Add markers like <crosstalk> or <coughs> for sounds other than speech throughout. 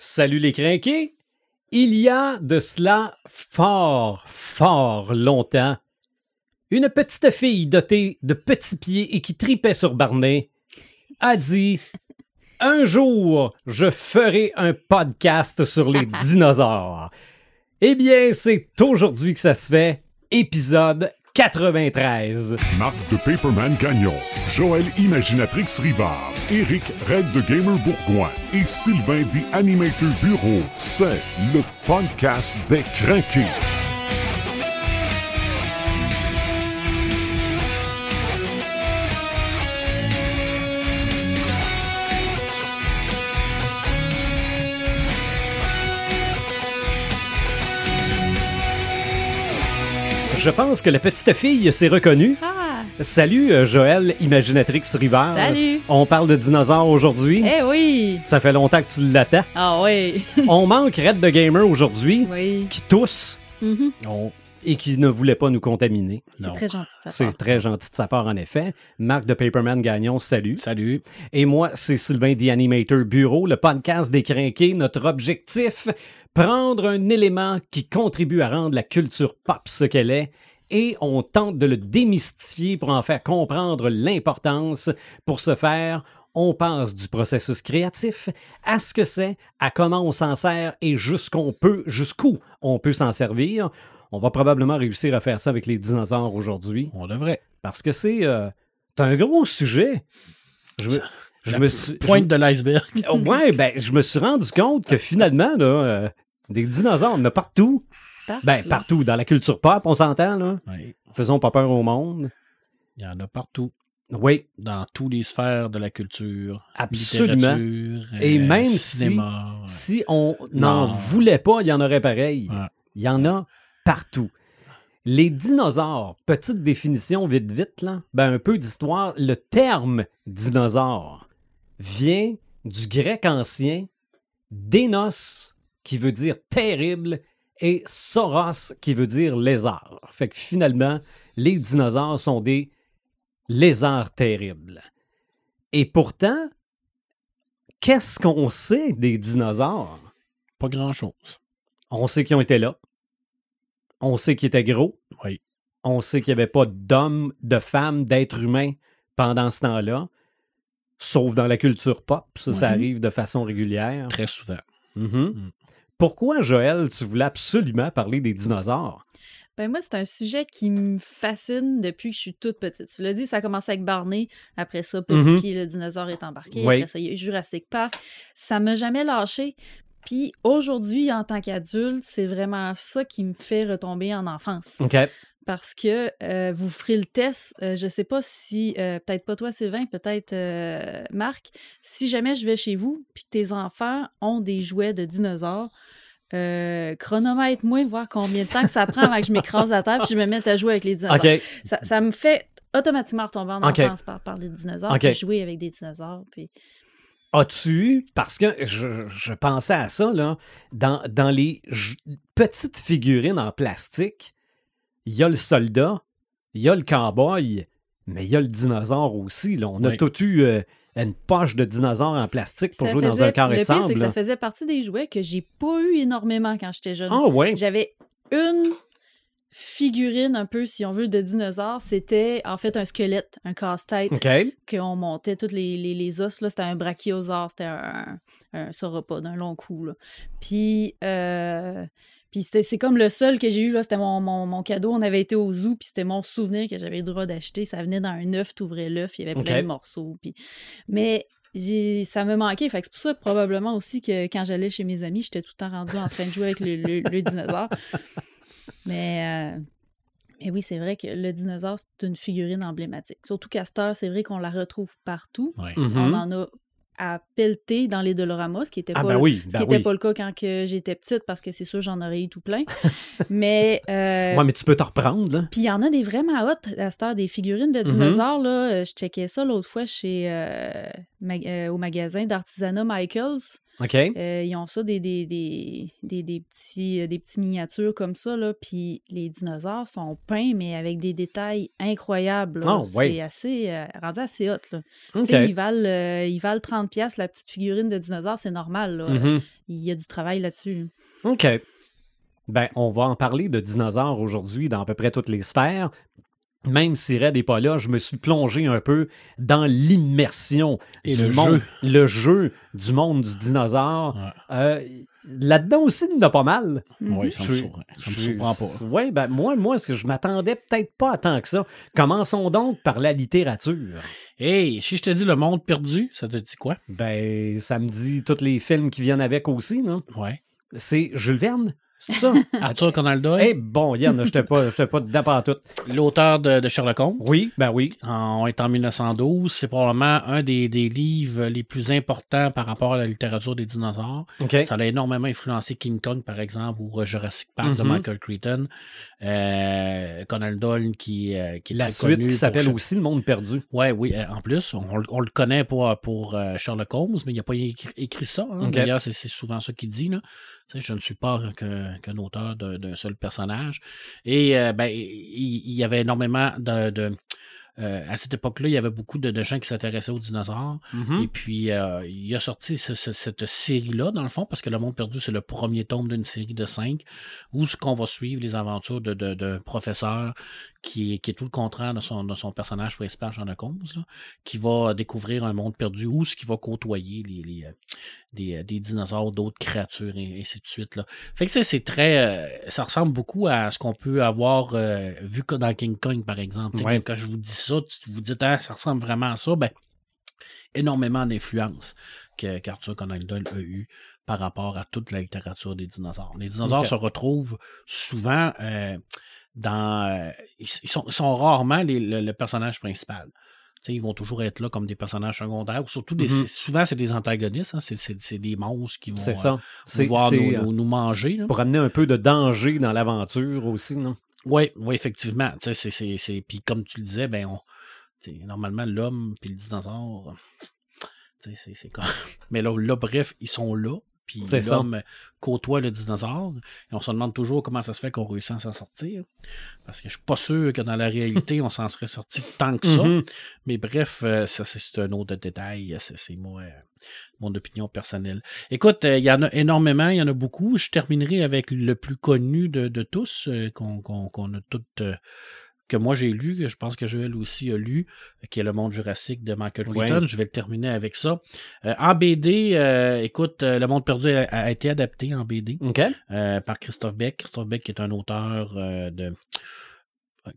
Salut les crinqués! Il y a de cela fort, fort longtemps, une petite fille dotée de petits pieds et qui tripait sur Barney a dit Un jour, je ferai un podcast sur les <laughs> dinosaures. Eh bien, c'est aujourd'hui que ça se fait, épisode 93. Marc de Paperman Gagnon, Joël Imaginatrix Rivard, Eric Red de Gamer Bourgoin et Sylvain des Animator Bureau. C'est le podcast des craqués. Je pense que la petite fille s'est reconnue. Ah, Salut euh, Joël, Imaginatrix Rivard. Salut. On parle de dinosaures aujourd'hui. eh oui! Ça fait longtemps que tu l'attends. Ah oui! <laughs> On manque Red de Gamer aujourd'hui, oui. qui tousse Mhm. on- et qui ne voulait pas nous contaminer. C'est très gentil de sa C'est part. très gentil de sa part, en effet. Marc de Paperman Gagnon, salut. Salut. Et moi, c'est Sylvain The Animator Bureau, le podcast des crinqués. Notre objectif, prendre un élément qui contribue à rendre la culture pop ce qu'elle est et on tente de le démystifier pour en faire comprendre l'importance. Pour ce faire, on passe du processus créatif à ce que c'est, à comment on s'en sert et jusqu'où peut, jusqu'où on peut s'en servir. On va probablement réussir à faire ça avec les dinosaures aujourd'hui On devrait. parce que c'est euh, un gros sujet. Je me, je La me suis, Pointe de l'iceberg. ouais, ben, je me suis rendu compte que finalement, là, euh, des dinosaures, on en a partout. Partout. Ben, partout. Dans la culture pop, on s'entend, là. Oui. Faisons pas peur au monde. Il y en a partout. Oui, Dans toutes les sphères de la culture. Absolument. littérature, Et euh, même si- cinéma. si on n'en voulait pas, il y en aurait pareil. Ouais. Il y en a partout. Les dinosaures, petite définition vite vite, là, ben un peu d'histoire. Le terme dinosaure vient du grec ancien dénos, qui veut dire terrible, et sauros, qui veut dire lézard. Fait que finalement, les dinosaures sont des lézards terribles. Et pourtant, qu'est-ce qu'on sait des dinosaures? Pas grand-chose. On sait qu'ils ont été là. On sait qu'ils étaient gros. Oui. On sait qu'il n'y avait pas d'hommes, de femmes, d'êtres humains pendant ce temps-là. Sauf dans la culture pop. Ça, ça arrive de façon régulière. Très souvent. Mhm. Mm. Pourquoi, Joël, tu voulais absolument parler des dinosaures? Ben moi, c'est un sujet qui me fascine depuis que je suis toute petite. Tu l'as dit, ça a commencé avec Barney. Après ça, Petit Mhm. Pied, le dinosaure est embarqué. Oui. Après ça, il y a Jurassic Park. Ça m'a jamais lâché. Puis aujourd'hui, en tant qu'adulte, c'est vraiment ça qui me fait retomber en enfance. Parce que euh, vous ferez le test. euh, je sais pas si, euh, peut-être pas toi, Sylvain, peut-être Marc, si jamais je vais chez vous puis que tes enfants ont des jouets de dinosaures, chronomètre-moi, voir combien de temps que ça prend avant que je m'écrase à terre puis je me mette à jouer avec les dinosaures. Ça, ça me fait automatiquement retomber en Ok. enfance par parler de dinosaures, Ok. puis jouer avec des dinosaures. Puis... As-tu eu, parce que je, je pensais à ça, là, dans, dans les petites figurines en plastique, il y a le soldat, il y a le cowboy, mais il y a le dinosaure aussi. Là. On a tout eu euh, une poche de dinosaure en plastique pour Ça jouer dans un carré de sable. que ça faisait partie des jouets que j'ai pas eu énormément quand j'étais jeune. Ah ouais? J'avais une figurine un peu, si on veut, de dinosaure. C'était en fait un squelette, un casse-tête OK. qu'on montait tous les, les, les os. là. C'était un brachiosaure, c'était un, un sauropode, un long cou. Là. Puis, euh, puis c'était- c'est comme le seul que j'ai eu, là, c'était mon, mon, mon cadeau. On avait été au zoo, puis c'était mon souvenir que j'avais le droit d'acheter. Ça venait dans un œuf, t'ouvrais l'œuf, il y avait plein de morceaux. Puis... Mais j'ai- ça me manquait. Fait que c'est pour ça probablement aussi que quand j'allais chez mes amis, j'étais tout le temps rendu en train de jouer avec le, le- le dinosaure. Mais, euh, mais oui, c'est vrai que le dinosaure, c'est une figurine emblématique. Surtout qu'à cette heure, c'est vrai qu'on la retrouve partout. Ouais. On en a à pelleter dans les Dolorama, ce qui était Ah pas, ben oui, ben oui. pas le cas quand j'étais petite, parce que c'est sûr, j'en aurais eu tout plein. <laughs> mais... euh, Ouais, mais tu peux te reprendre, puis il y en a des vraiment hot à cette heure, des figurines de Mhm. dinosaures. là. Euh, Je checkais ça l'autre fois chez euh, mag- euh, au magasin d'artisanat Michaels. OK. Euh, ils ont ça, des, des, des, des, des petits, des petits miniatures comme ça, là. Puis les dinosaures sont peints, mais avec des détails incroyables. Ah, ouais. C'est assez, euh, rendu assez hot, là. Ils, valent, euh, ils valent 30$ piastres, la petite figurine de dinosaure, c'est normal, là. Mhm. Il y a du travail là-dessus. OK. Ben, on va en parler de dinosaures aujourd'hui dans à peu près toutes les sphères. Même si Red n'est pas là, je me suis plongé un peu dans l'immersion Et du le monde, jeu. le jeu du monde du dinosaure. Ouais. Euh, Là-dedans aussi, il y en a pas mal. Mhm. Oui, ça Je- me surprend, pas. Ouais, ben moi, moi, je m'attendais peut-être pas à tant que ça. Commençons donc par la littérature. Hey, si je te dis le monde perdu, ça te dit quoi? Ben, ça me dit tous les films qui viennent avec aussi, là. Ouais. C'est Jules Verne, c'est ça? <laughs> Arthur Conan Doyle, Eh bon, Yann, je pas, j'étais pas dedans par tout. l'auteur de, de Sherlock Holmes. Oui, ben oui. En, on est en 1912. C'est probablement un des, des livres les plus importants par rapport à la littérature des dinosaures. Ça a énormément influencé King Kong, par exemple, ou Jurassic Park de Mhm. Michael Crichton. Euh, Conan Doyle qui, euh, qui est La très suite connu qui s'appelle aussi Le Monde perdu. Ouais, oui, euh, en plus, on, on le connaît pour, pour Sherlock Holmes, mais il n'a pas écrit, écrit ça. hein. D'ailleurs, c'est souvent ça qu'il dit. Là. Tu sais, je ne suis pas qu'un auteur d'un seul personnage. Et ben, il, il y avait énormément de. de- euh, à cette époque-là, il y avait beaucoup de, de gens qui s'intéressaient aux dinosaures. Mhm. Et puis, euh, il a sorti ce- ce- cette série-là, dans le fond, parce que Le Monde Perdu, c'est le premier tome d'une série de cinq, où ce qu'on va suivre les aventures de, de, de professeur qui, est- qui est tout le contraire de son, de son personnage principal, Sherlock Holmes, là, qui va découvrir un monde perdu où ce qui va côtoyer les, les, euh, des, euh, des dinosaures, d'autres créatures, et ainsi de suite. Là. Fait que ça, c'est très. euh, ça ressemble beaucoup à ce qu'on peut avoir euh, vu que dans King Kong, par exemple. Ouais. Quand je vous dis ça, vous dites, ah, ça ressemble vraiment à ça. Ben, énormément d'influence que qu'Arthur Conan Doyle a eu par rapport à toute la littérature des dinosaures. Les dinosaures se retrouvent souvent euh, dans... euh, ils, sont, ils sont rarement les- le, le personnage principal. Ils vont toujours être là comme des personnages secondaires. ou Surtout, des, Mhm. c'est- souvent, c'est des antagonistes. hein. C'est, des monstres qui vont euh, ça. Vouloir nous, euh, nous- nous manger. là. pour amener un peu de danger dans l'aventure aussi. Non? Oui, oui, effectivement. C'est, Puis comme tu le disais, ben on. Normalement, l'homme puis le dinosaure. c'est comme... <laughs> Mais là, là, bref, ils sont là. Puis l'homme côtoie le dinosaure. Et on se demande toujours comment ça se fait qu'on réussit à s'en sortir. Parce que je suis pas sûr que dans la réalité, on s'en serait sorti tant que ça. Mhm. Mais bref, euh, ça, c'est un autre détail. C'est moi, euh, mon opinion personnelle. Écoute, euh, il y en a énormément, il y en a beaucoup. Je terminerai avec le plus connu de, de tous, qu'on qu'on- qu'on a toutes. Que moi j'ai lu, que je pense que Joël aussi a lu, euh, qui est Le Monde Jurassique de Michael Ouais. Crichton. Je vais le terminer avec ça. Euh, en BD, euh, écoute, Le Monde Perdu a, a été adapté en BD euh, par Christophe Beck. Christophe Beck est un auteur de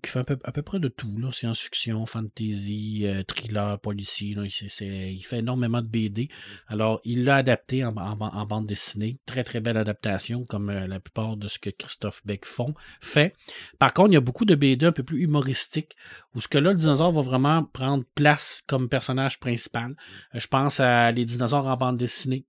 qui fait à peu, à peu près de tout, science-fiction, fantasy, euh, thriller, policier. il fait énormément de BD. Alors, il l'a adapté en bande dessinée. Très, très belle adaptation, comme euh, la plupart de ce que Christophe Beck font, fait. Par contre, il y a beaucoup de BD un peu plus humoristiques, où ce que là, le dinosaure va vraiment prendre place comme personnage principal. Euh, Je pense à Les dinosaures en bande dessinée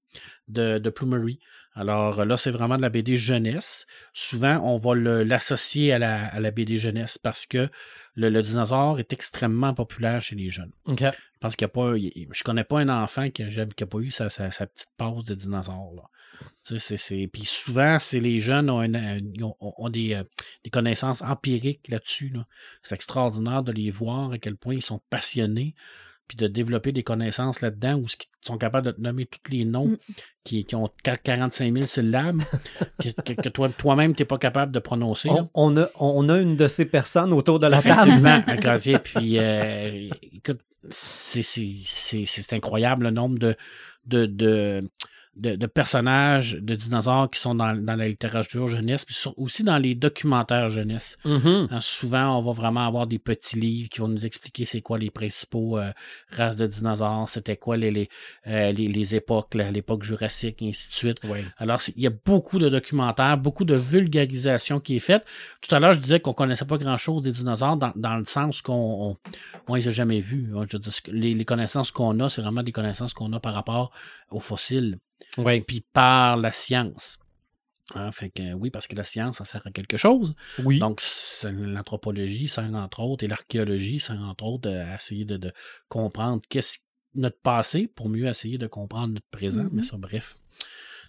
de, de Plumery. Alors là, c'est vraiment de la BD jeunesse. Souvent, on va l'associer à la, à la BD jeunesse parce que le, le dinosaure est extrêmement populaire chez les jeunes. Parce qu'il y a pas, il- je connais pas un enfant qui n'a pas eu sa, sa- sa petite pause de dinosaure. Là. Tu sais, c'est- Puis souvent, c'est les jeunes ont, un- un- ils ont, ont des, euh, des connaissances empiriques là-dessus. là. C'est extraordinaire de les voir à quel point ils sont passionnés puis de développer des connaissances là-dedans où ils sont capables de te nommer tous les noms Mm. qui, qui ont 45 000 syllabes <laughs> que, toi, toi-même, tu n'es pas capable de prononcer. On, on a, on a une de ces personnes autour de la table. Effectivement, <laughs> un gravier. Puis, euh, écoute, c'est, c'est, c'est, c'est incroyable le nombre de, de, de, de, de personnages de dinosaures qui sont dans, dans la littérature jeunesse, puis sur- aussi dans les documentaires jeunesse. Hein, souvent, on va vraiment avoir des petits livres qui vont nous expliquer c'est quoi les principaux euh, races de dinosaures, c'était quoi les, les, euh, les, les époques, l'époque jurassique, et ainsi de suite. Ouais. Alors, il y a beaucoup de documentaires, beaucoup de vulgarisation qui est faite. Tout à l'heure, je disais qu'on connaissait pas grand-chose des dinosaures dans, dans le sens qu'on on, on les a jamais vus. hein. Je veux dire, les connaissances qu'on a, c'est vraiment des connaissances qu'on a par rapport aux fossiles, Ouais. puis par la science. Hein, fait que oui, parce que la science, ça sert à quelque chose. Oui. Donc, l'anthropologie sert entre autres et l'archéologie sert entre autres à essayer de, de comprendre qu'est-ce notre passé pour mieux essayer de comprendre notre présent. Mhm. Mais ça, bref.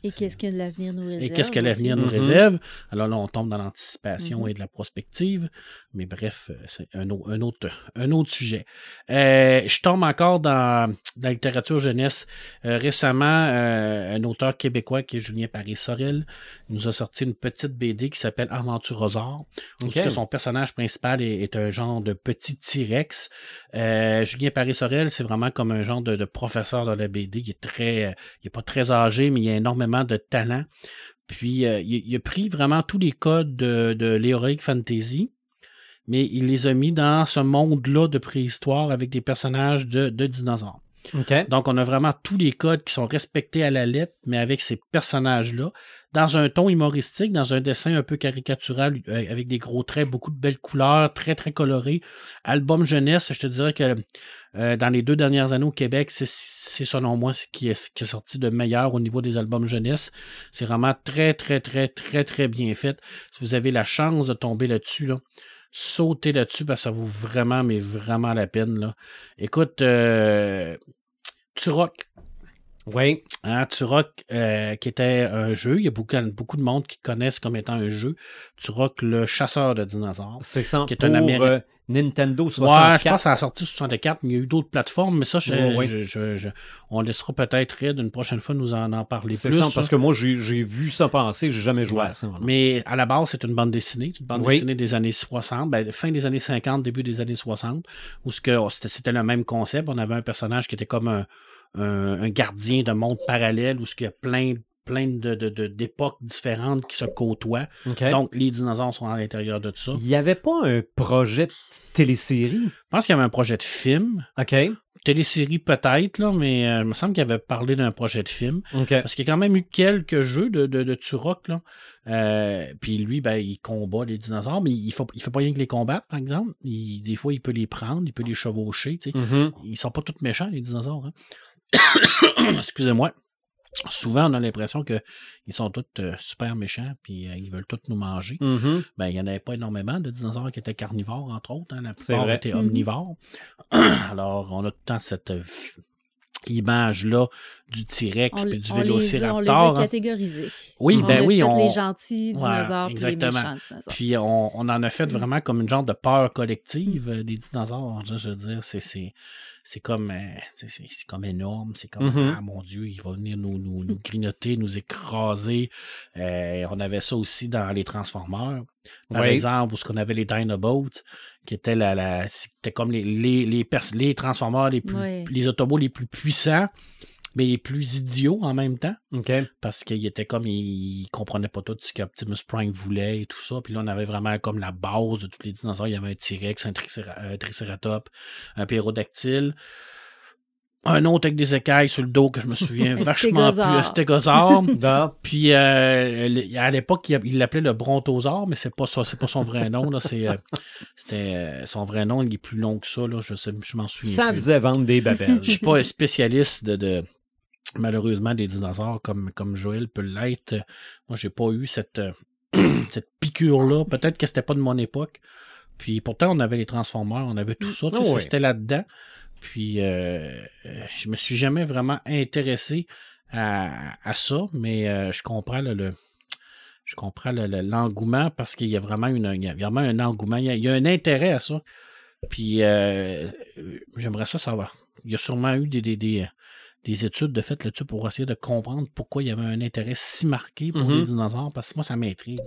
Et qu'est-ce que l'avenir nous réserve? Et qu'est-ce que l'avenir nous Mhm. réserve? Alors là, on tombe dans l'anticipation Mhm. et de la prospective. Mais bref, euh, c'est un, un autre, un autre sujet. Euh, je tombe encore dans, dans la littérature jeunesse. Euh, récemment, euh, un auteur québécois qui est Julien Paris-Sorel nous a sorti une petite BD qui s'appelle Aventurosaure, où Ok. ce que son personnage principal est, est un genre de petit T-Rex. Euh, Julien Paris-Sorel, c'est vraiment comme un genre de, de professeur dans la BD qui est très... il est pas très âgé, mais il a énormément de talent. Puis, euh, il, a pris vraiment tous les codes de, de l'Heroic Fantasy, mais il les a mis dans ce monde-là de préhistoire avec des personnages de dinosaures. Donc, on a vraiment tous les codes qui sont respectés à la lettre, mais avec ces personnages-là, dans un ton humoristique, dans un dessin un peu caricatural, euh, avec des gros traits, beaucoup de belles couleurs, très, très colorés. Album jeunesse, je te dirais que euh, dans les deux dernières années au Québec, c'est, selon moi ce qui est, qui est sorti de meilleur au niveau des albums jeunesse. C'est vraiment très, très, très, très, très bien fait. Si vous avez la chance de tomber là-dessus, là, sautez là-dessus parce que ça vaut vraiment, mais vraiment la peine. Là. Écoute, euh, Turok, Oui. Hein, Turok, euh, qui était un jeu, il y a beaucoup, beaucoup de monde qui connaissent comme étant un jeu. Turok, le chasseur de dinosaures. C'est ça. Qui est pour un Américain. Nintendo Ouais, 64. je pense que ça a sorti sur 64, mais il y a eu d'autres plateformes, mais ça, je, Ouais, ouais. je- je- on laissera peut-être Red une prochaine fois nous en, en parler plus. ça, parce que moi, j'ai vu ça passer, j'ai jamais joué Ouais. à ça. Mais à la base, c'est une bande dessinée, une bande Oui. dessinée des années 60, ben, fin des années 50, début des années 60, où ce que oh, c'était le même concept. On avait un personnage qui était comme un, un, un gardien de monde parallèle, où ce qu'il y a plein, plein de, de- de- d'époques différentes qui se côtoient. Donc, les dinosaures sont à l'intérieur de tout ça. il n'y avait pas un projet de télésérie? Je pense qu'il y avait un projet de film. OK. Télésérie peut-être, là, mais euh, il me semble qu'il avait parlé d'un projet de film. Parce qu'il y a quand même eu quelques jeux de, de, de Turok. Là. Euh, puis lui, ben, il combat les dinosaures, mais il ne fait pas rien que les combattre, par exemple. Il- des fois, il peut les prendre, il peut les chevaucher. sais. Mhm. Ils sont pas tous méchants, les dinosaures. hein. <coughs> Excusez-moi. Souvent, on a l'impression qu'ils sont tous euh, super méchants, puis euh, ils veulent tous nous manger. Mhm. Ben, il n'y en avait pas énormément de dinosaures qui étaient carnivores, entre autres. hein. La plupart étaient Mhm. omnivores. <clears throat> Alors, on a tout le temps cette image-là du T-Rex puis du les, a- on les vélociraptor. a hein. catégorisés. Oui, on ben a oui, fait on... les gentils Ouais, dinosaures puis les exactement. méchants dinosaures. Puis on, on en a fait Mm. vraiment comme une genre de peur collective euh, des dinosaures. Je, veux dire, c'est, c'est, c'est comme euh, c'est, comme énorme. C'est comme Mhm. Ah mon Dieu, il va venir nous, nous, nous <laughs> grignoter, nous écraser. Euh, on avait ça aussi dans les Transformers. Par Oui. exemple, où ce qu'on avait les Dinobots, qui étaient la, la c'était comme les, les, les, pers- les Transformers les plus les Autobots les plus puissants, mais les plus idiots en même temps OK. parce qu'il était comme il, il comprenait pas tout ce qu'Optimus Prime voulait et tout ça. Puis là, on avait vraiment comme la base de tous les dinosaures. Il y avait un T-Rex, un, tricéra- un Triceratops, un Pérodactyle. Un autre avec des écailles sur le dos que je me souviens <laughs> vachement plus. Un stégosaure. <laughs> Puis euh, à l'époque, il l'appelait le brontosaure, mais c'est pas ça, c'est pas son vrai nom. Là. C'est, euh, c'était euh, son vrai nom, il est plus long que ça. Là. Je sais, je m'en souviens. Ça plus. faisait vendre des babelles. Je suis pas un spécialiste de, de- malheureusement des dinosaures comme, comme Joël peut l'être. Moi, j'ai pas eu cette, euh, <clears throat> cette piqûre-là. Peut-être que c'était pas de mon époque. Puis pourtant, on avait les Transformers, on avait tout ça. tu sais, Oh. C'était là-dedans. Puis euh, euh, je me suis jamais vraiment intéressé à, ça, mais euh, je comprends le, je comprends le- le- l'engouement parce qu'il y a vraiment un engouement, il y a, un intérêt à ça. Puis euh, j'aimerais ça savoir. Il y a sûrement eu des, des études de fait là-dessus pour essayer de comprendre pourquoi il y avait un intérêt si marqué pour les dinosaures, parce que moi, ça m'intrigue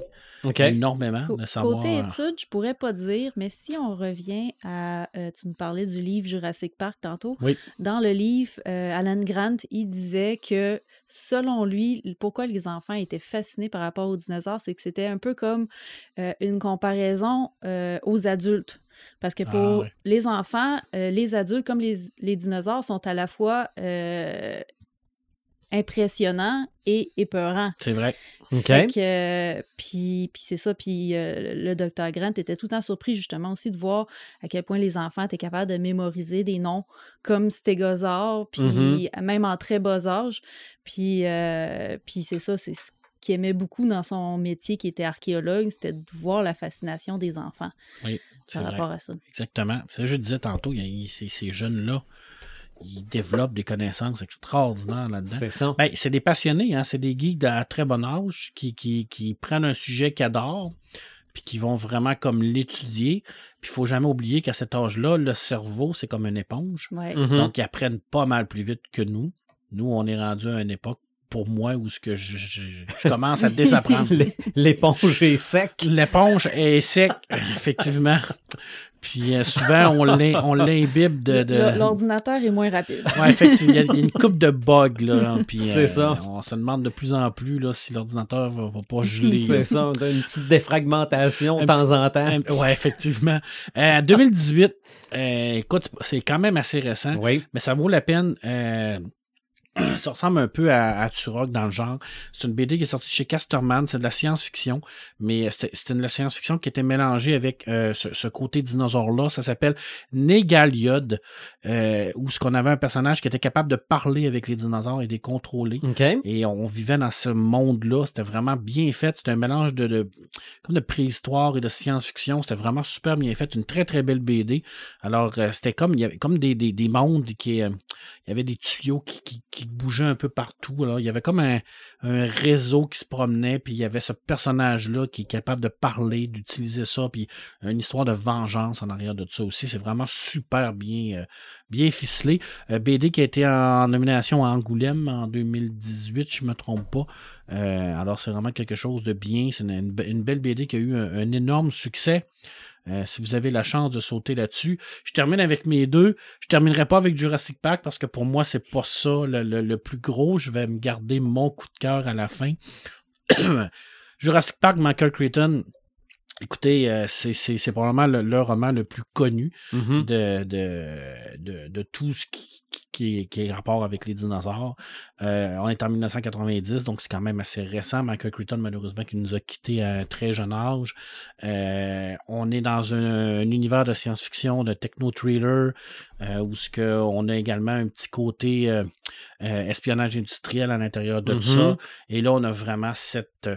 énormément Co- de savoir. Côté euh, études, je pourrais pas dire, mais si on revient à. euh, tu nous parlais du livre Jurassic Park tantôt. Oui. Dans le livre, euh, Alan Grant, il disait que selon lui, pourquoi les enfants étaient fascinés par rapport aux dinosaures, c'est que c'était un peu comme euh, une comparaison euh, aux adultes. Parce que Ah, pour ouais. les enfants, euh, les adultes, comme les, les dinosaures, sont à la fois euh, impressionnants et épeurants. C'est vrai. OK. Euh, puis, c'est ça, puis euh, le docteur Grant était tout le temps surpris justement aussi de voir à quel point les enfants étaient capables de mémoriser des noms comme stégosaure, puis Mhm. même en très bas âge. Puis, puis c'est ça, c'est ce qu'il aimait beaucoup dans son métier qui était archéologue, c'était de voir la fascination des enfants Oui, par vrai. rapport à ça. Exactement. C'est ça que je disais tantôt, il y a- il- ces, ces jeunes-là, ils développent des connaissances extraordinaires là-dedans. C'est ça. Ben, c'est des passionnés, hein, c'est des geeks à très bon âge qui, qui, qui prennent un sujet qu'ils adorent, puis qui vont vraiment comme l'étudier. Puis il faut jamais oublier qu'à cet âge-là, le cerveau, c'est comme une éponge. Ouais. Mhm. Donc, ils apprennent pas mal plus vite que nous. Nous, on est rendu à une époque, pour moi, où ce que je, je, je commence à désapprendre. <laughs> L'é- L'éponge est sec. L'éponge est sec, effectivement. Puis euh, souvent, on l'im- on l'imbibe de... de... L'ordinateur est moins rapide. Ouais, effectivement, il y a- une coupe de bugs, là. Puis, C'est euh, ça. On se demande de plus en plus là, si l'ordinateur va, va pas <laughs> geler. C'est ça, on a une petite défragmentation de temps en temps. Ouais, effectivement. Euh, 2018, euh, écoute, c'est quand même assez récent, Oui. mais ça vaut la peine. Euh, <clears throat> ça ressemble un peu à, à Turok dans le genre. C'est une BD qui est sortie chez Casterman, c'est de la science-fiction, mais c'était c'était de la science-fiction qui était mélangée avec euh, ce, ce côté dinosaure-là. Ça s'appelle Négaliode, euh, où ce qu'on avait un personnage qui était capable de parler avec les dinosaures et de les contrôler. OK. Et on vivait dans ce monde-là. C'était vraiment bien fait. C'était un mélange de, de- comme de préhistoire et de science-fiction. C'était vraiment super bien fait. Une très, très belle BD. Alors, euh, c'était comme, il y avait comme des, des, des mondes qui, euh, il y avait des tuyaux qui, qui, qui bougeaient un peu partout. Alors, il y avait comme un, réseau qui se promenait, puis il y avait ce personnage-là qui est capable de parler, d'utiliser ça, puis une histoire de vengeance en arrière de ça aussi. C'est vraiment super bien, euh, ficelé. Euh, BD qui a été en nomination à Angoulême en 2018, je me trompe pas. Euh, alors, c'est vraiment quelque chose de bien. C'est une, une be- une belle BD qui a eu un énorme succès. Euh, si vous avez la chance de sauter là-dessus. Je termine avec mes deux. Je terminerai pas avec Jurassic Park parce que pour moi, c'est pas ça le, plus gros. Je vais me garder mon coup de cœur à la fin. <clears throat> Jurassic Park, Michael Crichton. Écoutez, euh, c'est- c'est c'est probablement le, le roman le plus connu Mhm. de, de, de, de tout ce qui, qui, est, qui est rapport avec les dinosaures. Euh, on est en 1990, donc c'est quand même assez récent. Michael Crichton, malheureusement, qui nous a quittés à un très jeune âge. Euh, on est dans un, un univers de science-fiction, de techno-thriller, euh, où ce que on a également un petit côté euh, euh, espionnage industriel à l'intérieur de Mhm. ça. Et là, on a vraiment cette euh,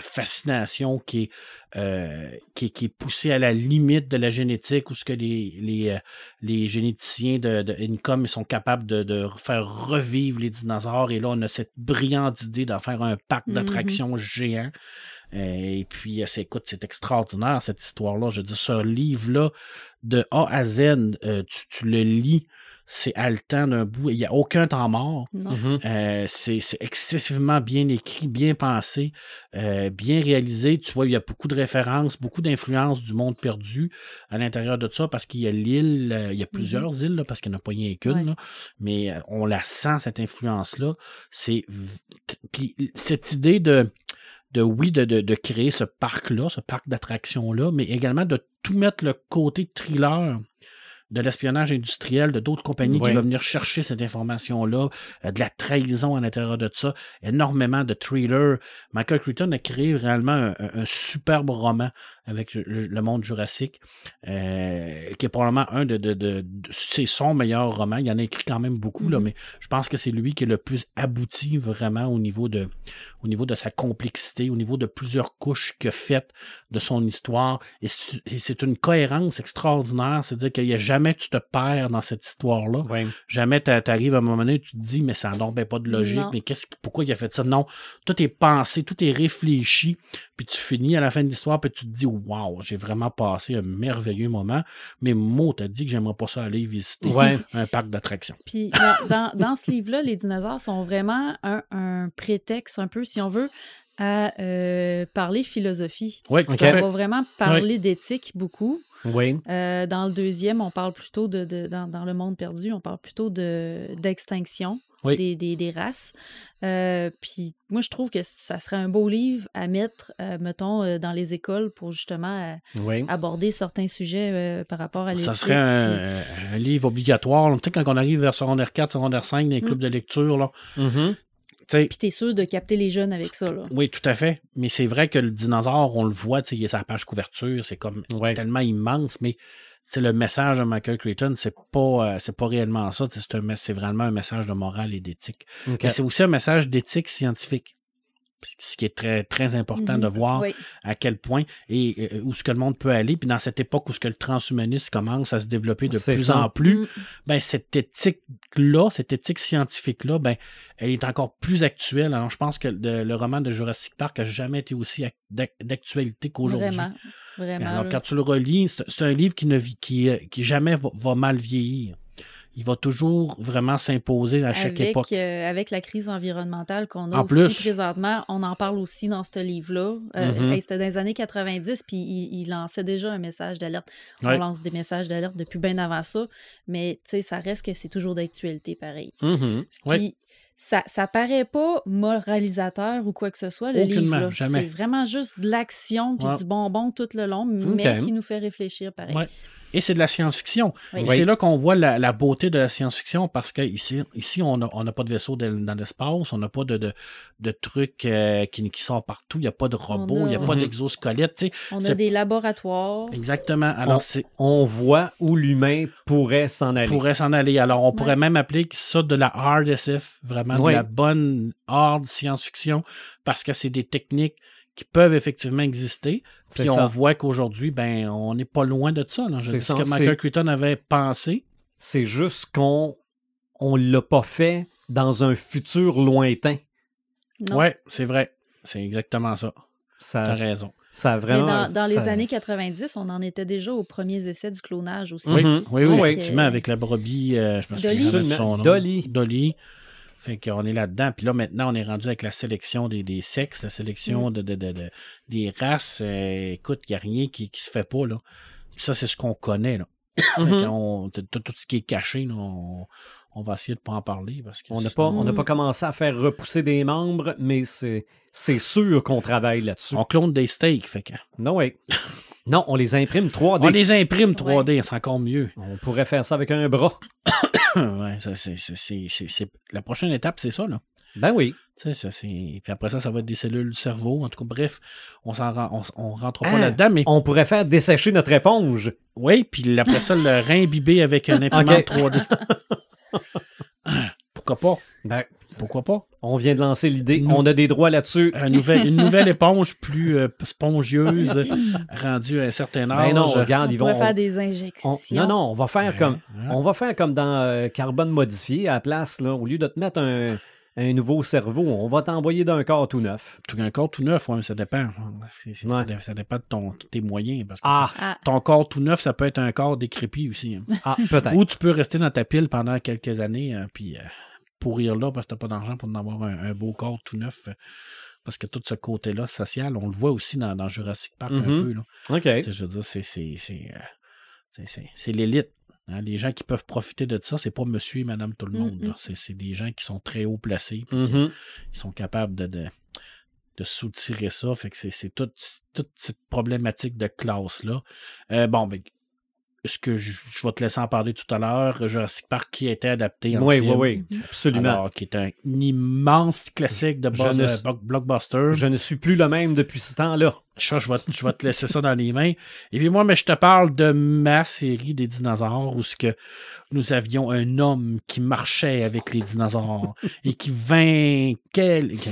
fascination qui est, euh, qui, est- qui est poussée à la limite de la génétique, où ce que les, les, les généticiens de, de Income ils sont capables de, de faire revivre les dinosaures. Et là, on a cette brillante idée d'en faire un parc Mhm. d'attractions géant. Euh, Et puis, euh, c'est, écoute, c'est extraordinaire cette histoire-là. Je veux dire, ce livre-là, de A à Z, euh, tu, tu le lis, c'est haletant d'un bout. Il n'y a aucun temps mort. Mhm. Euh, c'est c'est excessivement bien écrit, bien pensé, euh, bien réalisé. Tu vois, il y a beaucoup de références, beaucoup d'influences du monde perdu à l'intérieur de ça parce qu'il y a l'île, euh, il y a plusieurs îles, là, parce qu'il n'y en a pas rien qu'une, Ouais. là. mais on la sent, cette influence-là. C'est Puis cette idée de, de oui, de, de, de créer ce parc-là, ce parc d'attractions-là, mais également de tout mettre le côté thriller de l'espionnage industriel, de d'autres compagnies qui vont venir chercher cette information-là, euh, de la trahison à l'intérieur de ça, énormément de thrillers. Michael Crichton a créé réellement un superbe roman avec le, le monde jurassique, euh, qui est probablement un de, de, de, de- c'est son meilleur roman. Il en a écrit quand même beaucoup, là, Mhm. mais je pense que c'est lui qui est le plus abouti vraiment au niveau de, au niveau de sa complexité, au niveau de plusieurs couches que faites de son histoire. Et c'est une cohérence extraordinaire, c'est-à-dire qu'il n'y a jamais tu te perds dans cette histoire-là. Jamais tu arrives à un moment donné, tu te dis, mais ça n'a ben pas de logique, Non. mais qu'est-ce, pourquoi il a fait ça? Non, tout est pensé, tout est réfléchi, puis tu finis à la fin de l'histoire, puis tu te dis, waouh, j'ai vraiment passé un merveilleux moment, mais Mo t'a dit que j'aimerais pas ça aller visiter Ouais. <laughs> un parc d'attractions. Puis dans, dans, dans ce livre-là, les dinosaures sont vraiment un, un prétexte, un peu, si on veut, à euh, parler philosophie. Oui, tout Ok. à On va vraiment parler d'éthique beaucoup. Oui. Euh, dans le deuxième, on parle plutôt de, de- dans, dans le monde perdu, on parle plutôt de d'extinction Oui. des, des, des races. Euh, puis moi, je trouve que ça serait un beau livre à mettre, euh, mettons, euh, dans les écoles pour justement Oui. aborder certains sujets par rapport à l'éthique. Ça serait un, un livre obligatoire. Tu sais, quand on arrive vers secondaire 4, secondaire 5, dans les Mm. clubs de lecture, là, tu sais, Puis t'es sûr de capter les jeunes avec ça, là. Oui, tout à fait. Mais c'est vrai que le dinosaure, on le voit, tu sais, il est sa page couverture, c'est comme Ouais. tellement immense, mais c'est le message de Michael Crichton, c'est pas, euh, c'est pas réellement ça. C'est un, mes- c'est vraiment un message de morale et d'éthique. Mais c'est aussi un message d'éthique scientifique. ce qui est très, très important de Mhm. voir Oui. à quel point et euh, où ce que le monde peut aller. Puis dans cette époque où ce que le transhumanisme commence à se développer de plus ça. en plus, Mm. ben cette éthique-là, cette éthique scientifique-là, ben, elle est encore plus actuelle. Alors je pense que le, le roman de Jurassic Park a jamais été aussi ac- d'ac- d'actualité qu'aujourd'hui. Vraiment. Vraiment. Alors, quand tu le relis, c'est un livre qui ne vit, qui, euh, qui jamais va, va mal vieillir. Il va toujours vraiment s'imposer à chaque avec, époque. euh, avec la crise environnementale qu'on a En aussi plus. présentement, on en parle aussi dans ce livre-là. Euh, Mhm. hey, C'était dans les années 90, puis il, il lançait déjà un message d'alerte. Ouais. On lance des messages d'alerte depuis bien avant ça, mais tu sais, ça reste que c'est toujours d'actualité pareil. Mhm. Puis ça, ça paraît pas moralisateur ou quoi que ce soit, le Aucunement, livre. C'est vraiment juste de l'action puis Ouais. du bonbon tout le long, mais qui nous fait réfléchir pareil. Ouais. Et c'est de la science-fiction. Oui. Et c'est là qu'on voit la, la beauté de la science-fiction parce que ici, ici on n'a on a pas de vaisseau de- dans l'espace, on n'a pas de, de, de trucs euh, qui, qui sont partout, il n'y a pas de robots, il n'y a a- pas Mhm. d'exosquelettes. tu sais. On a des laboratoires. Exactement. Alors, On- voit où l'humain pourrait s'en aller. pourrait s'en aller. Alors, on pourrait même appeler ça de la hard SF, vraiment Oui. de la bonne hard science-fiction, parce que c'est des techniques qui peuvent effectivement exister. C'est Puis on ça. voit qu'aujourd'hui, ben, on n'est pas loin de ça. là. Je C'est dis ce que Michael Crichton avait pensé. C'est juste qu'on on l'a pas fait dans un futur lointain. Non. Ouais, c'est vrai. C'est exactement ça. Ça, T'as raison. ça a Mais vraiment. dans, dans les ça- années 90, on en était déjà aux premiers essais du clonage aussi. Oui, Mhm. oui, oui, Oui. effectivement, avec la brebis, euh, je me souviens de son nom. Dolly. Dolly. Fait qu'on est là-dedans. Puis là, maintenant, on est rendu avec la sélection des, des sexes, la Mm. sélection de, de- de- de- des races. Euh, écoute, il n'y a rien qui, qui se fait pas, là. Puis ça, c'est ce qu'on connaît, là. Fait Mhm. qu'on- tout, tout ce qui est caché, là, on, on va essayer de pas en parler. Parce que On n'a c'est- pas, on n'a Mm. pas commencé à faire repousser des membres, mais c'est, c'est sûr qu'on travaille là-dessus. On clone des steaks, fait que... Non, oui. Non, on les imprime 3D. On les imprime 3D, c'est encore mieux. On pourrait faire ça avec un bras. <coughs> ouais, ça, c'est, c'est- c'est- c'est- c'est- La prochaine étape, c'est ça, là. Ben oui. Tu sais, ça, c'est... Puis après ça, ça va être des cellules du cerveau. En tout cas, bref, on s'en rend- on, on rentre pas Ah, là-dedans, mais On pourrait faire dessécher notre éponge. oui, puis après ça, le <laughs> réimbiber avec un imprimante Ok. 3D. <laughs> <laughs> Pourquoi pas? Ben, Pourquoi pas? on vient de lancer l'idée. Nous- On a des droits là-dessus. Un nouvel- une nouvelle éponge plus euh, spongieuse, <laughs> rendue à un certain âge. Ben non, regarde, On ils vont. faire des on- injections. non, non, on va faire Ouais, comme. ouais. On va faire comme dans euh, Carbone modifié à la place, là. Au lieu de te mettre un, un nouveau cerveau, on va t'envoyer d'un corps tout neuf. Tout un corps tout neuf, ouais, mais ça dépend. Ça, dé- ça dépend de ton, tes moyens. Parce que Ah, Ah, ton corps tout neuf, ça peut être un corps décrépit aussi. hein. ah peut-être. Ou tu peux rester dans ta pile pendant quelques années, euh, puis euh, pourrir là parce que t'as pas d'argent pour en avoir un, un beau corps tout neuf. euh, parce que tout ce côté-là social, on le voit aussi dans, dans Jurassic Park un Mhm. peu. Là. OK. Je veux dire, c'est, c'est, c'est, c'est, c'est- c'est l'élite. Hein. Les gens qui peuvent profiter de ça, c'est pas monsieur et madame tout le monde. Mhm. là. C'est, des gens qui sont très haut placés, Mhm. qui sont capables de, de, de soutirer ça. Fait que c'est, toute, toute cette problématique de classe-là. Euh, bon, ben, ce que je, je vais te laisser en parler tout à l'heure, Jurassic Park qui a été adapté en Oui, film. oui, oui. Absolument. Alors, qui est un immense classique de Je buzz- ne- euh, block- blockbuster. Je ne suis plus le même depuis ce temps-là. Ça, je vais, te- je vais te laisser ça dans les mains. Et puis moi, mais je te parle de ma série des dinosaures où ce que nous avions un homme qui marchait avec les dinosaures et qui vainquait, qui,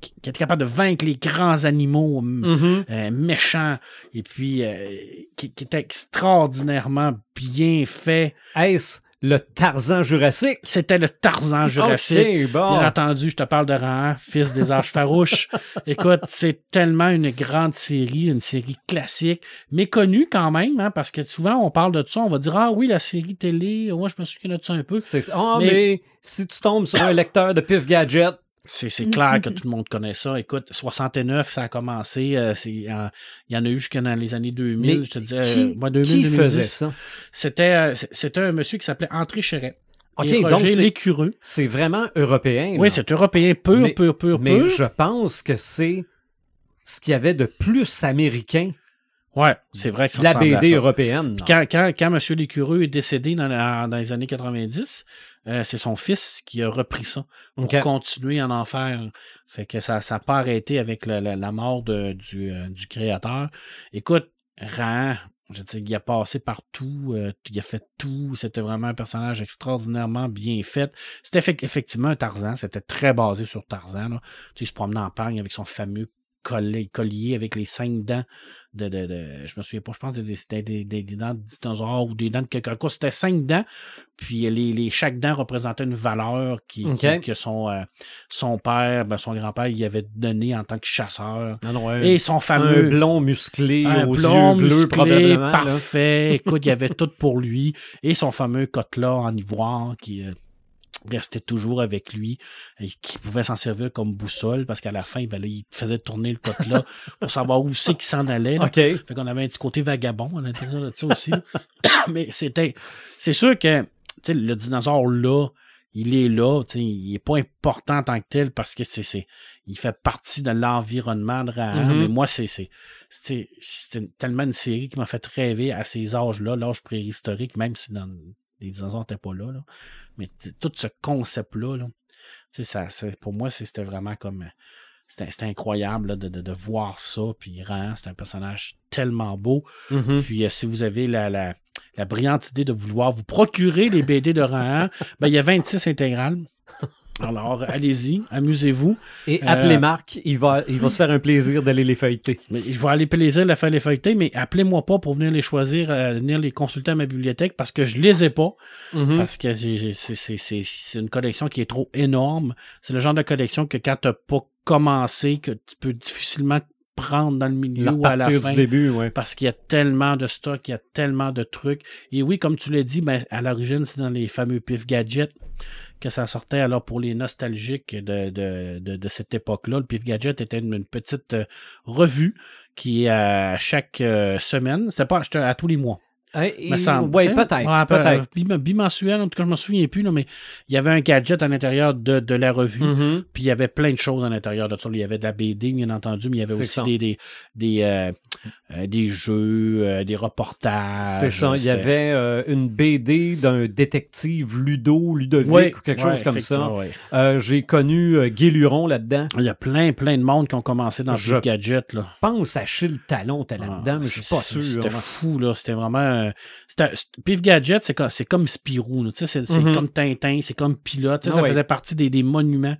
qui- était capable de vaincre les grands animaux Mhm. euh, méchants et puis euh, qui, qui était extraordinairement bien fait. Est-ce le Tarzan jurassique? C'était le Tarzan jurassique. Bon. Bien entendu, je te parle de Rahan, fils des âges farouches. <laughs> Écoute, c'est tellement une grande série, une série classique, méconnue quand même, hein, parce que souvent on parle de ça, on va dire Ah oui, la série télé, moi je me souviens de ça un peu. C'est- Ah, Mais- mais... si tu tombes sur un lecteur de Pif Gadget, C'est, c'est clair que tout le monde connaît ça. Écoute, 69, ça a commencé. euh, euh, il y en a eu jusqu'à dans les années 2000. Mais je te disais, qui, euh, moi, 2000, qui 2010. faisait ça? C'était, euh, c'était un monsieur qui s'appelait André Chéret. OK, et donc Lécureux. C'est vraiment européen. Oui, c'est européen pur, Mais- pur, pur, Mais pur. je pense que c'est ce qu'il y avait de plus américain Ouais, c'est vrai que ça la à BD ça. européenne. Quand, quand, quand M. Lécureux est décédé dans, dans les années 90, euh, c'est son fils qui a repris ça pour OK. continuer en faire. Fait que ça n'a pas arrêté avec le- le- la mort de- du, euh, du créateur. Écoute, Rahan, Je dire, il a passé partout, euh, il a fait tout. C'était vraiment un personnage extraordinairement bien fait. C'était effe- effectivement un Tarzan. C'était très basé sur Tarzan. Là. Tu sais, il se promenait en pagne avec son fameux collier, collier avec les cinq dents de, de, de- je me souviens pas, je pense que c'était des, des, des dents de dinosaures ou des dents de quelque chose. C'était cinq dents, puis les, les, chaque dent représentait une valeur qui, que son, euh, son père, ben, son grand-père, il avait donné en tant que chasseur. Non, non, un, Et son un fameux blond musclé un aux blond yeux bleus, musclé, probablement. là. parfait. Écoute, il y avait tout pour lui. Et son fameux cotelas en ivoire qui euh, restait toujours avec lui et qui pouvait s'en servir comme boussole parce qu'à la fin, ben là, il faisait tourner le cotelas <laughs> pour savoir où c'est qu'il s'en allait. là. OK. Fait qu'on avait un petit côté vagabond à l'intérieur de ça aussi. là. <coughs> Mais c'était. C'est sûr que le dinosaure là, il est là, il est pas important en tant que tel parce que c'est. c'est il fait partie de l'environnement de Rahan. Mhm. Mais moi, c'est. C'est c'est- c'est tellement une série qui m'a fait rêver à ces âges-là, l'âge préhistorique, même si dans, les dinosaures n'étaient pas là, là. Mais tout ce concept-là, là, ça, pour moi, c'était vraiment comme. C'était incroyable là, de, de, de voir ça. Puis Rahan, c'est un personnage tellement beau. Mhm. Puis euh, si vous avez la, la, la brillante idée de vouloir vous procurer les BD de Rahan, ben, il y a 26 intégrales. Alors, allez-y, amusez-vous. Et Euh, appelez Marc, il va, il va se faire un plaisir d'aller les feuilleter. Mais je vais aller plaisir de faire les feuilleter, mais appelez-moi pas pour venir les choisir, euh, venir les consulter à ma bibliothèque parce que je les ai pas. Mhm. Parce que c'est- c'est c'est- c'est une collection qui est trop énorme. C'est le genre de collection que quand tu n'as pas commencé, que tu peux difficilement prendre dans le milieu Leur ou à la partir fin. du début, ouais. Parce qu'il y a tellement de stock, il y a tellement de trucs. Et oui, comme tu l'as dit, ben, à l'origine, c'est dans les fameux pif gadgets que ça sortait. Alors, pour les nostalgiques de, de, de, de cette époque-là, le pif gadget était une, une petite euh, revue qui, à chaque euh, semaine, c'était pas à tous les mois. Hein, et- me semble. ouais, Tu sais? peut-être. Bimensuel, en tout cas, je me souviens plus, là, mais il y avait un gadget à l'intérieur de, de la revue. Mhm. Puis il y avait plein de choses à l'intérieur de ça. Il y avait de la BD, bien entendu, mais il y avait aussi ça. des, des, des, euh, euh, des jeux, euh, des reportages. C'est ça. Il y avait une BD d'un détective Ludo, Ludovic Ouais, ou quelque ouais, chose comme ça. ouais. J'ai connu Guy Luron là-dedans. Il y a plein, plein de monde qui ont commencé dans Je le gadget. Là. pense à Achille Talon, t'es là-dedans, Ah, mais je suis pas sûr. C'était fou, là. C'était vraiment. Euh, c'était- c'est- Pif Gadget, c'est comme, Spirou. C'est Mhm. comme Tintin, c'est comme Pilote. Ah ça faisait partie des, des monuments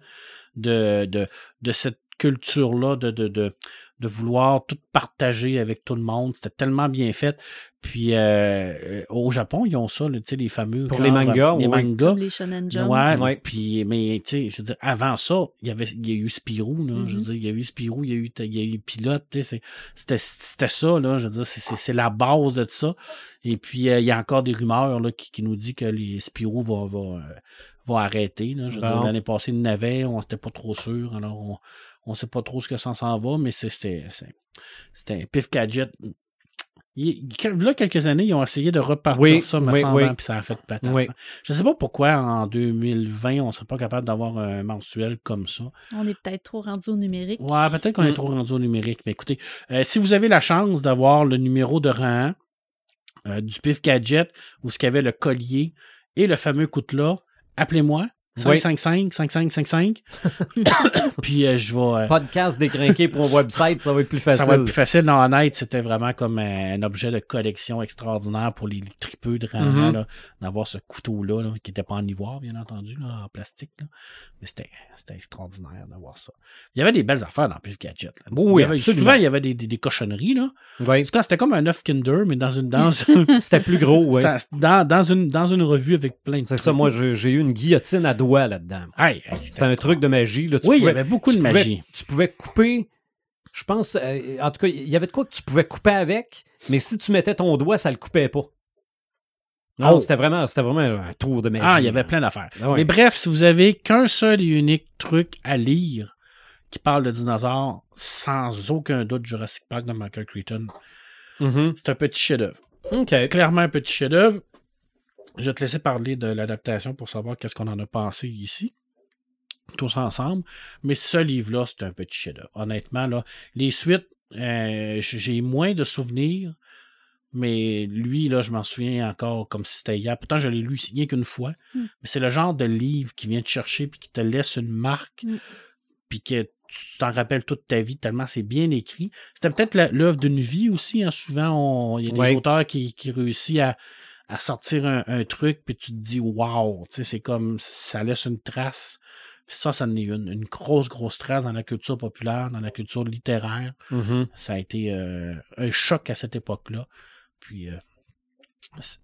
de, de, de cette culture-là, de, de, de, de vouloir tout partager avec tout le monde. C'était tellement bien fait. Puis euh, euh, au Japon, ils ont ça, là, tu sais, les fameux. Pour les mangas, Les oui. mangas. Comme les Shonen Jump. Ouais, Ouais. puis mais tu sais, je veux dire, avant ça, il y avait il y a eu Spirou là, je veux Mhm. dire, il y a eu Spirou, il y a eu il y a eu Pilote, tu sais, c'est- c'était c'était ça là, je veux dire, c'est- c'est c'est la base de ça. Et puis euh, il y a encore des rumeurs là qui, qui nous dit que les Spirou va va euh, va arrêter là, je veux dire, Bon. l'année passée il n'avait, on n'était pas trop sûr, alors on on sait pas trop ce que ça s'en va, mais c'était c'est- c'était un pif gadget. Il, là, quelques années, ils ont essayé de repartir Oui, ça, me oui, semble, oui. puis ça a fait patate. Oui. Je sais pas pourquoi en 2020, on serait pas capable d'avoir un mensuel comme ça. On est peut-être trop rendu au numérique. Ouais, peut-être qu'on est Mm. trop rendu au numérique. Mais écoutez, euh, si vous avez la chance d'avoir le numéro de rang euh, du PIF Gadget, où ce qu'il y avait le collier et le fameux coutelas, appelez-moi. Oui. 555 5555 <coughs> puis euh, je vais euh, Podcast décrinqué pour un website, ça va être plus facile. ça va être plus facile. Non, honnête, c'était vraiment comme un, un objet de collection extraordinaire pour les tripeux de là, d'avoir ce couteau-là, là, qui n'était pas en ivoire, bien entendu, là, en plastique. là. Mais c'était extraordinaire d'avoir ça. Il y avait des belles affaires dans Pif Gadget. Là. Oui, il y avait, absolument. souvent, il y avait des, des, des cochonneries. Là. Oui. En tout cas, c'était comme un œuf Kinder, mais dans une, dans, <laughs> C'était plus gros, dans, dans, une, dans une revue avec plein de C'est ça, moi, j'ai eu une guillotine à là-dedans? C'était un truc de magie. Là. Tu Oui, il y avait beaucoup de pouvais- magie. tu pouvais couper, je pense, euh, en tout cas, il y avait de quoi que tu pouvais couper avec, mais si tu mettais ton doigt, ça le coupait pas. Non, Oh. c'était vraiment, c'était vraiment un tour de magie. Ah, il y avait plein d'affaires. Ah ouais. Mais bref, si vous avez qu'un seul et unique truc à lire qui parle de dinosaures, sans aucun doute Jurassic Park de Michael Crichton, Mhm. c'est un petit chef-d'œuvre. Clairement un petit chef-d'œuvre. Je vais te laisser parler de l'adaptation pour savoir qu'est-ce qu'on en a pensé ici. Tous ensemble. Mais ce livre-là, c'est un petit chef-d'œuvre. Honnêtement, là, les suites, euh, j'ai moins de souvenirs. Mais lui, là, je m'en souviens encore comme si c'était hier. Pourtant, je l'ai lu rien qu'une fois. Mm. Mais c'est le genre de livre qui vient te chercher puis qui te laisse une marque. Mm. Puis que tu t'en rappelles toute ta vie tellement c'est bien écrit. C'était peut-être l'œuvre d'une vie aussi. hein. Souvent, il y a des Ouais. auteurs qui, qui réussissent à, à sortir un, un truc, puis tu te dis, wow, tu sais, c'est comme ça laisse une trace. Puis ça, ça en est une, une grosse, grosse trace dans la culture populaire, dans la culture littéraire. Mhm. Ça a été euh, un choc à cette époque-là. Puis, euh,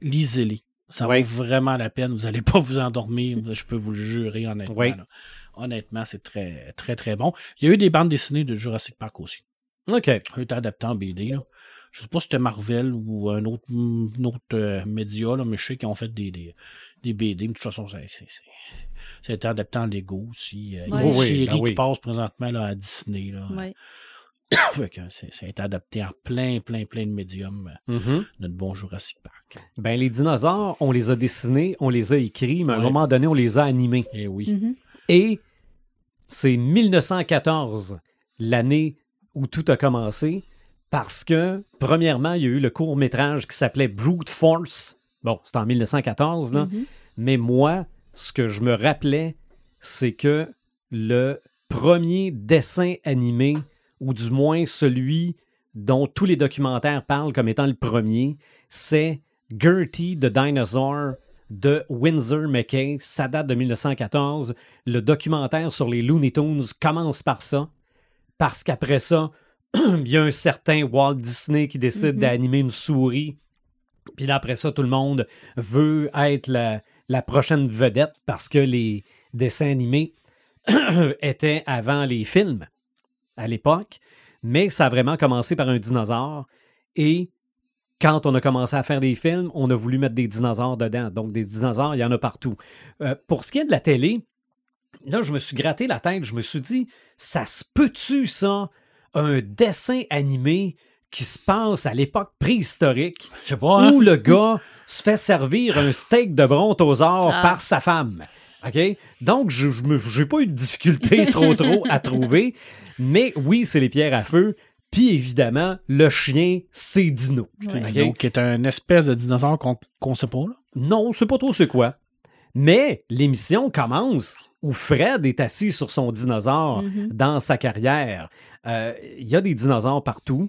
lisez-les. Ça vaut vraiment la peine. Vous n'allez pas vous endormir. <laughs> Je peux vous le jurer, honnêtement. Là. Honnêtement, c'est très, très, très bon. Il y a eu des bandes dessinées de Jurassic Park aussi. OK. Été adapté en BD. Là. Je sais pas si c'était Marvel ou un autre, un autre euh, média, là, mais je sais qu'ils ont fait des, des, des BD. Mais de toute façon, ça, c'est, adapté en Lego aussi. Euh, Il y a une Oui, oui, série ben oui. qui passe présentement là, à Disney. Là. Ouais. <coughs> C'est- ça a été adapté en plein, plein, plein de médiums. Mhm. Notre bon Jurassic Park. Ben, les dinosaures, on les a dessinés, on les a écrits, mais à un moment donné, on les a animés. Eh oui. Mhm. Et c'est 1914, l'année où tout a commencé, parce que, premièrement, il y a eu le court-métrage qui s'appelait Brute Force. Bon, c'était en 1914, là. Mhm. Mais moi, ce que je me rappelais, c'est que le premier dessin animé, ou du moins celui dont tous les documentaires parlent comme étant le premier, c'est Gertie the Dinosaur de Windsor McKay. Ça date de 1914. Le documentaire sur les Looney Tunes commence par ça, parce qu'après ça, <clears throat> il y a un certain Walt Disney qui décide Mhm. d'animer une souris. Puis là, après ça, tout le monde veut être la, la prochaine vedette parce que les dessins animés <clears throat> étaient avant les films à l'époque. Mais ça a vraiment commencé par un dinosaure. Et quand on a commencé à faire des films, on a voulu mettre des dinosaures dedans. Donc, des dinosaures, il y en a partout. Euh, pour ce qui est de la télé, là, je me suis gratté la tête. Je me suis dit, ça se peut-tu, ça, un dessin animé qui se passe à l'époque préhistorique Je sais pas, hein? où le gars <laughs> se fait servir un steak de brontosaure Ah. par sa femme. OK? Donc, je n'ai pas eu de difficulté <laughs> trop, trop à trouver. Mais oui, c'est les pierres à feu. Puis évidemment, le chien, c'est Dino. Ouais. OK? Donc, qui est un espèce de dinosaure qu'on qu'on sait pas, là. Non, je sais pas trop c'est quoi. Mais l'émission commence où Fred est assis sur son dinosaure Mhm. dans sa carrière. Euh, Il y a des dinosaures partout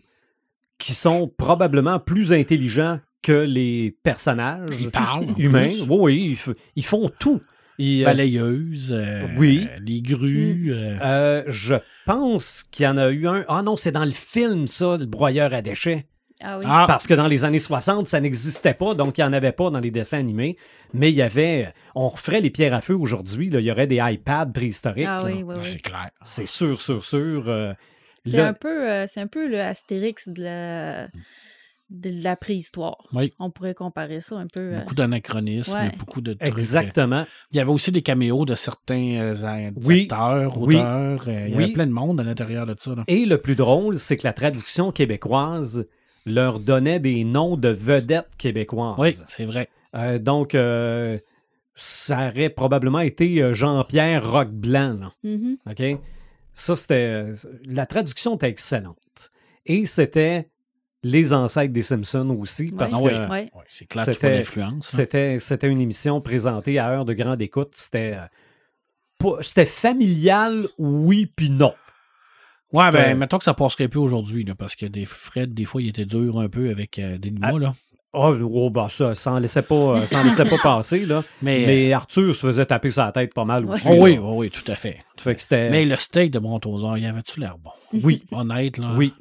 qui sont probablement plus intelligents que les personnages Il parle. en humains. Oui, oui, ils, ils font tout. Ils, euh, Balayeuse. euh, Oui. Les grues. euh, euh, je pense qu'il y en a eu un. Ah non, c'est dans le film, ça, le broyeur à déchets. Ah oui. Ah, Parce que dans les années 60, ça n'existait pas, donc il n'y en avait pas dans les dessins animés. Mais il y avait. On referait les pierres à feu aujourd'hui. Il y aurait des iPads préhistoriques. Ah oui, oui, c'est clair. C'est sûr, sûr, sûr. euh, C'est le- un peu, euh, c'est un peu le Astérix de la, de la préhistoire. Oui. On pourrait comparer ça un peu. euh, Beaucoup d'anachronismes, Ouais. beaucoup de trucs. euh, Exactement. Il y avait aussi des caméos de certains euh, Oui. acteurs, Oui. auteurs. euh, il y Oui. avait plein de monde à l'intérieur de ça. là. Et le plus drôle, c'est que la traduction québécoise leur donnait des noms de vedettes québécoises. Oui, c'est vrai. Euh, donc, euh, ça aurait probablement été euh, Jean-Pierre Roqueblanc. là. mhm. OK? Ça, c'était. La traduction était excellente. Et c'était les ancêtres des Simpsons aussi, parce Ah que oui. Clair, C'était- hein. c'était, c'était une émission présentée à heure de grande écoute. C'était. C'était familial, oui, puis non. Ouais, ben, mettons que ça passerait plus aujourd'hui, là, parce que des Fred, des fois, il était dur un peu avec euh, des mois, là. Oh, oh, bah ça, ça en laissait pas, euh, ça en laissait pas passer, là. <laughs> Mais, Mais Arthur se faisait taper sa tête pas mal aussi. euh, oh oui, oh oui, tout à fait. Fait que c'était. Mais le steak de brontosaure, il avait-tu l'air bon? Oui, <laughs> Honnête, là. oui,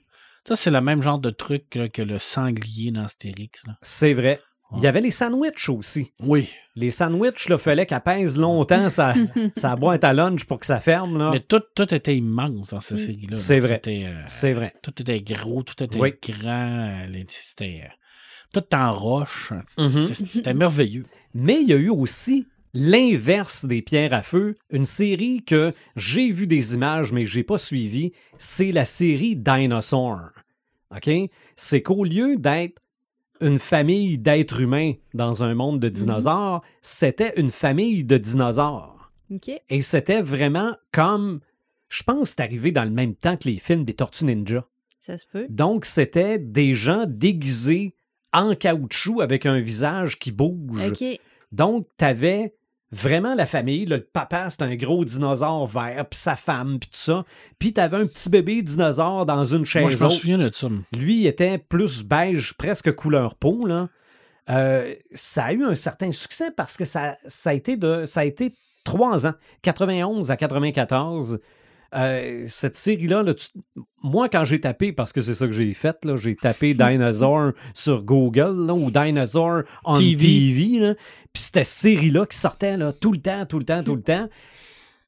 Ça, c'est le même genre de truc là, que le sanglier dans Astérix, là. c'est vrai. Il y avait les sandwichs aussi. Oui. Les sandwichs, il fallait qu'elle pèse longtemps sa, <laughs> sa boîte à lunch pour que ça ferme. Là. Mais tout, tout était immense dans cette Mm. série-là. là. C'est vrai. Euh, C'est vrai. tout était gros, tout était Oui. grand. euh, les- C'était euh, tout en roche. Mhm. C'était- C'était merveilleux. Mais il y a eu aussi l'inverse des pierres à feu, une série que j'ai vu des images, mais j'ai pas suivi. C'est la série Dinosaur. OK? C'est qu'au lieu d'être une famille d'êtres humains dans un monde de dinosaures, c'était une famille de dinosaures. Et c'était vraiment comme. Je pense que c'est arrivé dans le même temps que les films des Tortues Ninja. Ça se peut. Donc, c'était des gens déguisés en caoutchouc avec un visage qui bouge. Donc, tu avais vraiment la famille. là, le papa, c'est un gros dinosaure vert, puis sa femme, puis tout ça. Puis t'avais un petit bébé dinosaure dans une Moi, chaise je me souviens de ça. Lui il était plus beige, presque couleur peau. Là. Euh, ça a eu un certain succès parce que ça, ça, a, été de, ça a été trois ans, 91 à 94. Euh, cette série-là, là, tu- moi, quand j'ai tapé, parce que c'est ça que j'ai fait, j'ai tapé <laughs> Dinosaur sur Google là, ou Dinosaur on TV, TV. puis c'était cette série-là qui sortait là, tout le temps, tout le temps, tout le temps.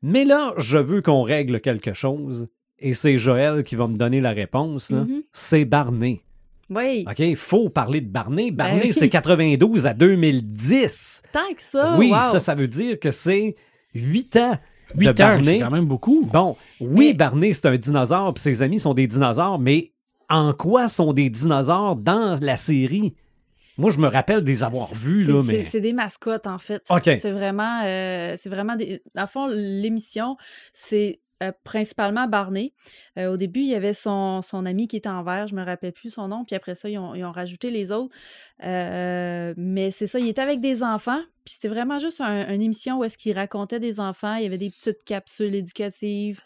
Mais là, je veux qu'on règle quelque chose, et c'est Joël qui va me donner la réponse. Mhm. C'est Barney. Oui. OK, il faut parler de Barney. Barney, oui. c'est 92 à 2010. Tant que ça. oui, wow. ça, ça veut dire que c'est 8 ans 8 ans, Barney. c'est quand même beaucoup. Bon, oui, Mais- Barney, c'est un dinosaure, puis ses amis sont des dinosaures, mais en quoi sont des dinosaures dans la série? Moi, je me rappelle des avoir vus, C'est- là, c'est- mais... C'est des mascottes, en fait. OK. C'est vraiment, euh, c'est vraiment des. Dans le fond, l'émission, c'est euh, principalement Barney. Euh, au début, il y avait son, son ami qui était en vert, je me rappelle plus son nom, puis après ça, ils ont, ils ont rajouté les autres. Euh, mais c'est ça, il était avec des enfants, puis c'était vraiment juste un- une émission où est-ce qu'il racontait des enfants, il y avait des petites capsules éducatives,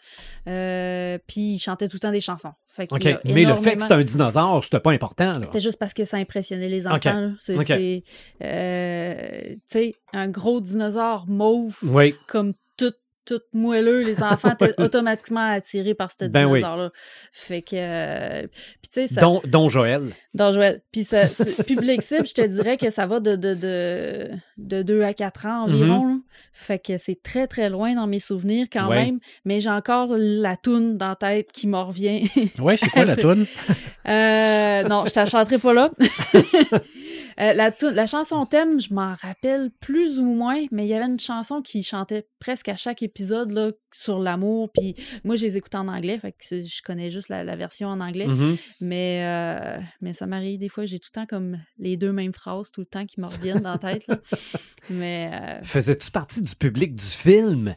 puis il chantait tout le temps des chansons. Fait mais le fait que c'est un dinosaure, c'était pas important, c'était juste parce que ça impressionnait les enfants. C'est, euh, un gros dinosaure mauve, Oui, comme tout, tout moelleux, les <laughs> enfants étaient automatiquement attirés par ce Ben oui. dinosaure-là. Fait que, euh, puis tu sais, ça, dont Joël. dans Joël. Puis ça, public cible, je te dirais que ça va de, de, de, de 2 à 4 ans environ. là. Fait que c'est très, très loin dans mes souvenirs quand Mm-hmm. Ouais. même. Mais j'ai encore la toune dans la tête qui m'en revient. Ouais, c'est quoi la <laughs> toune? Euh, non, je t'en chanterai pas là. <laughs> Euh, la, chanson thème, je m'en rappelle plus ou moins, mais il y avait une chanson qui chantait presque à chaque épisode là, sur l'amour. Puis moi, je les écoutais en anglais, fait que je connais juste la, la version en anglais. Mhm. Mais, euh, mais ça m'arrive des fois, j'ai tout le temps comme les deux mêmes phrases tout le temps qui me reviennent dans la tête. là. <laughs> Mais euh, Faisais-tu partie du public du film?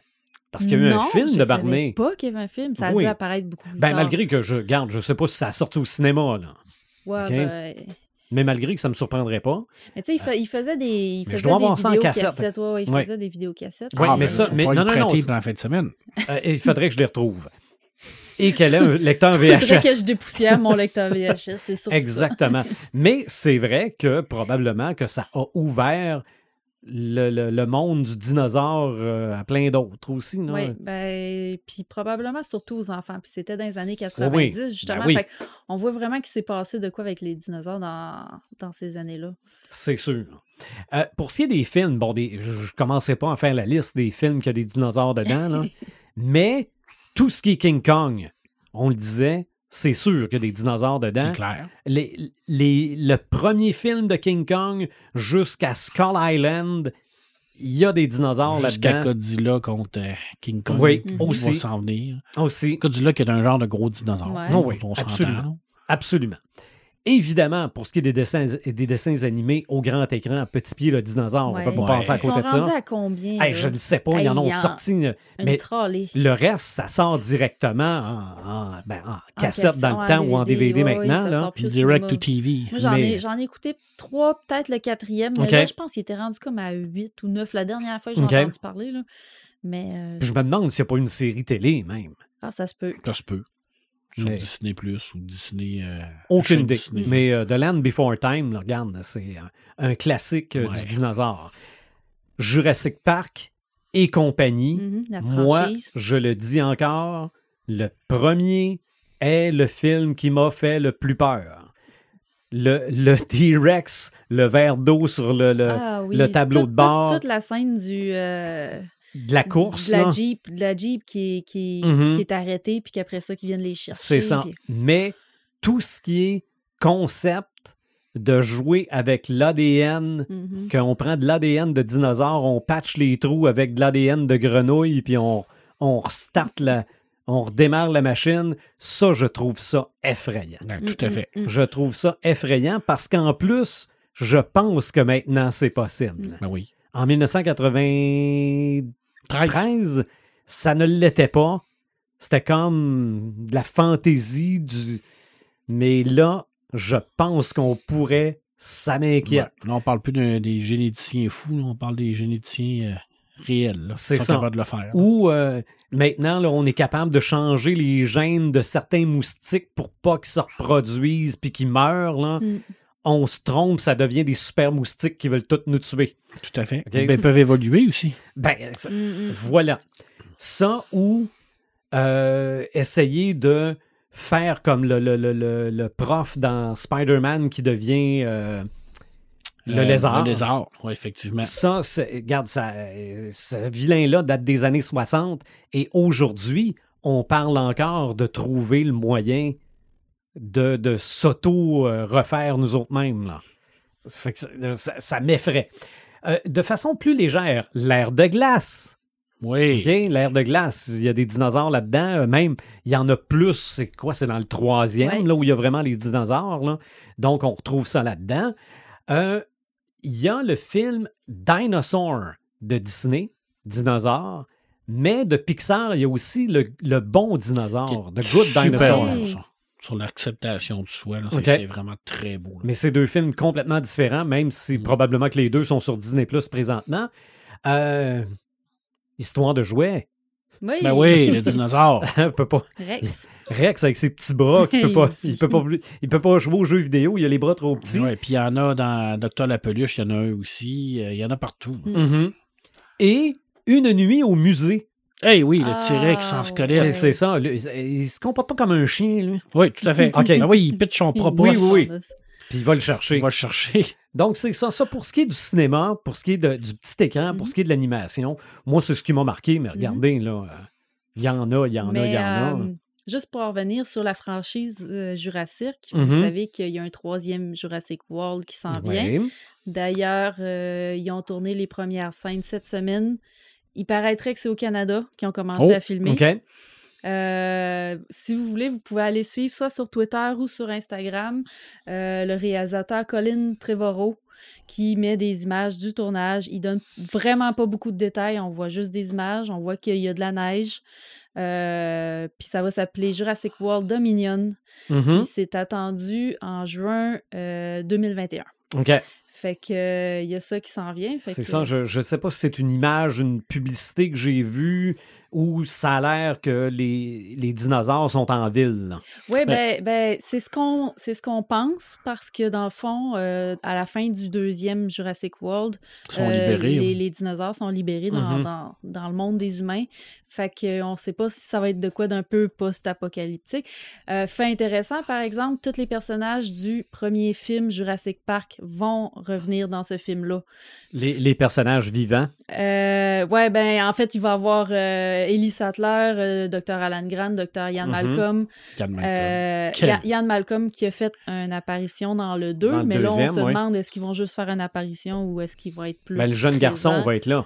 Parce qu'il y a eu non, un film je de savais Barney. pas qu'il y avait un film. Ça a Oui. dû apparaître beaucoup plus Ben, tard. malgré que je garde, je sais pas si ça a sorti au cinéma, là. Ouais, ben, Mais malgré que ça me surprendrait pas. Mais tu sais, il, fa- il faisait des, il je faisait dois des avoir vidéos cassette. cassettes. Ouais, ouais, il Ouais. faisait des vidéos cassettes. Oui, Ah, mais ça- mais non, non, non, pour la fin de semaine. <laughs> Euh, il faudrait que je les retrouve. Et qu'elle ait un <laughs> lecteur Il faudrait que je VHS. dépoussière mon lecteur VHS, c'est sûr. Exactement. Mais c'est vrai que probablement que ça a ouvert le, le- le monde du dinosaure euh, à plein d'autres aussi. là. Oui, ben, puis probablement surtout aux enfants. Puis c'était dans les années 90, Oui, justement. ben oui. Fait on voit vraiment qu'il s'est passé de quoi avec les dinosaures dans, dans ces années-là. C'est sûr. Euh, pour ce qui est des films, bon, des, je ne commençais pas à faire la liste des films qui a des dinosaures dedans, là, <laughs> mais tout ce qui est King Kong, on le disait, c'est sûr qu'il y a des dinosaures dedans. C'est clair. les, les- le premier film de King Kong jusqu'à Skull Island, il y a des dinosaures Jusqu'à là-dedans Godzilla contre euh, King Kong. Oui, qui aussi. va s'en venir. aussi. Godzilla qui est un genre de gros dinosaure. Ouais. Oh oui, On s'entend, absolument. là. Absolument. Évidemment, pour ce qui est des dessins, des dessins animés au grand écran, petit pied le dinosaure, Ouais. on peut pas Ouais. passer à Ils sont côté de rendus ça. à combien? Hey, je ne sais pas, ils en Hey, ont il y en- sorti, une- mais trolley. le reste, ça sort directement en, en- ben, en cassette dans le temps ou en DVD ouais, maintenant. ça là. Direct to TV. Moi, j'en Mais- ai, j'en ai écouté trois, peut-être le quatrième, mais là, je pense qu'il était rendu comme à 8 ou 9 la dernière fois que j'ai entendu parler. Là. Mais euh, Je me demande s'il n'y a pas une série télé même. ah, ça se peut. Ça se peut. Sur Mais- Disney Plus ou Disney. euh, Aucune idée. Disney. Mais euh, The Land Before Time, là, regarde, c'est un, un classique euh, Ouais. du dinosaure. Jurassic Park et compagnie, Mhm, moi, je le dis encore, le premier est le film qui m'a fait le plus peur. Le, le T-Rex, le verre d'eau sur le, le- Ah oui, le tableau de bord. Toute, toute la scène du. De la course. De la là. Jeep, de la Jeep qui est, qui, Mhm. qui est arrêtée, puis qu'après ça, qu'ils viennent les chercher. C'est ça. puis- Mais tout ce qui est concept de jouer avec l'ADN, Mhm. qu'on prend de l'ADN de dinosaure, on patche les trous avec de l'ADN de grenouille, puis on, on restart la, on redémarre la machine, ça, je trouve ça effrayant. Tout à fait. Je trouve ça effrayant parce qu'en plus, je pense que maintenant, c'est possible. Ben oui. En 1993, 13. ça ne l'était pas. C'était comme de la fantaisie du. Mais là, je pense qu'on pourrait. Ça m'inquiète. Ouais. Là, on parle plus des généticiens fous, là, on parle des généticiens euh, réels. C'est ça. capables de le faire. Ou euh, maintenant, là, on est capable de changer les gènes de certains moustiques pour pas qu'ils se reproduisent puis qu'ils meurent. Là. Mm. On se trompe, ça devient des super moustiques qui veulent tous nous tuer. Tout à fait. Ok? Ben, ils peuvent évoluer aussi. Ben, ça- Mm, mm. voilà. Ça ou euh, essayer de faire comme le, le- le- le- le prof dans Spider-Man qui devient euh, le Euh, lézard. Le lézard, oui, effectivement. Ça, regarde, ça, ce vilain-là date des années 60 et aujourd'hui, on parle encore de trouver le moyen de, de s'auto-refaire nous autres mêmes. Là. Ça, fait que ça, ça- ça m'effraie. Euh, de façon plus légère, l'air de glace. Oui. OK? L'air de glace, il y a des dinosaures là-dedans. Euh, Même, il y en a plus. C'est quoi? C'est dans le troisième, là, où il y a vraiment les dinosaures. là. Donc, on retrouve ça là-dedans. Euh, il y a le film Dinosaur de Disney, Dinosaure. Mais de Pixar, il y a aussi le, le bon dinosaure, The Good Super Dinosaur. Oui. Sur l'acceptation du soi, c'est vraiment très beau. là. Mais c'est deux films complètement différents, même si Mm. probablement que les deux sont sur Disney Plus présentement. Euh, histoire de jouets. Oui. Ben oui, le dinosaure. <laughs> Peut pas. Rex. Rex avec ses petits bras, qui peut Il pas, il peut pas, il peut pas jouer aux jeux vidéo, il a les bras trop petits. Ouais, puis il y en a dans Docteur la peluche, il y en a un aussi. euh, Il y en a partout. Mm. Mhm. Et une nuit au musée. Hey, oui, le Ah, T-Rex en ouais. squelette. C'est ça. lui, il se comporte pas comme un chien, lui. Oui, tout à fait. <laughs> Ok. Ben oui, il pitch son <laughs> Si. propre Oui, oui, oui. Puis il va le chercher. Il va le chercher. <laughs> Donc, c'est ça. Ça, pour ce qui est du cinéma, pour ce qui est de- du petit écran, pour Mhm. ce qui est de l'animation, moi, c'est ce qui m'a marqué. Mais regardez, là, euh, il y en a, il y en a, il y en a. euh, juste pour en revenir sur la franchise euh, Jurassic, Mhm. vous savez qu'il y a un troisième Jurassic World qui s'en vient. D'ailleurs, euh, ils ont tourné les premières scènes cette semaine. Il paraîtrait que c'est au Canada qu'ils ont commencé Oh, à filmer. OK. Euh, si vous voulez, vous pouvez aller suivre soit sur Twitter ou sur Instagram euh, le réalisateur Colin Trevorrow qui met des images du tournage. Il donne vraiment pas beaucoup de détails. On voit juste des images. On voit qu'il y a de la neige. Euh, puis ça va s'appeler Jurassic World Dominion. Mhm. Puis c'est attendu en juin euh, 2021. OK. Fait que euh, il y a ça qui s'en vient. C'est que- ça. Je ne sais pas si c'est une image, une publicité que j'ai vue ou ça a l'air que les, les dinosaures sont en ville. là. Oui, ben, ben, c'est ce qu'on c'est ce qu'on pense parce que dans le fond, euh, à la fin du deuxième Jurassic World, euh, libérés. les, hein. les dinosaures sont libérés dans, Mhm. dans, dans le monde des humains. Fait qu'on ne sait pas si ça va être de quoi d'un peu post-apocalyptique. Euh, fait intéressant, par exemple, tous les personnages du premier film Jurassic Park vont revenir dans ce film-là. Les, les personnages vivants. Euh, ouais, ben en fait, il va y avoir euh, Ellie Sattler, euh, Dr. Alan Grant, Dr. Ian Mhm. Malcolm, Malcolm. euh, Quel- Yann Malcolm qui a fait une apparition dans le 2, Dans le mais là, on se demande est-ce qu'ils vont juste faire une apparition ou est-ce qu'ils vont être plus. Ben, le jeune garçon va être là.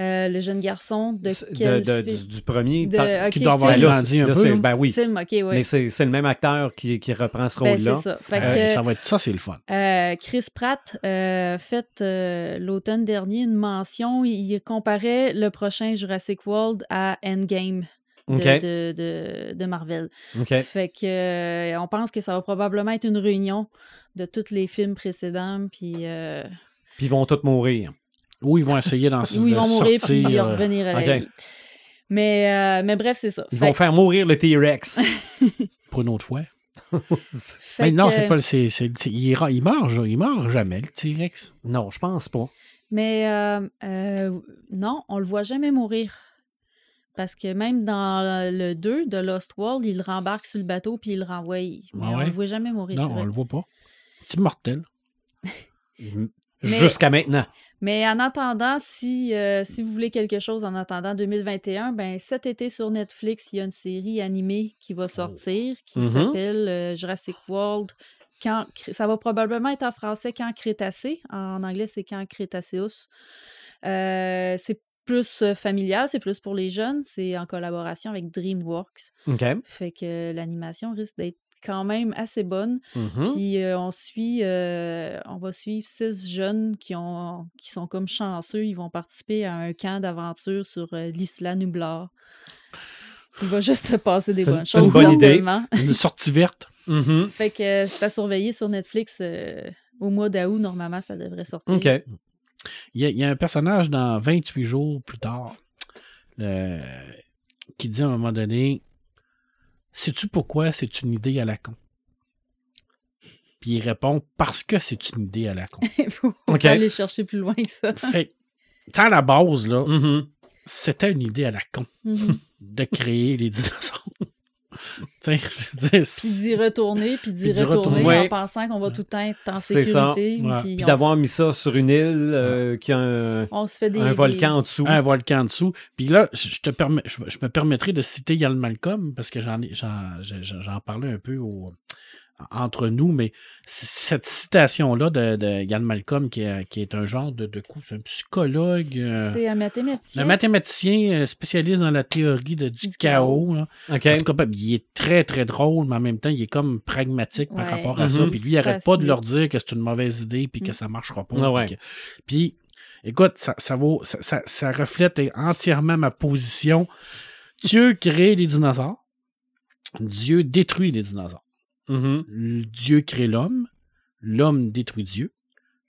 Euh, le jeune garçon de De- quel de- film? du, du premier. De- par- ok, qui doit avoir grandi c'est- un peu, ben oui. Ouais. Mais c'est c'est le même acteur qui, qui reprend ce Ben, rôle-là. c'est ça. Fait Euh, que, ça, va être, ça, c'est le fun. Euh, Chris Pratt fait euh, l'automne dernier une mention. Il, il comparait le prochain Jurassic World à Endgame de, OK. de, de- de Marvel. Fait que euh, on pense que ça va probablement être une réunion de tous les films précédents, puis euh, Puis ils vont tous mourir. Ou ils vont essayer d'en où ils de vont mourir puis sortir, euh, revenir à la vie. Mais, euh, mais bref, c'est ça. Ils Fait- vont faire mourir le T-Rex. <laughs> pour une autre fois. <laughs> Mais non, que- c'est pas le. c'est- il, il meurt, il meurt jamais, le T-Rex. non, je pense pas. Mais euh, euh, non, on le voit jamais mourir. Parce que même dans le 2 de Lost World, il le rembarque sur le bateau puis il le renvoie. Mais Ah on ouais? le voit jamais mourir. Non, on le voit pas. C'est mortel. <laughs> Jusqu'à maintenant. Mais en attendant, si, euh, si vous voulez quelque chose en attendant 2021, ben cet été sur Netflix, il y a une série animée qui va sortir qui Mhm. s'appelle euh, Jurassic World. Quand, ça va probablement être en français Quand Crétacé. En anglais, c'est Quand Crétacéus. Euh, c'est plus familial, c'est plus pour les jeunes. C'est en collaboration avec DreamWorks. OK. Fait que l'animation risque d'être quand même assez bonne. Mhm. Puis euh, on suit, euh, on va suivre six jeunes qui ont, qui sont comme chanceux. Ils vont participer à un camp d'aventure sur euh, l'Isla Nublar. Il va juste se passer des bonnes c'est une choses, bonne idée. <laughs> Une sortie verte. Mhm. Fait que euh, c'est à surveiller sur Netflix au mois d'août. Normalement, ça devrait sortir. OK. Il y, a, il y a un personnage dans 28 jours plus tard qui dit à un moment donné Sais-tu pourquoi c'est une idée à la con? Puis il répond Parce que c'est une idée à la con. Il <laughs> faut aller chercher plus loin que ça. fait que, tant à la base, là, Mhm. c'était une idée à la con Mhm. de créer les dinosaures. <laughs> Puis d'y retourner, puis d'y retourner retourner. en pensant qu'on va tout le temps être en sécurité. Ouais. Puis Puis on, d'avoir mis ça sur une île euh, qui a un, on se fait des. un des- volcan en dessous. un volcan en dessous. Puis là, je, te permets, je, je me permettrai de citer Yann Malcolm parce que j'en ai, j'en, j'en j'en parlais un peu au- entre nous, mais cette citation-là de, de Yann Malcolm, qui est, qui est un genre de, de coup, c'est un psychologue, euh, C'est un mathématicien. un mathématicien euh, spécialiste dans la théorie de, du, Du chaos. là. En tout cas, ben, il est très, très drôle, mais en même temps, il est comme pragmatique par Ouais. rapport à ça. Mhm. Puis lui, il arrête pas de leur dire que c'est une mauvaise idée puis que Mhm. ça marchera pas. Ah ouais. Puis, que- puis, écoute, ça, ça vaut, ça, ça, ça reflète entièrement ma position. Dieu crée les dinosaures. Dieu détruit les dinosaures. L- Dieu crée l'homme. L'homme détruit Dieu.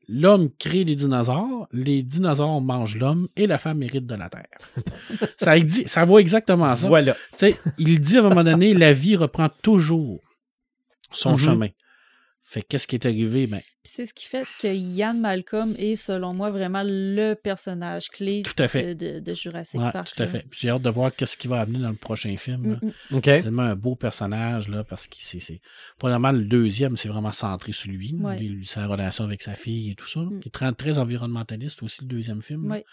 L'homme crée les dinosaures, les dinosaures mangent l'homme et la femme hérite de la terre. <laughs> ça, dit, ça vaut exactement ça. Voilà. Il dit à un moment donné, la vie reprend toujours son Mhm. chemin. Fait qu'est-ce qui est arrivé? Ben, c'est ce qui fait que Ian Malcolm est, selon moi, vraiment le personnage clé Tout à fait. de, de- de Jurassic ouais, Park. tout à là. fait. J'ai hâte de voir qu'est-ce qui va amener dans le prochain film. Mm. C'est tellement un beau personnage, là, parce que c'est. c'est- Premièrement, le deuxième, c'est vraiment centré sur lui. Ouais. Lui, lui, sa relation avec sa fille et tout ça. là, Mm. qui est très, très environnementaliste aussi, le deuxième film. Ouais.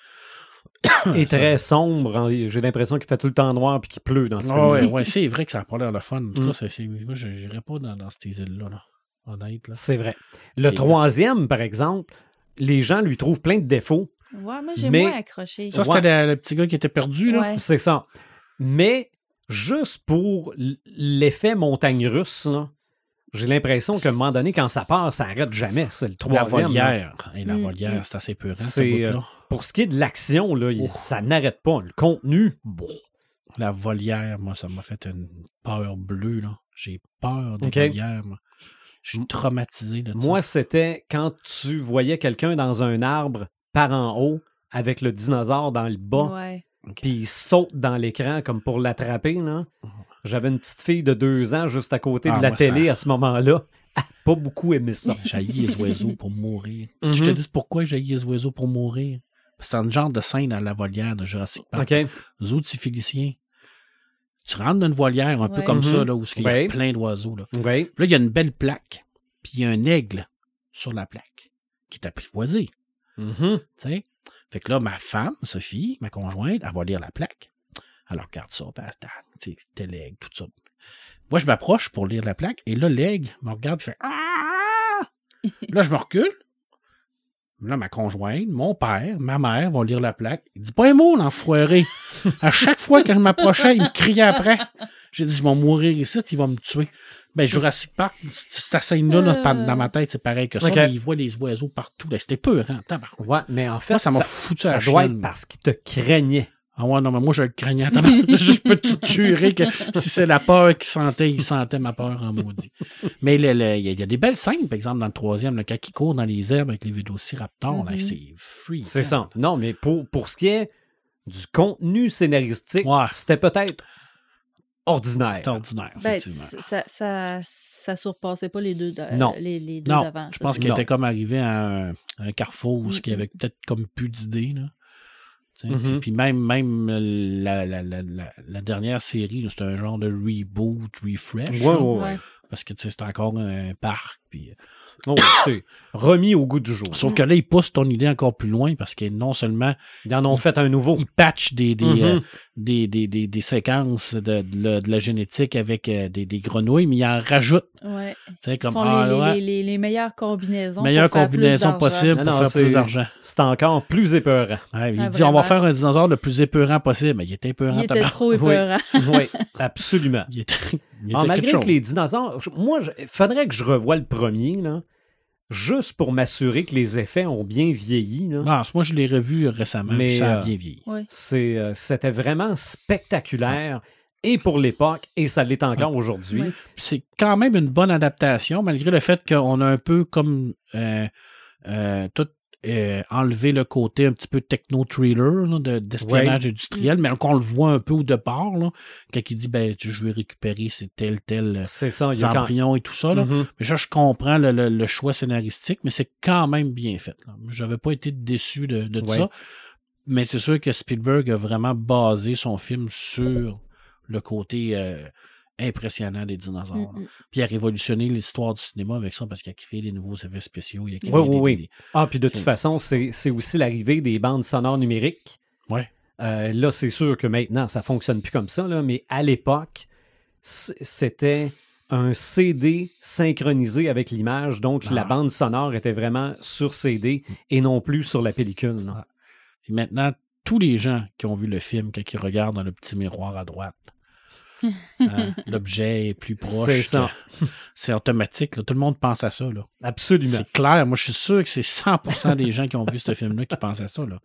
<coughs> Et très sombre. J'ai l'impression qu'il fait tout le temps noir puis qu'il pleut dans ce film. ouais, ouais, c'est vrai que ça a pas l'air le fun. En tout Mm. cas, c'est- c'est- moi, je n'irais pas dans, dans ces îles-là. Là. Honnête. C'est vrai. Le troisième, par exemple, les gens lui trouvent plein de défauts. Ouais, moi, j'ai Mais- moins accroché. Ça, Ouais. c'était le, le petit gars qui était perdu. Là. Ouais. C'est ça. Mais juste pour l'effet montagne russe, là, j'ai l'impression qu'à un moment donné, quand ça part, ça arrête jamais. C'est le La troisième. là. volière. Et la Mm, volière, c'est assez. C'est, ce euh. Pour ce qui est de l'action, là, il- ça n'arrête pas. Le contenu, bon. La volière, moi, ça m'a fait une peur bleue. là. J'ai peur des Ok. volières. moi. Je suis traumatisé de Moi, c'était quand tu voyais quelqu'un dans un arbre par en haut avec le dinosaure dans le bas, Ouais. puis il saute dans l'écran comme pour l'attraper. là. J'avais une petite fille de deux ans juste à côté Ah, de la télé ça- à ce moment-là. <laughs> Pas beaucoup aimé ça. <laughs> J'ai les oiseaux pour mourir. Je te dis pourquoi j'ai les oiseaux pour mourir. C'est un genre de scène à la volière de Jurassic Park. OK? Zootiphilicien. Tu rentres dans une volière un peu comme ça, Mhm. là, où il y a Ouais. plein d'oiseaux. Là. Là, il y a une belle plaque, puis il y a un aigle sur la plaque qui est apprivoisé. Mhm. tu sais? Fait que là, ma femme, Sophie, ma conjointe, elle va lire la plaque. Elle regarde ça, puis elle attend, tu sais, tel aigle, tout ça. Moi, je m'approche pour lire la plaque, et là, l'aigle me regarde, et fait Ah! Là, je me recule. Là, ma conjointe, mon père, ma mère vont lire la plaque. Il dit pas un mot, l'enfoiré. à chaque fois que je m'approchais, il me criait après. J'ai dit, je vais mourir ici, il va me tuer. Ben, Jurassic Park, cette scène-là, là, Euh. dans ma tête, c'est pareil que ça. Ok. mais il voit les oiseaux partout. là. C'était peur, hein. Ouais, mais en fait, Moi, ça m'a ça, foutu ça à la doit être parce qu'il te craignait. Ah ouais, non, mais moi, je craignais. <laughs> je peux te jurer que si c'est la peur qu'il sentait, il sentait ma peur en maudit. Mais le- le- il y, a- il y a des belles scènes, par exemple, dans le troisième, le quand il court dans les herbes avec les vélociraptors, là, Mhm. c'est free. C'est ça. Non, mais pour, pour ce qui est du contenu scénaristique, Ouais. c'était peut-être ordinaire. C'est ordinaire, Ben, effectivement. c- ça, ça, ça surpassait pas les deux, de- Non. les, les deux non, d'avant. je pense qu'il était comme arrivé à un, un carrefour où Mm, il y avait peut-être comme plus d'idées. là. Sais, Mhm. puis, puis même, même euh, la, la, la, la, la dernière série, c'était un genre de reboot, refresh. Ouais, ouais, ouais. Parce que c'est encore un parc. Puis, Oh, <coughs> c'est remis au goût du jour. Sauf que là, ils poussent ton idée encore plus loin parce que non seulement Ils en ont fait un nouveau. ils patchent des, des, Mhm. euh, des, des, des, des séquences de, de la, de la génétique avec euh, des, des grenouilles, mais ils en rajoutent. Ouais. Tu sais, Ils comme font ah, les, les- ouais, les- les- les meilleures combinaisons. meilleure pour faire plus d'argent. possible Non, pour non, faire c'est- plus d'argent. C'est encore plus épeurant. Ouais, il Ah, dit on va faire un dinosaure le plus épeurant possible. Mais il était épeurant. Il était trop Oui. épeurant. oui, <laughs> absolument. Il était, Ah, malgré chose. que les dinosaures, moi, il faudrait que je revoie le premier, là, juste pour m'assurer que les effets ont bien vieilli. Là. Ah, moi, je l'ai revu récemment, Mais, ça a euh, bien vieilli. Euh, c'était vraiment spectaculaire, et pour l'époque, et ça l'est encore aujourd'hui. Ouais. C'est quand même une bonne adaptation, malgré le fait qu'on a un peu comme euh, euh, tout euh, enlever le côté un petit peu techno-thriller là, de- d'espionnage industriel, mais qu'on le voit un peu au départ, là, quand il dit ben, je vais récupérer ces tel, tel C'est ça. Quand... et tout ça. Là. Mhm. Mais ça, je comprends le, le- le choix scénaristique, mais c'est quand même bien fait. Là. J'avais pas été déçu de, de Ouais. ça. Mais c'est sûr que Spielberg a vraiment basé son film sur le côté euh, impressionnant des dinosaures. Mm. Puis il a révolutionné l'histoire du cinéma avec ça parce qu'il a créé des nouveaux effets spéciaux. Il a créé Oui, des- oui, oui. des- Ah, puis de toute façon, c'est c'est aussi l'arrivée des bandes sonores numériques. Ouais. Euh, là, c'est sûr que maintenant, ça fonctionne plus comme ça, là, mais à l'époque, c'était un CD synchronisé avec l'image, donc la Ah. bande sonore était vraiment sur CD et non plus sur la pellicule. là. Ah. Maintenant, tous les gens qui ont vu le film, quand ils regardent dans le petit miroir à droite, hein, <laughs> l'objet est plus proche. C'est ça. que- <laughs> C'est automatique. là. Tout le monde pense à ça. Là. Absolument. C'est clair. Moi, je suis sûr que c'est 100% des gens qui ont vu ce film-là qui pensent à ça. Là.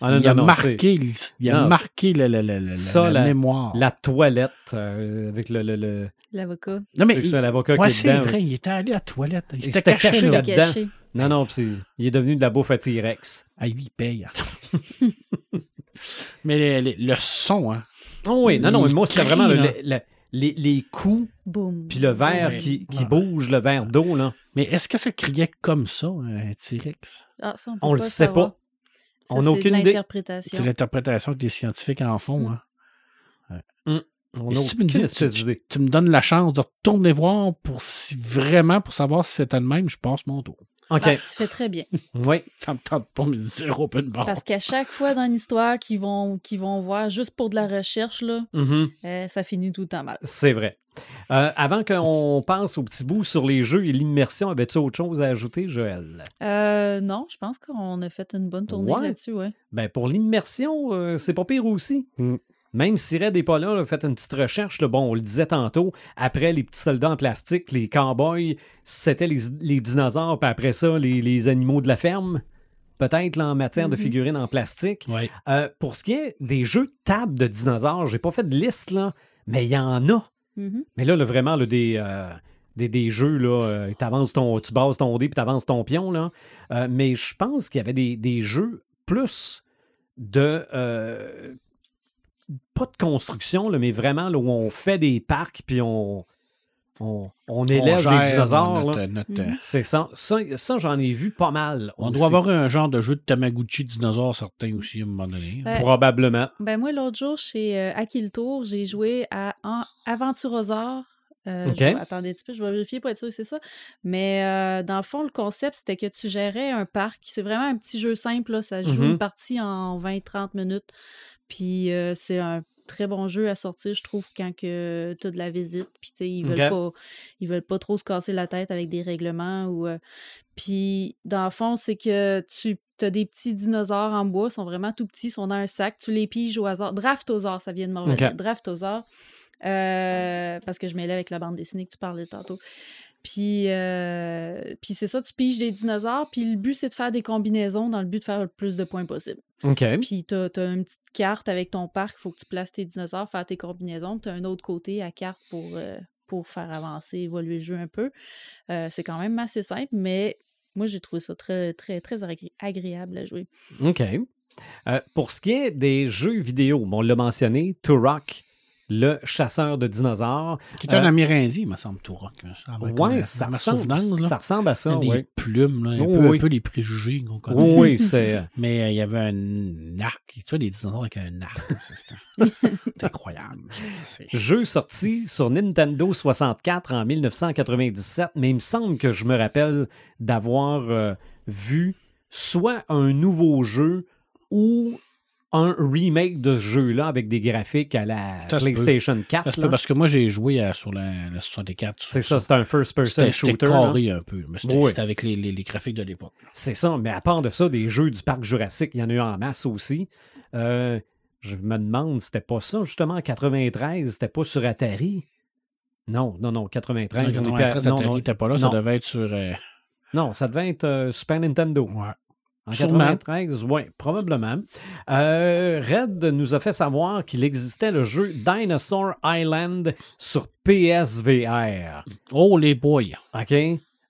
Ah, non, il a non, marqué, il a Non, marqué la, la- la- la- Ça, la la- mémoire. La toilette euh, avec le. le, le- L'avocat. Non, mais c'est il- l'avocat ouais, qui est c'est dedans. vrai, il était allé à la toilette. Il, Il s'était caché, caché là. là. Là-dedans. Non, non, puis il est devenu de la bouffe à T-Rex. Ah, lui, il paye. <laughs> mais les- les- le son, hein. Oh oui, non, non, mais moi, c'était vraiment le- là. le- le- les, les coups, Boum. puis le verre Ouais. qui, qui Ouais. bouge, le verre d'eau, là. Mais est-ce que ça criait comme ça, un T-Rex? Ah, ça, on peut On le sait savoir. pas. Ça, On n'a c'est aucune idée. C'est l'interprétation que des scientifiques en font. Mm. Hein. On Et n'a si tu me aucune dis, espèce tu- d'idée. Tu me donnes la chance de retourner voir pour si vraiment pour savoir si c'était le même, je passe mon tour. OK. Ah, tu fais très bien. <laughs> Oui. Ça me tente pas mais zéro open bar. Parce qu'à chaque fois dans l'histoire qu'ils vont, qu'ils vont voir juste pour de la recherche, là, Mhm. euh, ça finit tout le temps mal. C'est vrai. Euh, avant qu'on passe au petit bout sur les jeux et l'immersion, avais-tu autre chose à ajouter, Joël? Euh, non, je pense qu'on a fait une bonne tournée Ouais. là-dessus, ouais. Ben, pour l'immersion, euh, c'est pas pire aussi. Mm. Même si Red n'est pas là, là, faites une petite recherche. là. bon, on le disait tantôt, après les petits soldats en plastique, les cowboys, c'était les, les dinosaures, puis après ça, les, les animaux de la ferme. Peut-être là, en matière de Mhm. figurines en plastique. Euh, pour ce qui est des jeux de table de dinosaures, j'ai pas fait de liste, là, mais il y en a. Mhm. Mais là, là, vraiment, là, des, euh, des, des jeux, là, euh, t'avances ton, tu bases ton dé puis t'avances ton pion. Là. Euh, mais je pense qu'il y avait des, des jeux plus de. Pas de construction, là, mais vraiment là, où on fait des parcs puis on, on, on élève gère des dinosaures. notre- là. notre, Mhm. C'est ça. Ça, ça, j'en ai vu pas mal. On aussi. doit avoir un genre de jeu de Tamagotchi dinosaure certain aussi à un moment donné. Ben, Probablement. Ben moi, l'autre jour, chez euh, j'ai joué à en Aventurosaure. Euh, attendez un petit peu, je vais vérifier pour être sûr que c'est ça. Mais euh, dans le fond, le concept, c'était que tu gérais un parc. C'est vraiment un petit jeu simple. Là. Ça se joue Mhm. une partie en 20-30 minutes. Puis euh, c'est un très bon jeu à sortir, je trouve, quand que tu as de la visite. Puis tu sais, ils veulent pas ils veulent pas trop se casser la tête avec des règlements. ou euh, Puis dans le fond, c'est que tu as des petits dinosaures en bois, ils sont vraiment tout petits, ils sont dans un sac, tu les piges au hasard. Draftosaure, ça vient de me revenir. OK. Draftosaure. Euh, parce que je mêlais avec la bande dessinée que tu parlais tantôt. Puis, euh, puis c'est ça, tu piges des dinosaures, puis le but, c'est de faire des combinaisons dans le but de faire le plus de points possible. OK. Puis tu as, une petite carte avec ton parc, il faut que tu places tes dinosaures, faire tes combinaisons. Tu as un autre côté à carte pour, euh, pour faire avancer, évoluer le jeu un peu. Euh, c'est quand même assez simple, mais moi, j'ai trouvé ça très, très, très agré- agréable à jouer. OK. Pour ce qui est des jeux vidéo, bon, on l'a mentionné, Turok, le chasseur de dinosaures. Qui est un Euh, Amérindien, il me semble, Touroc. hein, avec Ouais, ma- ça ressemble, ça ressemble à Il y ça, a des oui. plumes, là, un, Oh, peu, oui. un peu les préjugés qu'on connaît. Oui, oui, <laughs> c'est... Mais euh, il y avait un arc. Tu vois, des dinosaures avec un arc. <laughs> c'est- incroyable. Jeu sorti sur Nintendo 64 en 1997, mais il me semble que je me rappelle d'avoir euh, vu soit un nouveau jeu ou un remake de ce jeu-là avec des graphiques à la Ça. PlayStation 4. Ça se peut là. parce que moi, j'ai joué à- sur la, la 64. sur C'est ça, c'est un first-person C'était c'était shooter. carré un peu. Mais c'était Oui. c'était avec les, les- les graphiques de l'époque. C'est ça, mais à part de ça, des jeux du parc Jurassique, il y en a eu en masse aussi. Euh, je me demande, c'était pas ça justement en 93, c'était pas sur Atari? Non, non, non, 93. on est pas- 93, non, Atari non, n'était pas là. Ça non. devait être sur... euh, non, ça devait être euh, Super Nintendo. ouais. En Sûrement. 93, oui, probablement. Euh, Red nous a fait savoir qu'il existait le jeu Dinosaur Island sur PSVR. Oh, les boys. OK?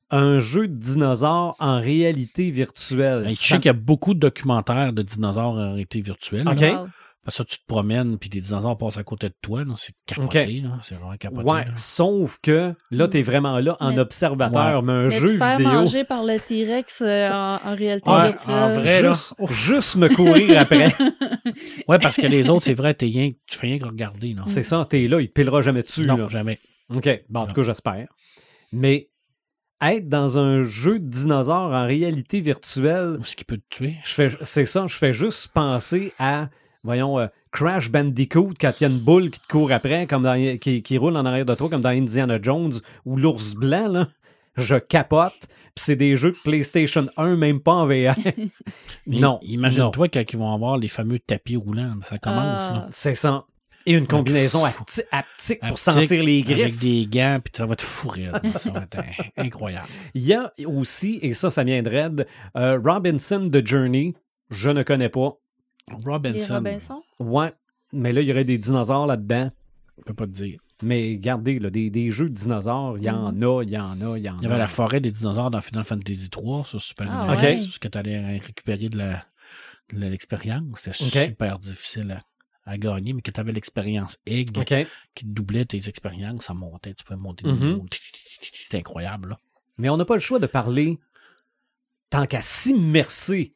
un jeu de dinosaures en réalité virtuelle. Je Ça- sais qu'il y a beaucoup de documentaires de dinosaures en réalité virtuelle. Ok. Wow. Parce que tu te promènes, puis des dinosaures passent à côté de toi. C'est capoté. là. C'est vraiment capoté. Ouais, là. sauf que là, t'es vraiment là en Mais- observateur, mais un Mais jeu te faire vidéo. manger par le T-Rex euh, en, en réalité Ouais, virtuelle. en vrai, là. juste, juste me courir après. <laughs> Ouais, parce que les autres, c'est vrai, t'es rien, tu fais rien que regarder. Non, C'est ça, t'es là, il te pilera jamais dessus. non là. jamais. OK. Bon, en tout cas, j'espère. Mais être dans un jeu de dinosaures en réalité virtuelle, Ce qui peut te tuer? je fais, c'est ça, je fais juste penser à, voyons, euh, Crash Bandicoot quand il y a une boule qui te court après, comme dans- qui, qui roule en arrière de toi, comme dans Indiana Jones ou l'ours blanc, là. Je capote. Puis c'est des jeux de PlayStation 1, même pas en VR. <laughs> <laughs> Non. Imagine-toi quand ils vont avoir les fameux tapis roulants. Ça commence. Ah. là. C'est ça. Et une combinaison hapti- haptique pour Haptique, sentir les Avec griffes. des gants, puis ça va te fourrer. là. Ça va être incroyable. <laughs> Il y a aussi, et ça, ça vient de Red, euh, Robinson de Journey. Je ne connais pas. Les Robinson, Robinson? Ouais, mais là, il y aurait des dinosaures là-dedans. je peux pas te dire. Mais regardez, là, des, des jeux de dinosaures, il y en a, il y en a, il y en a. Il y avait la forêt des dinosaures dans Final Fantasy 3 sur Super Ah, ouais. Ce que tu allais récupérer de la- de l'expérience. C'était super difficile à, à gagner, mais que tu avais l'expérience Egg qui doublait tes expériences, ça montait. Tu pouvais monter de Mhm. niveau. C'était incroyable. Là. Mais on n'a pas le choix de parler, tant qu'à s'immerser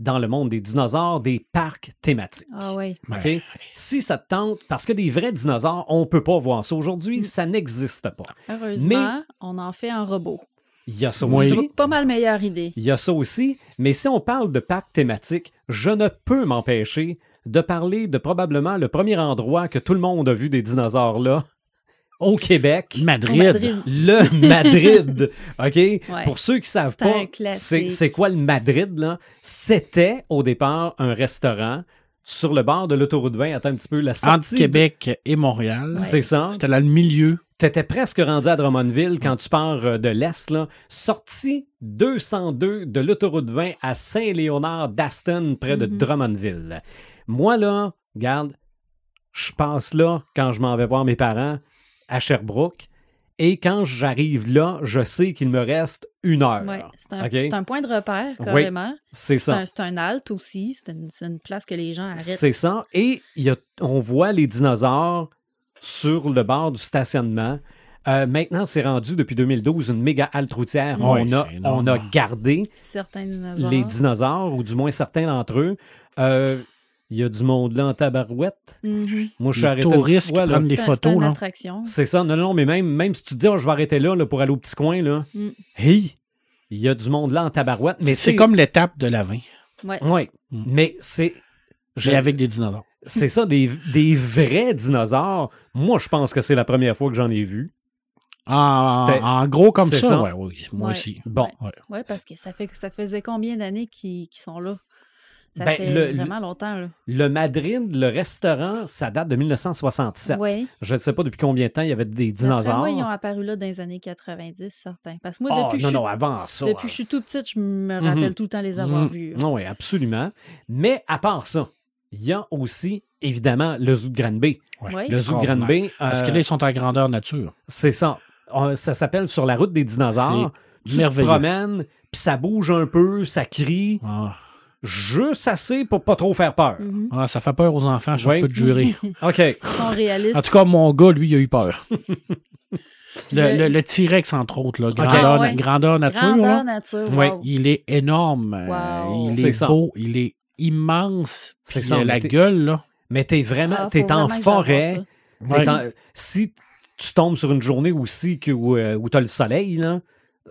dans le monde des dinosaures, des parcs thématiques. Ah oui. OK? Ouais. Si ça te tente, parce que des vrais dinosaures, on peut pas voir ça. Mm. Aujourd'hui, ça n'existe pas. Heureusement, on en fait en robot. Il y a ça Oui. aussi. C'est pas mal meilleure idée. Il y a ça aussi. Mais si on parle de parcs thématiques, je ne peux m'empêcher de parler de probablement le premier endroit que tout le monde a vu des dinosaures là, au Québec. Madrid. Madrid. Le Madrid. <laughs> OK? Ouais. Pour ceux qui savent C'est un pas, c'est quoi le Madrid, là? C'était au départ un restaurant sur le bord de l'autoroute 20. Attends un petit peu. La sortie. Entre Québec et Montréal. C'est ça. C'était là le milieu. T'étais presque rendu à Drummondville quand tu pars euh, de l'Est, là. Sortie 202 de l'autoroute 20 à Saint-Léonard d'Aston, près de Mhm. Drummondville. Moi, là, regarde, je passe là quand je m'en vais voir mes parents à Sherbrooke. Et quand j'arrive là, je sais qu'il me reste une heure. Ouais, c'est un, point de repère, carrément. C'est C'est ça. c'est un halt aussi. C'est une, place que les gens arrêtent. C'est ça. Et il y a- on voit les dinosaures sur le bord du stationnement. Euh, maintenant, c'est rendu depuis 2012 une méga halte routière. A, on a gardé Certains dinosaures. les dinosaures, ou du moins certains d'entre eux. Euh, Il y a du monde là en tabarouette. Mhm. Moi, je suis arrêté touristes qui fois, là. prennent des photos, C'est une là. attraction. C'est ça. Non, non, mais même, même si tu te dis, oh, je vais arrêter là, là pour aller au petit coin, là. Mm. Hey! Il y a du monde là en tabarouette. Mais C'est comme l'étape de la 20, Ouais. Oui, Mm. mais c'est. je- mais avec des dinosaures. <laughs> C'est ça, des, des vrais dinosaures. Moi, je pense que c'est la première fois que j'en ai vu. En, C'était- en gros, comme c'est ça, ça. ouais, oui, moi Ouais. aussi. Bon. Ouais. Ouais, parce que ça fait ça faisait combien d'années qu'ils qu'ils sont là? Ça Ben, fait le- vraiment longtemps, là. Le Madrid, le restaurant, ça date de 1967. Oui. Je ne sais pas depuis combien de temps il y avait des dinosaures. Moi, ils ont apparu là dans les années 90, certains. Parce que moi, Ah, depuis, que non, je non, suis- avant ça. depuis que je suis tout petite, je me rappelle Mhm. tout le temps les avoir Mhm. vus. Oui, absolument. Mais à part ça, il y a aussi, évidemment, le zoo de Granby. Ouais. Oui. Le zoo de. Granby, Parce euh, que là, ils sont à grandeur nature. c'est ça. Euh, Ça s'appelle Sur la route des dinosaures. Tu te promènes, puis ça bouge un peu, ça crie, Ah. Juste assez pour pas trop faire peur. Mhm. Ah, ça fait peur aux enfants, je Ouais. peux te jurer. <laughs> OK. Ils sont réalistes. En tout cas, mon gars, lui, il a eu peur. <laughs> Le, Le- le- le T-Rex, entre autres, là, grandeur, Ah, ouais. grandeur nature, Grandeur là, nature. Ouais. wow. il est énorme. euh, Wow. il est ça. beau, il est immense. C'est ça, la t'es- gueule, là. Mais t'es vraiment, Ah, t'es en forêt. Ouais. en- si tu tombes sur une journée aussi que, où, euh, où t'as le soleil, là,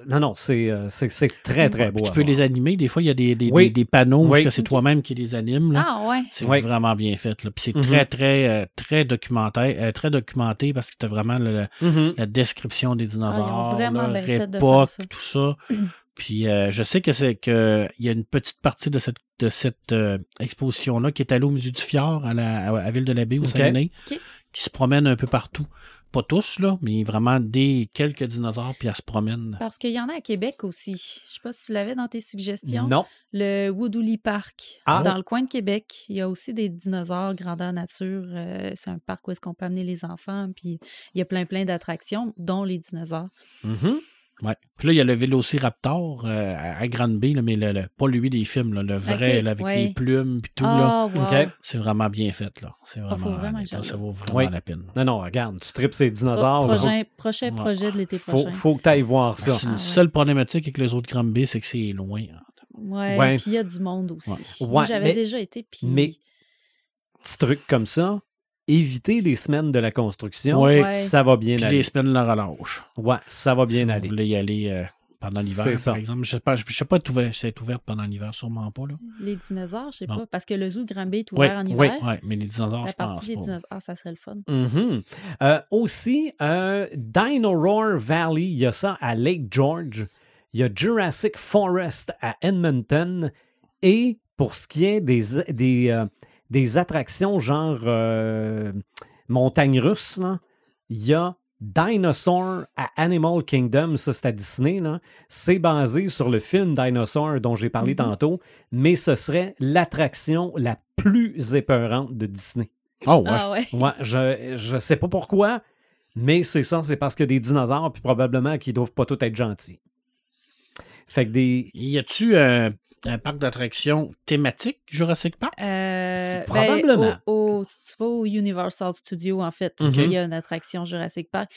non, non, c'est, euh, c'est, c'est très, très beau. Puis tu peux voir. les animer. Des fois, il y a des, des, Oui. des- des panneaux Oui. est-ce que c'est toi-même qui les anime. Là. Ah, ouais. C'est Oui. vraiment bien fait. Là. Puis c'est Mhm. très, très, euh, très documenté, euh, très documenté parce que tu as vraiment le- Mhm. la description des dinosaures, leur bien fait de époque, ça. tout ça. <clears throat> Puis euh, je sais que c'est que il y a une petite partie de cette de cette euh, exposition là qui est allée au musée du Fjord à la à, à Ville de l'Abbé au Ok. Saguenay, qui se promène un peu partout. Pas tous là, mais vraiment des quelques dinosaures puis elle se promène. Parce qu'il y en a à Québec aussi. Je sais pas si tu l'avais dans tes suggestions. Non. Le Woodouli Park, Ah. dans le coin de Québec. Il y a aussi des dinosaures grandeur nature. Euh, c'est un parc où est-ce qu'on peut amener les enfants. Puis il y a plein, plein d'attractions, dont les dinosaures. Mhm. Ouais. Puis là, il y a le Vélociraptor euh, à Granby, là, mais le, le- pas lui des films, là, le vrai, là, avec ouais. les plumes puis tout. Wow. OK. c'est vraiment bien fait. Là. C'est Ah, faut vraiment, que ça, vaut vraiment Oui. la peine. Non, non, regarde, tu tripes ces dinosaures. prochain, prochain Ouais. projet de l'été faut, prochain. faut que tu ailles voir ça. C'est Ah, une ouais. seule problématique avec les autres Granby, c'est que c'est loin. Ouais, Ouais. puis il y a du monde aussi. Ouais. Moi, Ouais, j'avais mais- déjà été, puis... mais- Petit truc comme ça, éviter les semaines de la construction, Oui. Ouais. ça va bien Puis aller. les semaines la relâche. Ouais, ça va bien si aller. vous voulez y aller euh, pendant C'est l'hiver, ça. par exemple. Je sais pas, je sais pas si c'est ouvert pendant l'hiver, sûrement pas. Là. Les dinosaures, je sais Non. pas, parce que le zoo de Granby est Oui, ouvert en oui, hiver. Ouais, mais les dinosaures, La je pense des pas. dinosaures, ah, ça serait le fun. Euh, aussi, euh, Dino Roar Valley, il y a ça à Lake George. Il y a Jurassic Forest à Edmonton. Et pour ce qui est des, des, euh, des attractions genre euh, montagne russe, là, il y a Dinosaur à Animal Kingdom, ça c'est à Disney. là. C'est basé sur le film Dinosaur dont j'ai parlé Mhm. tantôt, mais ce serait l'attraction la plus épeurante de Disney. Oh, ouais. Ah ouais. Ouais, je, je sais pas pourquoi, mais c'est ça, c'est parce que des dinosaures, puis probablement qu'ils doivent pas tous être gentils. Fait que des. Y a-tu euh, un parc d'attractions thématique Jurassic Park? Euh, C'est ben, probablement. au- au- tu vas au Universal Studio, en fait, il y a une attraction Jurassic Park.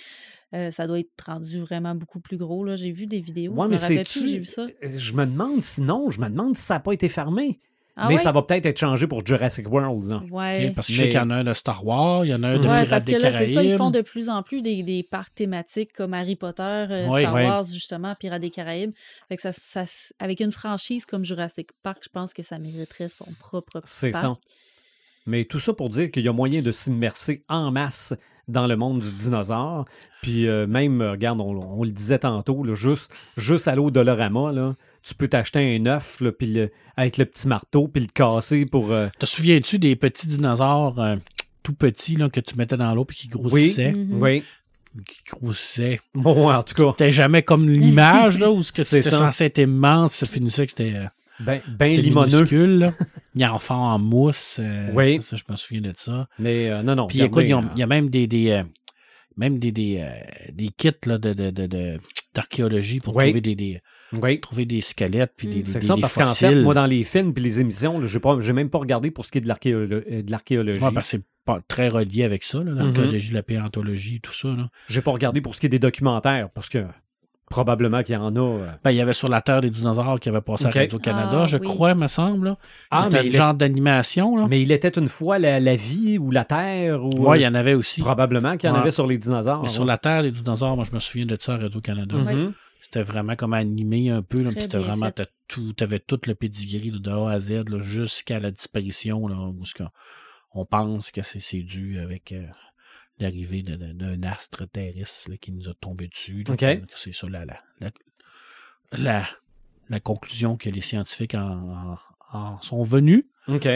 Euh, ça doit être rendu vraiment beaucoup plus gros. là. J'ai vu des vidéos. Ouais, je mais me rappelle plus, j'ai vu ça. Je me demande sinon, je me demande si ça n'a pas été fermé. Ah mais ouais? ça va peut-être être changé pour Jurassic World. Là. Ouais. Parce que je sais qu'il y en a un de Star Wars, il y en a un de Ouais, Pirates parce des que là, c'est ça, ils font Caraïbes. de plus en plus des, des parcs thématiques comme Harry Potter, euh. Star Ouais. Wars, justement, Pirates des Caraïbes. Fait que ça, avec une franchise comme Jurassic Park, je pense que ça mériterait son propre C'est parc. ça. Mais tout ça pour dire qu'il y a moyen de s'immerser en masse dans le monde du dinosaure. Puis euh, même, euh, regarde, on, on le disait tantôt, là, juste, juste à l'eau Dolorama, là, tu peux t'acheter un œuf là, puis le- avec le petit marteau, puis le casser pour... euh, Te souviens-tu des petits dinosaures euh, tout petits là, que tu mettais dans l'eau puis qui grossissaient? Mhm. Oui. Qui grossissaient. Bon, en tout cas, C'était jamais comme l'image, là, où ce que <laughs> C'est c'était ça. censé être immense, puis ça finissait que c'était euh, ben, ben c'était limoneux. <laughs> Il y a enfant en mousse. euh, Oui. ça, ça, je me souviens de ça. Mais euh, non, non. Puis écoute, euh, il y a même des, des euh, même des, des, euh, des kits là, de, de, de, de- d'archéologie pour Oui. trouver des, des oui. trouver des squelettes puis Mm. des, des, C'est des- ça, des parce qu'en fait, moi, dans les films puis les émissions, pas, j'ai même pas regardé pour ce qui est de, l'archéolo- euh, de l'archéologie. Ouais, parce que c'est pas très relié avec ça, l'archéologie, la paléontologie, tout ça. Là. J'ai pas regardé pour ce qui est des documentaires, parce que probablement qu'il y en a. euh. Ben, il y avait sur la Terre des dinosaures qui avait passé Ok. à Radio-Canada, Ah, je oui. crois, me semble. Là. Ah, mais un il, genre d'animation. Mais il était une fois la, la vie ou la terre ou Ouais, il y euh, en avait aussi. probablement qu'il y en Ouais. avait sur les dinosaures. Mais sur la Terre des dinosaures, moi, je me souviens de ça à Radio-Canada. Mhm. C'était vraiment comme animé un peu. Puis c'était vraiment, t'as tout, t'avais tout le pedigree de A à Z là, jusqu'à la disparition, là, où ce qu'on- on pense que c'est, c'est dû avec euh, l'arrivée de- de- d'un astre terrestre là, qui nous a tombé dessus. C'est ça la, la, la, la, la conclusion que les scientifiques en, en- en sont venus. OK.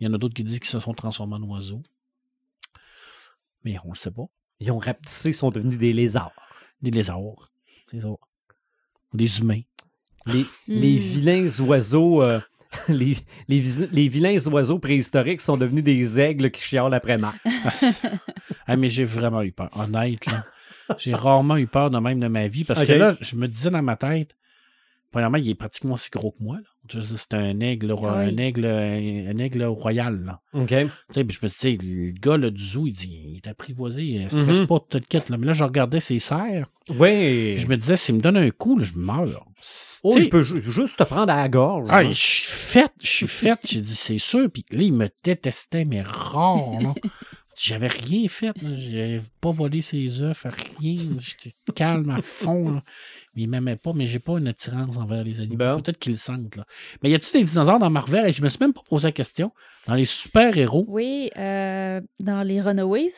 Il y en a d'autres qui disent qu'ils se sont transformés en oiseaux. Mais on le sait pas. Ils ont rapetissé, sont devenus des lézards. Des lézards. C'est ça. Des humains. Les, Hmm. les vilains oiseaux. euh, <laughs> les, les, vilains oiseaux préhistoriques sont devenus des aigles qui chiolent après Marc. <laughs> Ah, mais j'ai vraiment eu peur. Honnête, là. J'ai rarement eu peur de même de ma vie parce que là, je me disais dans ma tête, premièrement, il est pratiquement aussi gros que moi. C'est un aigle, Ah oui. un aigle, un aigle royal. Là. OK. Puis je me disais, le gars là, du zoo, il dit, il est apprivoisé, il stresse Mhm. pas tout le kit. Là. Mais là, je regardais ses serres. Oui. Je me disais, s'il me donne un coup, là, je meurs. Oh, il peut ju- juste te prendre à la gorge. Ah, hein. je suis faite, je suis faite. J'ai dit, c'est sûr. Puis là, il me détestait, mais rare. <laughs> J'avais rien fait. J'avais pas volé ses œufs, rien. J'étais calme à fond. là. Mais il m'aimait pas, mais j'ai pas une attirance envers les animaux. Peut-être qu'ils le sentent. Là. Mais y a-t-il des dinosaures dans Marvel? Et je me suis même pas posé la question. Dans les super-héros, Oui, euh, dans les Runaways,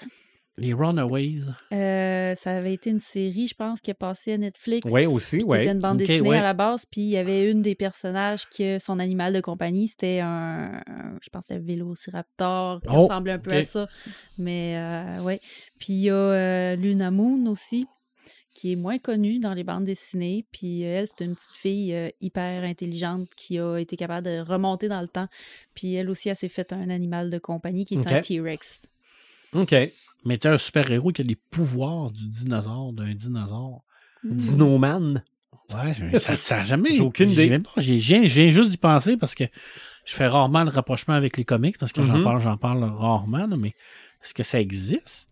les Runaways. euh, ça avait été une série, je pense, qui a passé à Netflix. Oui, aussi, puis qui ouais. était une bande dessinée ouais. à la base. Puis il y avait une des personnages que son animal de compagnie, c'était un, un- je pense, un vélociraptor qui Oh, ressemblait un peu à ça. Mais euh, ouais. Puis il y a euh, Luna Moon aussi, qui est moins connue dans les bandes dessinées. Puis euh, elle, c'est une petite fille hyper intelligente qui a été capable de remonter dans le temps. Puis elle aussi, elle s'est fait un animal de compagnie qui est un. T-Rex. OK. Mais tu sais, un super-héros qui a les pouvoirs du dinosaure, d'un dinosaure. Hmm. Dinoman. Ouais, ça, ça a jamais. J'ai aucune idée. même pas- J'ai juste d'y penser parce que je fais rarement le rapprochement avec les comics parce que j'en Mhm. parle, j'en parle rarement, mais est-ce que ça existe?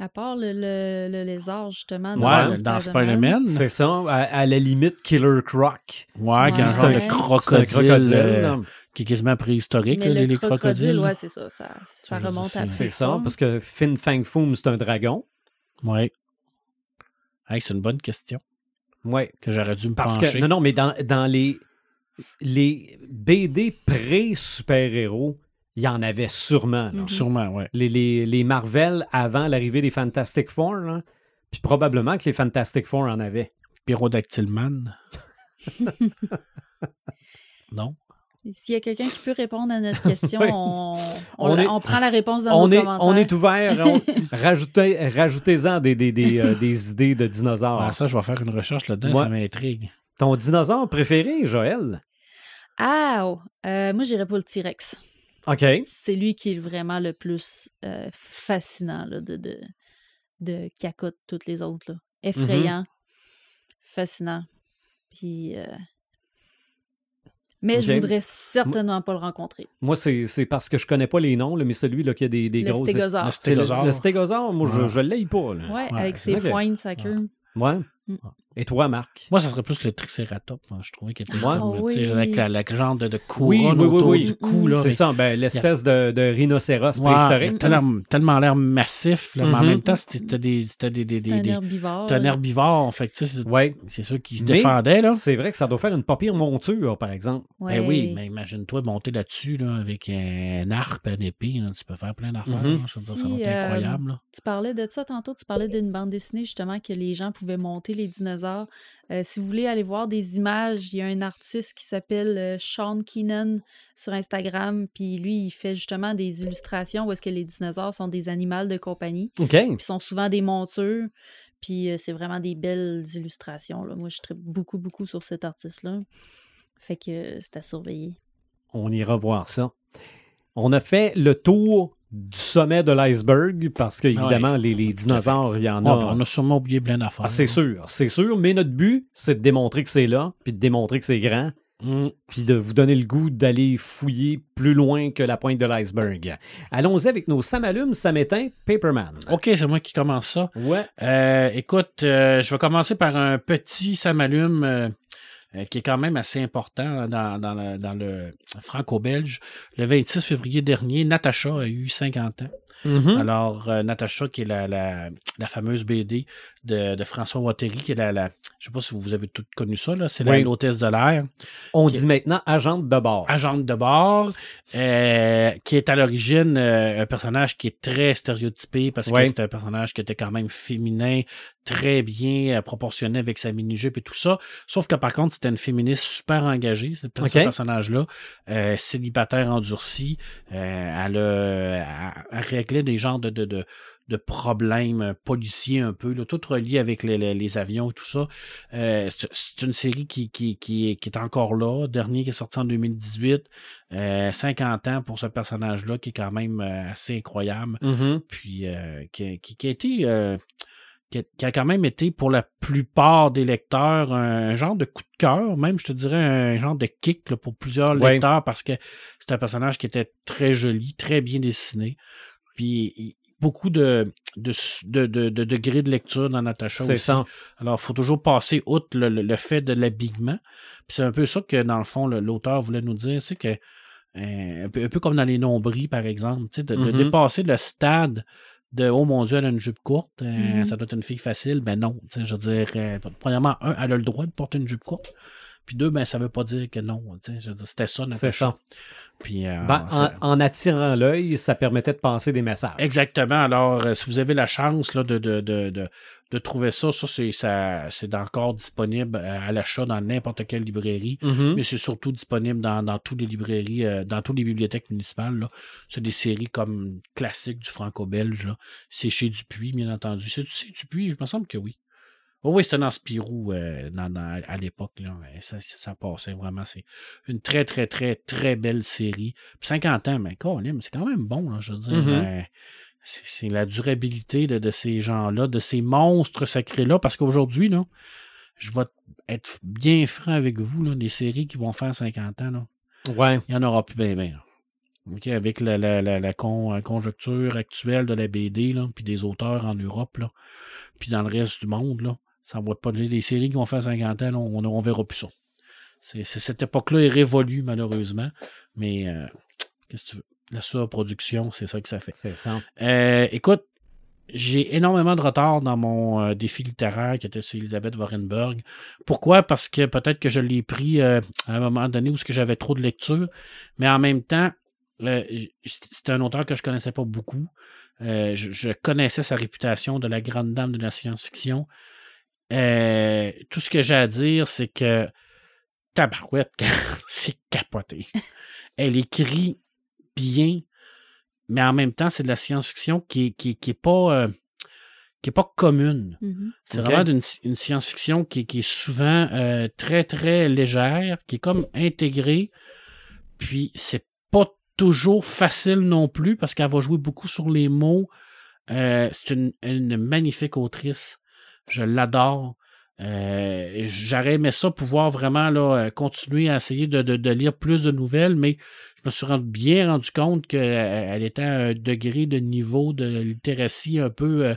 À part le, le, le lézard, justement. Ouais, dans Spider-Man. C'est ça, à, à la limite Killer Croc. Ouais, qui est un Ouais. genre C'est de un crocodile, C'est un crocodile. euh, qui est quasiment préhistorique, Mais là, le les, crocodile, crocodiles. ouais, c'est ça. Ça, remonte à C'est ça, parce que Fin Fang Foom, c'est un dragon. Ouais. Hey, c'est une bonne question Ouais. que j'aurais dû me Parce pencher. que, non, non, mais dans, dans les, les BD pré-super-héros, il y en avait sûrement. là. Mhm. Sûrement, ouais. Les, les, les Marvel avant l'arrivée des Fantastic Four, là. Puis probablement que les Fantastic Four en avaient. Pyrodactyl Man. <laughs> non? S'il y a quelqu'un qui peut répondre à notre <laughs> question, Oui. on, On on, est- on prend la réponse dans On nos est, commentaires. on est ouvert. <laughs> rajoutez, rajoutez-en des, des, des, euh, des idées de dinosaures. Ah, ça, je vais faire une recherche là-dedans, Ouais. ça m'intrigue. Ton dinosaure préféré, Joël? Ah! oh, euh, moi, j'irais pour le T-Rex. OK. C'est lui qui est vraiment le plus euh, fascinant là, de, de, de qui accote toutes les autres. là. Effrayant, Mhm. fascinant. Puis. euh, Mais je Ok. voudrais certainement pas le rencontrer. Moi, c'est c'est parce que je connais pas les noms, là, mais celui là, qui a des, des le grosses. stégosaure. Le stégosaure. le stégosaure, moi, je, Ouais. je l'ai pas. Là. Ouais, Ouais, avec ses pointes, sa queue. Ouais. Mm. Et toi, Marc? Moi, ça serait plus le Triceratops. hein. Je trouvais qu'il était Ouais. comme, Oh, tu sais, oui. avec la, la genre de, de Oui, couronne oui, oui, autour oui. du cou. Là, C'est ça, ben, l'espèce de, de rhinocéros Ouais, préhistorique. il a tellement, tellement l'air massif, là, mais en Mhm. même temps, c'était des, c'était des, des, des, un des- herbivore. c'était un herbivore. Fait tu sais, c'est Ouais. c'est sûr qu'il se Mais défendait. Là. C'est vrai que ça doit faire une pas pire monture, par exemple. Ouais. Ben oui, mais imagine-toi monter là-dessus là, avec un arc, une épée. là, tu peux faire plein d'affaires. Veux dire, ça Si, va être euh, incroyable. Tu parlais de ça tantôt, tu parlais d'une bande dessinée justement que les gens pouvaient monter les dinosaures. Euh, si vous voulez aller voir des images, il y a un artiste qui s'appelle euh, Sean Keenan sur Instagram, puis lui, il fait justement des illustrations où est-ce que les dinosaures sont des animaux de compagnie, OK. puis sont souvent des montures, puis euh, c'est vraiment des belles illustrations. Là. Moi, je tripe beaucoup, beaucoup sur cet artiste-là. Fait que c'est à surveiller. On ira voir ça. On a fait le tour du sommet de l'iceberg parce que, évidemment, les, les dinosaures, il y en a. on a sûrement oublié plein d'affaires. Ah, c'est sûr, c'est sûr. Mais notre but, c'est de démontrer que c'est là, puis de démontrer que c'est grand, Mm. puis de vous donner le goût d'aller fouiller plus loin que la pointe de l'iceberg. Allons-y avec nos Samalumes, Samétain, Paperman. OK, c'est moi qui commence ça. Ouais. Euh, écoute, euh, je vais commencer par un petit samalume euh, euh, qui est quand même assez important dans, dans le, dans le franco-belge. Le 26 février dernier, Natacha a eu 50 ans. Mhm. Alors, euh, Natacha, qui est la, la, la fameuse BD de, de François Wattery, qui est la, la... Je sais pas si vous avez toutes connu ça, là. C'est Oui. l'hôtesse de l'air. On dit maintenant agente de bord. agente de bord, euh, qui est à l'origine euh, un personnage qui est très stéréotypé parce que c'est un personnage qui était quand même féminin, très bien euh, proportionné avec sa mini-jupe et tout ça. Sauf que par contre, c'était une féministe super engagée, ce, personnage-là, euh, célibataire endurci. Euh, elle, a, elle, elle réglait des genres de, de, de, de problèmes euh, policiers un peu, là, tout relié avec les, les, les avions et tout ça. Euh, c'est une série qui, qui, qui, est, qui est encore là. Dernier qui est sorti en 2018. Euh, 50 ans pour ce personnage-là qui est quand même euh, assez incroyable. Mhm. Puis euh, qui, qui, qui a été. Qui, a, quand même été pour la plupart des lecteurs un genre de coup de cœur, même je te dirais un genre de kick là, pour plusieurs Ouais. lecteurs parce que c'est un personnage qui était très joli, très bien dessiné. Puis beaucoup de, de, de, de, de degrés de lecture dans Natacha aussi. ça. Alors, il faut toujours passer outre le, le- le fait de l'habillement. Puis c'est un peu ça que, dans le fond, l'auteur voulait nous dire, c'est que euh, un, peu, un peu comme dans les nombris, par exemple, de, de Mhm. dépasser le stade de Oh mon Dieu, elle a une jupe courte, euh, Mhm. ça doit être une fille facile. Ben non. Je veux dire, euh, premièrement, un, elle a le droit de porter une jupe courte. Puis deux, ben ça veut pas dire que non. C'était ça, C'est Natacha. ça. Puis, euh, Ben, en, attirant l'œil, ça permettait de passer des messages. Exactement. Alors, euh, si vous avez la chance là, de, de, de, de, de trouver ça, ça, c'est, ça, c'est encore disponible euh, à l'achat dans n'importe quelle librairie. Mhm. Mais c'est surtout disponible dans, dans toutes les librairies, euh, dans toutes les bibliothèques municipales. Là. C'est des séries comme classiques du franco-belge. C'est chez Dupuis, bien entendu. C'est, c'est Dupuis, je me semble que oui. Oh oui, c'était dans Spirou euh, dans, dans- à l'époque. Ça, ça, ça passait vraiment. C'est une très, très, très, très belle série. Puis 50 ans, mais c'est quand même bon. Là, je veux dire, Mhm. euh, c'est la durabilité de, de ces gens-là, de ces monstres sacrés-là, parce qu'aujourd'hui, là, je vais être bien franc avec vous, là, des séries qui vont faire 50 ans, là, Ouais. il n'y en aura plus bien, bien. Avec la, la, la, la con- conjoncture actuelle de la BD, là, puis des auteurs en Europe, là, puis dans le reste du monde, là, ça va pas les séries qui vont faire 50 ans, là, on, on verra plus ça. Cette époque-là est révolue, malheureusement. Mais euh, qu'est-ce que tu veux? La surproduction, c'est ça que ça fait. C'est ça. Euh, écoute, j'ai énormément de retard dans mon euh, défi littéraire qui était sur Elisabeth Warrenberg. Pourquoi? Parce que peut-être que je l'ai pris euh, à un moment donné où j'avais trop de lecture, mais en même temps, euh, c'est un auteur que je connaissais pas beaucoup. Je, je connaissais sa réputation de la grande dame de la science-fiction. Euh, tout ce que j'ai à dire, c'est que tabarouette, <laughs> c'est capoté. Elle écrit bien, mais en même temps, c'est de la science-fiction qui est, qui, est- qui est pas euh, qui est pas commune. Mhm. C'est vraiment d'une- une science-fiction qui, est- qui est souvent euh, très, très légère, qui est comme intégrée. Puis c'est pas toujours facile non plus parce qu'elle va jouer beaucoup sur les mots. Euh, c'est une, une magnifique autrice. Je l'adore. Euh, J'aurais aimé ça pouvoir vraiment là, euh, continuer à essayer de, de- de lire plus de nouvelles, mais je me suis rendu, bien rendu compte qu'elle était à un degré de niveau de littératie un peu euh,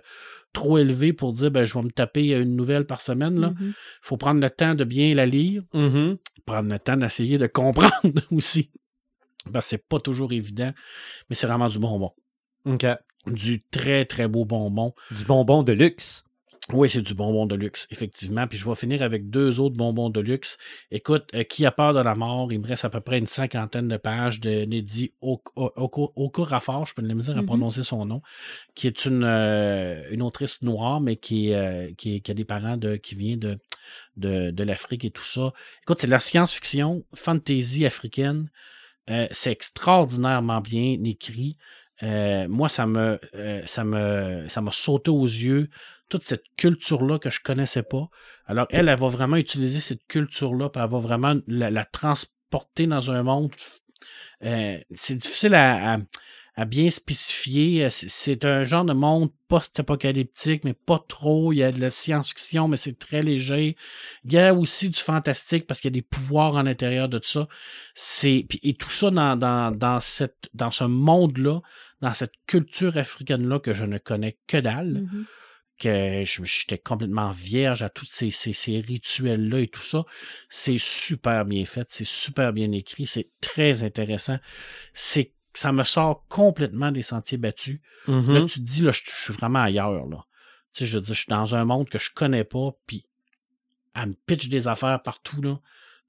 trop élevé pour dire ben, je vais me taper une nouvelle par semaine. Il Mhm. faut prendre le temps de bien la lire, Mhm. prendre le temps d'essayer de comprendre <laughs> aussi. Ben, c'est pas toujours évident, mais c'est vraiment du bonbon. OK. Du très, très beau bonbon. Du bonbon de luxe. Oui, c'est du bonbon de luxe, effectivement. Puis je vais finir avec deux autres bonbons de luxe. Écoute, euh, Qui a peur de la mort? Il me reste à peu près une cinquantaine de pages de Neddy Okorafor, je peux de la misère à Mhm. prononcer son nom, qui est une, euh, une autrice noire, mais qui, euh, qui, a des parents de, qui vient de, de, de l'Afrique et tout ça. Écoute, c'est de la science-fiction, fantasy africaine. Euh, c'est extraordinairement bien écrit. Euh, moi, ça me, euh, ça me, ça m'a sauté aux yeux toute cette culture-là que je connaissais pas. Alors, elle, elle va vraiment utiliser cette culture-là, puis elle va vraiment la, transporter dans un monde. euh, c'est difficile à, à- bien spécifier. C'est- C'est un genre de monde post-apocalyptique, mais pas trop. Il y a de la science-fiction, mais c'est très léger. Il y a aussi du fantastique parce qu'il y a des pouvoirs en l'intérieur de tout ça. Et tout ça dans, ce monde-là, dans cette culture africaine-là que je ne connais que dalle Mhm. Que j'étais complètement vierge à tous ces, ces, ces rituels-là et tout ça. C'est super bien fait, c'est super bien écrit, c'est très intéressant. C'est ça me sort complètement des sentiers battus. Mhm. Là, tu te dis, là, je, je suis vraiment ailleurs, là. Tu sais, je veux dire, je suis dans un monde que je connais pas, puis elle me pitch des affaires partout, là.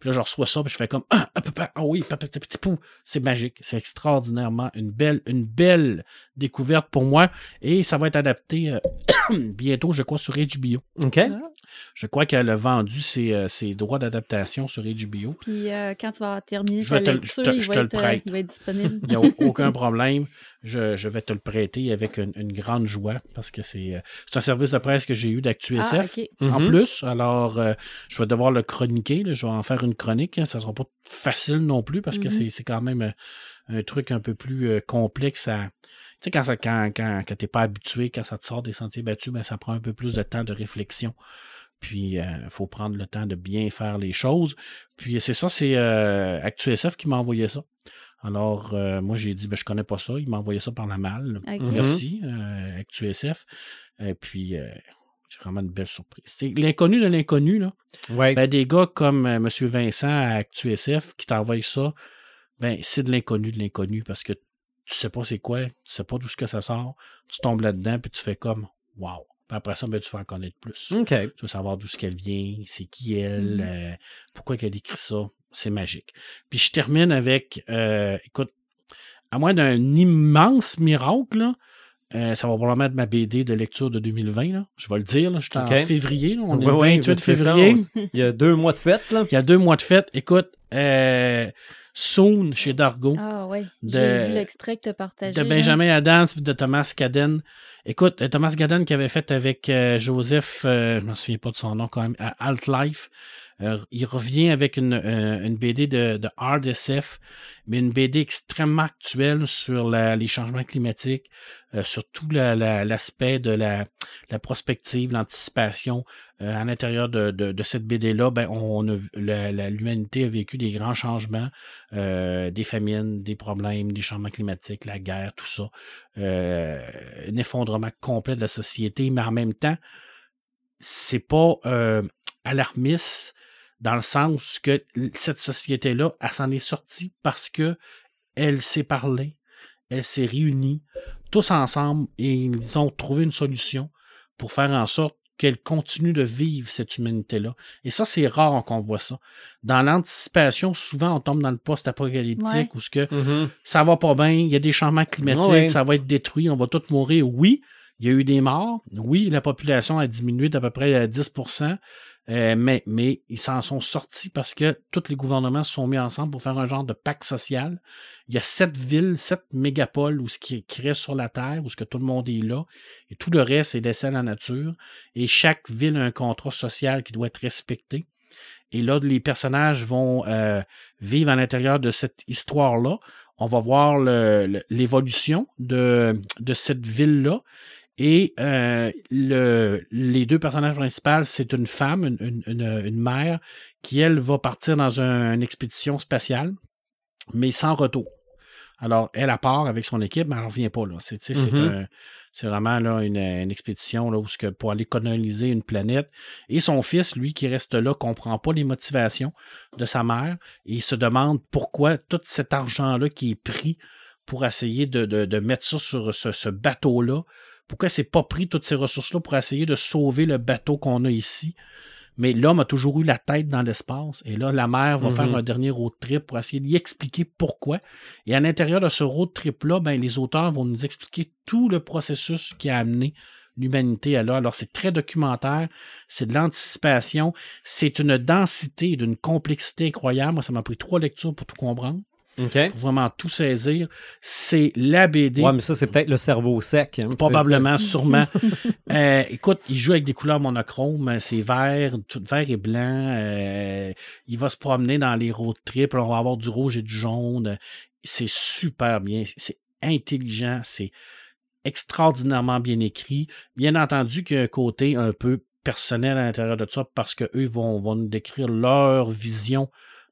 Puis là, je reçois ça, puis je fais comme Ah, ah, papa, ah oui, papa, papa, papa, pou. c'est magique, c'est extraordinairement une belle, une belle découverte pour moi. Et ça va être adapté euh, <coughs> bientôt, je crois, sur HBO. OK. Ah. Je crois qu'elle a vendu ses, euh, ses droits d'adaptation sur HBO. Puis euh, quand tu vas terminer Je ta vais te le- lecture, je te- il, je va te le être, euh, prête. il va être disponible. Il n'y a au- aucun <laughs> problème. Je, je vais te le prêter avec une, une grande joie parce que c'est euh, c'est un service de presse que j'ai eu d'ActuSF. ah. En Mhm. plus, alors euh, je vais devoir le chroniquer. là. je vais en faire une chronique. hein. Ça sera pas facile non plus parce que Mhm. c'est c'est quand même euh, un truc un peu plus euh, complexe à. Tu sais, quand, ça, quand, quand, quand t'es pas habitué, quand ça te sort des sentiers battus, ben, ça prend un peu plus de temps de réflexion. Puis, il faut prendre le temps de bien faire les choses. Puis, c'est ça, c'est euh, ActuSF qui m'a envoyé ça. Alors, euh, moi, j'ai dit, ben, je connais pas ça. Il m'a envoyé ça par la malle. Merci, euh, ActuSF. Et puis, euh, c'est vraiment une belle surprise. C'est l'inconnu de l'inconnu, là. Ouais. Ben, des gars comme euh, M. Vincent à ActuSF qui t'envoient ça, ben, c'est de l'inconnu de l'inconnu parce que tu sais pas c'est quoi, tu sais pas d'où ce que ça sort, tu tombes là-dedans puis tu fais comme wow. Puis après ça, ben, tu vas en connaître plus. OK. Tu veux savoir d'où ce qu'elle vient, c'est qui elle, Mhm. euh, pourquoi qu'elle écrit ça. C'est magique. Puis je termine avec, euh, écoute, à moins d'un immense miracle, là, euh, ça va probablement être ma BD de lecture de 2020. Là. Je vais le dire. Là. Je suis en février. là. On est le ouais, 28 c'est ça, février. on- Il y a deux mois de fête, là. Il y a deux mois de fête. Écoute, euh, Soon chez Dargo, Ah ouais. De- J'ai vu l'extrait que tu as partagé. de là. Benjamin Adams et de Thomas Caden. Écoute, Thomas Gadden qui avait fait avec euh, Joseph, euh, je ne me souviens pas de son nom quand même, à Alt Life, euh, il revient avec une, euh, une BD de, de hard SF, mais une BD extrêmement actuelle sur la- les changements climatiques, euh, sur tout la- la- l'aspect de la, la prospective, l'anticipation. Euh, à l'intérieur de, de, de cette BD-là, ben, on a, l'humanité a vécu des grands changements, euh, des famines, des problèmes, des changements climatiques, la guerre, tout ça. Un effondrement complet de la société, mais en même temps, c'est pas alarmiste dans le sens que cette société-là, elle s'en est sortie parce que elle s'est parlé, elle s'est réunie, tous ensemble, et ils ont trouvé une solution pour faire en sorte qu'elle continue de vivre cette humanité-là. Et ça, c'est rare qu'on voit ça. Dans l'anticipation, souvent, on tombe dans le post-apocalyptique Ouais. où ce que Mhm. ça va pas bien, il y a des changements climatiques, Ouais. ça va être détruit, on va tous mourir. Oui, il y a eu des morts. Oui, la population a diminué d'à peu près à 10 euh, mais, mais ils s'en sont sortis parce que tous les gouvernements se sont mis ensemble pour faire un genre de pacte social. Il y a sept villes, sept mégapoles où ce qui, qui reste sur la Terre, où ce que tout le monde est là, et tout le reste est laissé à la nature. Et chaque ville a un contrat social qui doit être respecté. Et là, les personnages vont euh, vivre à l'intérieur de cette histoire-là. On va voir l'évolution de, de cette ville-là. Et euh, le, les deux personnages principaux, c'est une femme, une, une- mère, qui, elle, va partir dans un- une expédition spatiale, mais sans retour. Alors, elle, part avec son équipe, mais elle ne revient pas. Là. C'est, vraiment là, une, une expédition là, où que pour aller coloniser une planète. Et son fils, lui, qui reste là, comprend pas les motivations de sa mère et il se demande pourquoi tout cet argent-là qui est pris pour essayer de, de- de mettre ça sur ce, ce bateau-là, pourquoi c'est pas pris toutes ces ressources-là pour essayer de sauver le bateau qu'on a ici? Mais l'homme a toujours eu la tête dans l'espace. Et là, la mère va Mhm. faire un dernier road trip pour essayer d'y expliquer pourquoi. Et à l'intérieur de ce road trip-là, ben, les auteurs vont nous expliquer tout le processus qui a amené l'humanité à là. Alors, c'est très documentaire, c'est de l'anticipation, c'est une densité, d'une complexité incroyable. Moi, ça m'a pris trois lectures pour tout comprendre, Pour vraiment tout saisir. C'est la BD. Ouais, mais ça, c'est peut-être le cerveau sec. hein, Probablement, sûrement. <laughs> Euh, écoute, il joue avec des couleurs monochromes, c'est vert, tout vert et blanc. euh, il va se promener dans les road trips, on va avoir du rouge et du jaune. C'est super bien, c'est intelligent, c'est extraordinairement bien écrit. Bien entendu qu'il y a un côté un peu personnel à l'intérieur de ça parce que eux vont, vont nous décrire leur vision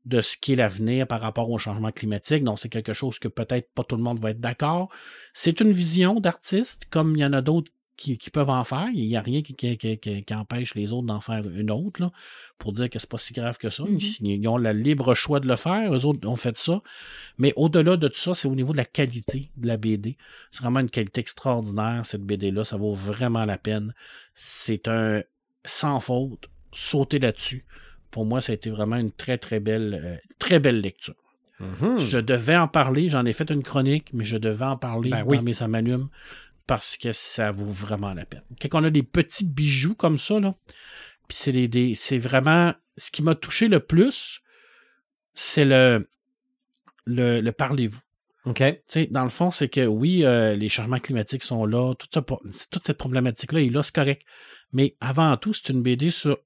de ce qu'est l'avenir par rapport au changement climatique. Donc, c'est quelque chose que peut-être pas tout le monde va être d'accord. C'est une vision d'artiste, comme il y en a d'autres qui, qui peuvent en faire. Il n'y a rien qui, empêche les autres d'en faire une autre, là, pour dire que c'est pas si grave que ça. Mhm. Ils, ils ont le libre choix de le faire. Eux autres ont fait ça. Mais au-delà de tout ça, c'est au niveau de la qualité de la BD. C'est vraiment une qualité extraordinaire, cette BD-là. Ça vaut vraiment la peine. C'est un sans faute. Sauter là-dessus. Pour moi, ça a été vraiment une très, très belle, euh, très belle lecture. Mhm. Je devais en parler, j'en ai fait une chronique, mais je devais en parler Ben dans oui. mes samalumes parce que ça vaut vraiment la peine. Quand on a des petits bijoux comme ça, là, puis c'est c'est vraiment ce qui m'a touché le plus, c'est le, le, le parlez-vous. OK. Dans le fond, c'est que oui, euh, les changements climatiques sont là, toute, ça- toute cette problématique-là est là, c'est correct. Mais avant tout, c'est une BD sur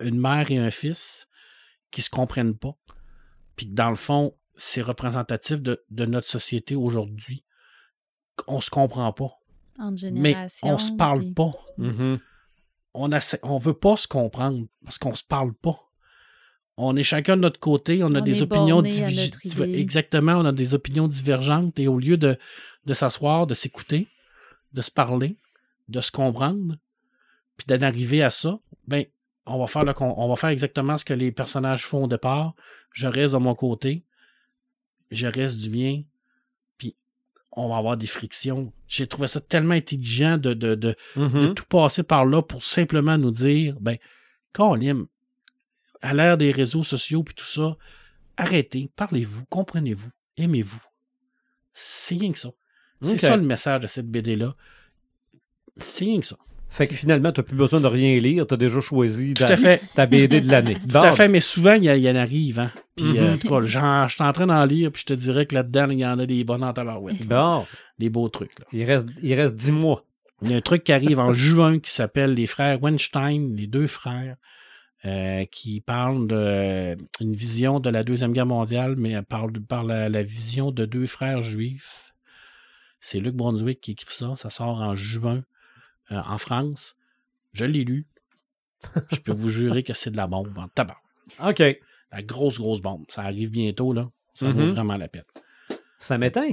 une mère et un fils qui se comprennent pas. Puis que dans le fond, c'est représentatif de, de notre société aujourd'hui. On se comprend pas. Mais on se parle puis- pas. Mhm. On on veut pas se comprendre parce qu'on se parle pas. On est chacun de notre côté, on a On des opinions divergentes. Exactement, on a des opinions divergentes et au lieu de, de s'asseoir, de s'écouter, de se parler, de se comprendre, puis d'en arriver à ça, ben on va faire le con- on va faire exactement ce que les personnages font au départ. Je reste de mon côté, je reste du mien, puis on va avoir des frictions. J'ai trouvé ça tellement intelligent de, de, de, Mhm. de tout passer par là pour simplement nous dire, ben, Colin, à l'ère des réseaux sociaux puis tout ça, arrêtez, parlez-vous, comprenez-vous, aimez-vous. C'est rien que ça. C'est ça le message de cette BD-là. C'est rien que ça. Fait que finalement, tu n'as plus besoin de rien lire. Tu as déjà choisi Tout ta, à fait. ta BD de l'année. <laughs> Tout à fait, mais souvent, il y, y en arrive. Hein? Puis, euh, en tout cas, genre, je suis en train d'en lire, puis je te dirais que là-dedans, il y en a des bonnes en tabarouette. Bon, Des beaux trucs. Là. il reste, il reste 10 mois. Il y a un truc qui arrive en juin qui s'appelle les frères Weinstein, les deux frères, euh, qui parlent de une vision de la Deuxième Guerre mondiale, mais par, par la, la vision de deux frères juifs. C'est Luc Brunswick qui écrit ça. Ça sort en juin euh, en France. Je l'ai lu. Je peux vous jurer que c'est de la bombe en tabac. OK. La grosse, grosse bombe. Ça arrive bientôt, là. Ça vaut Mhm. vraiment la peine. Ça m'éteint.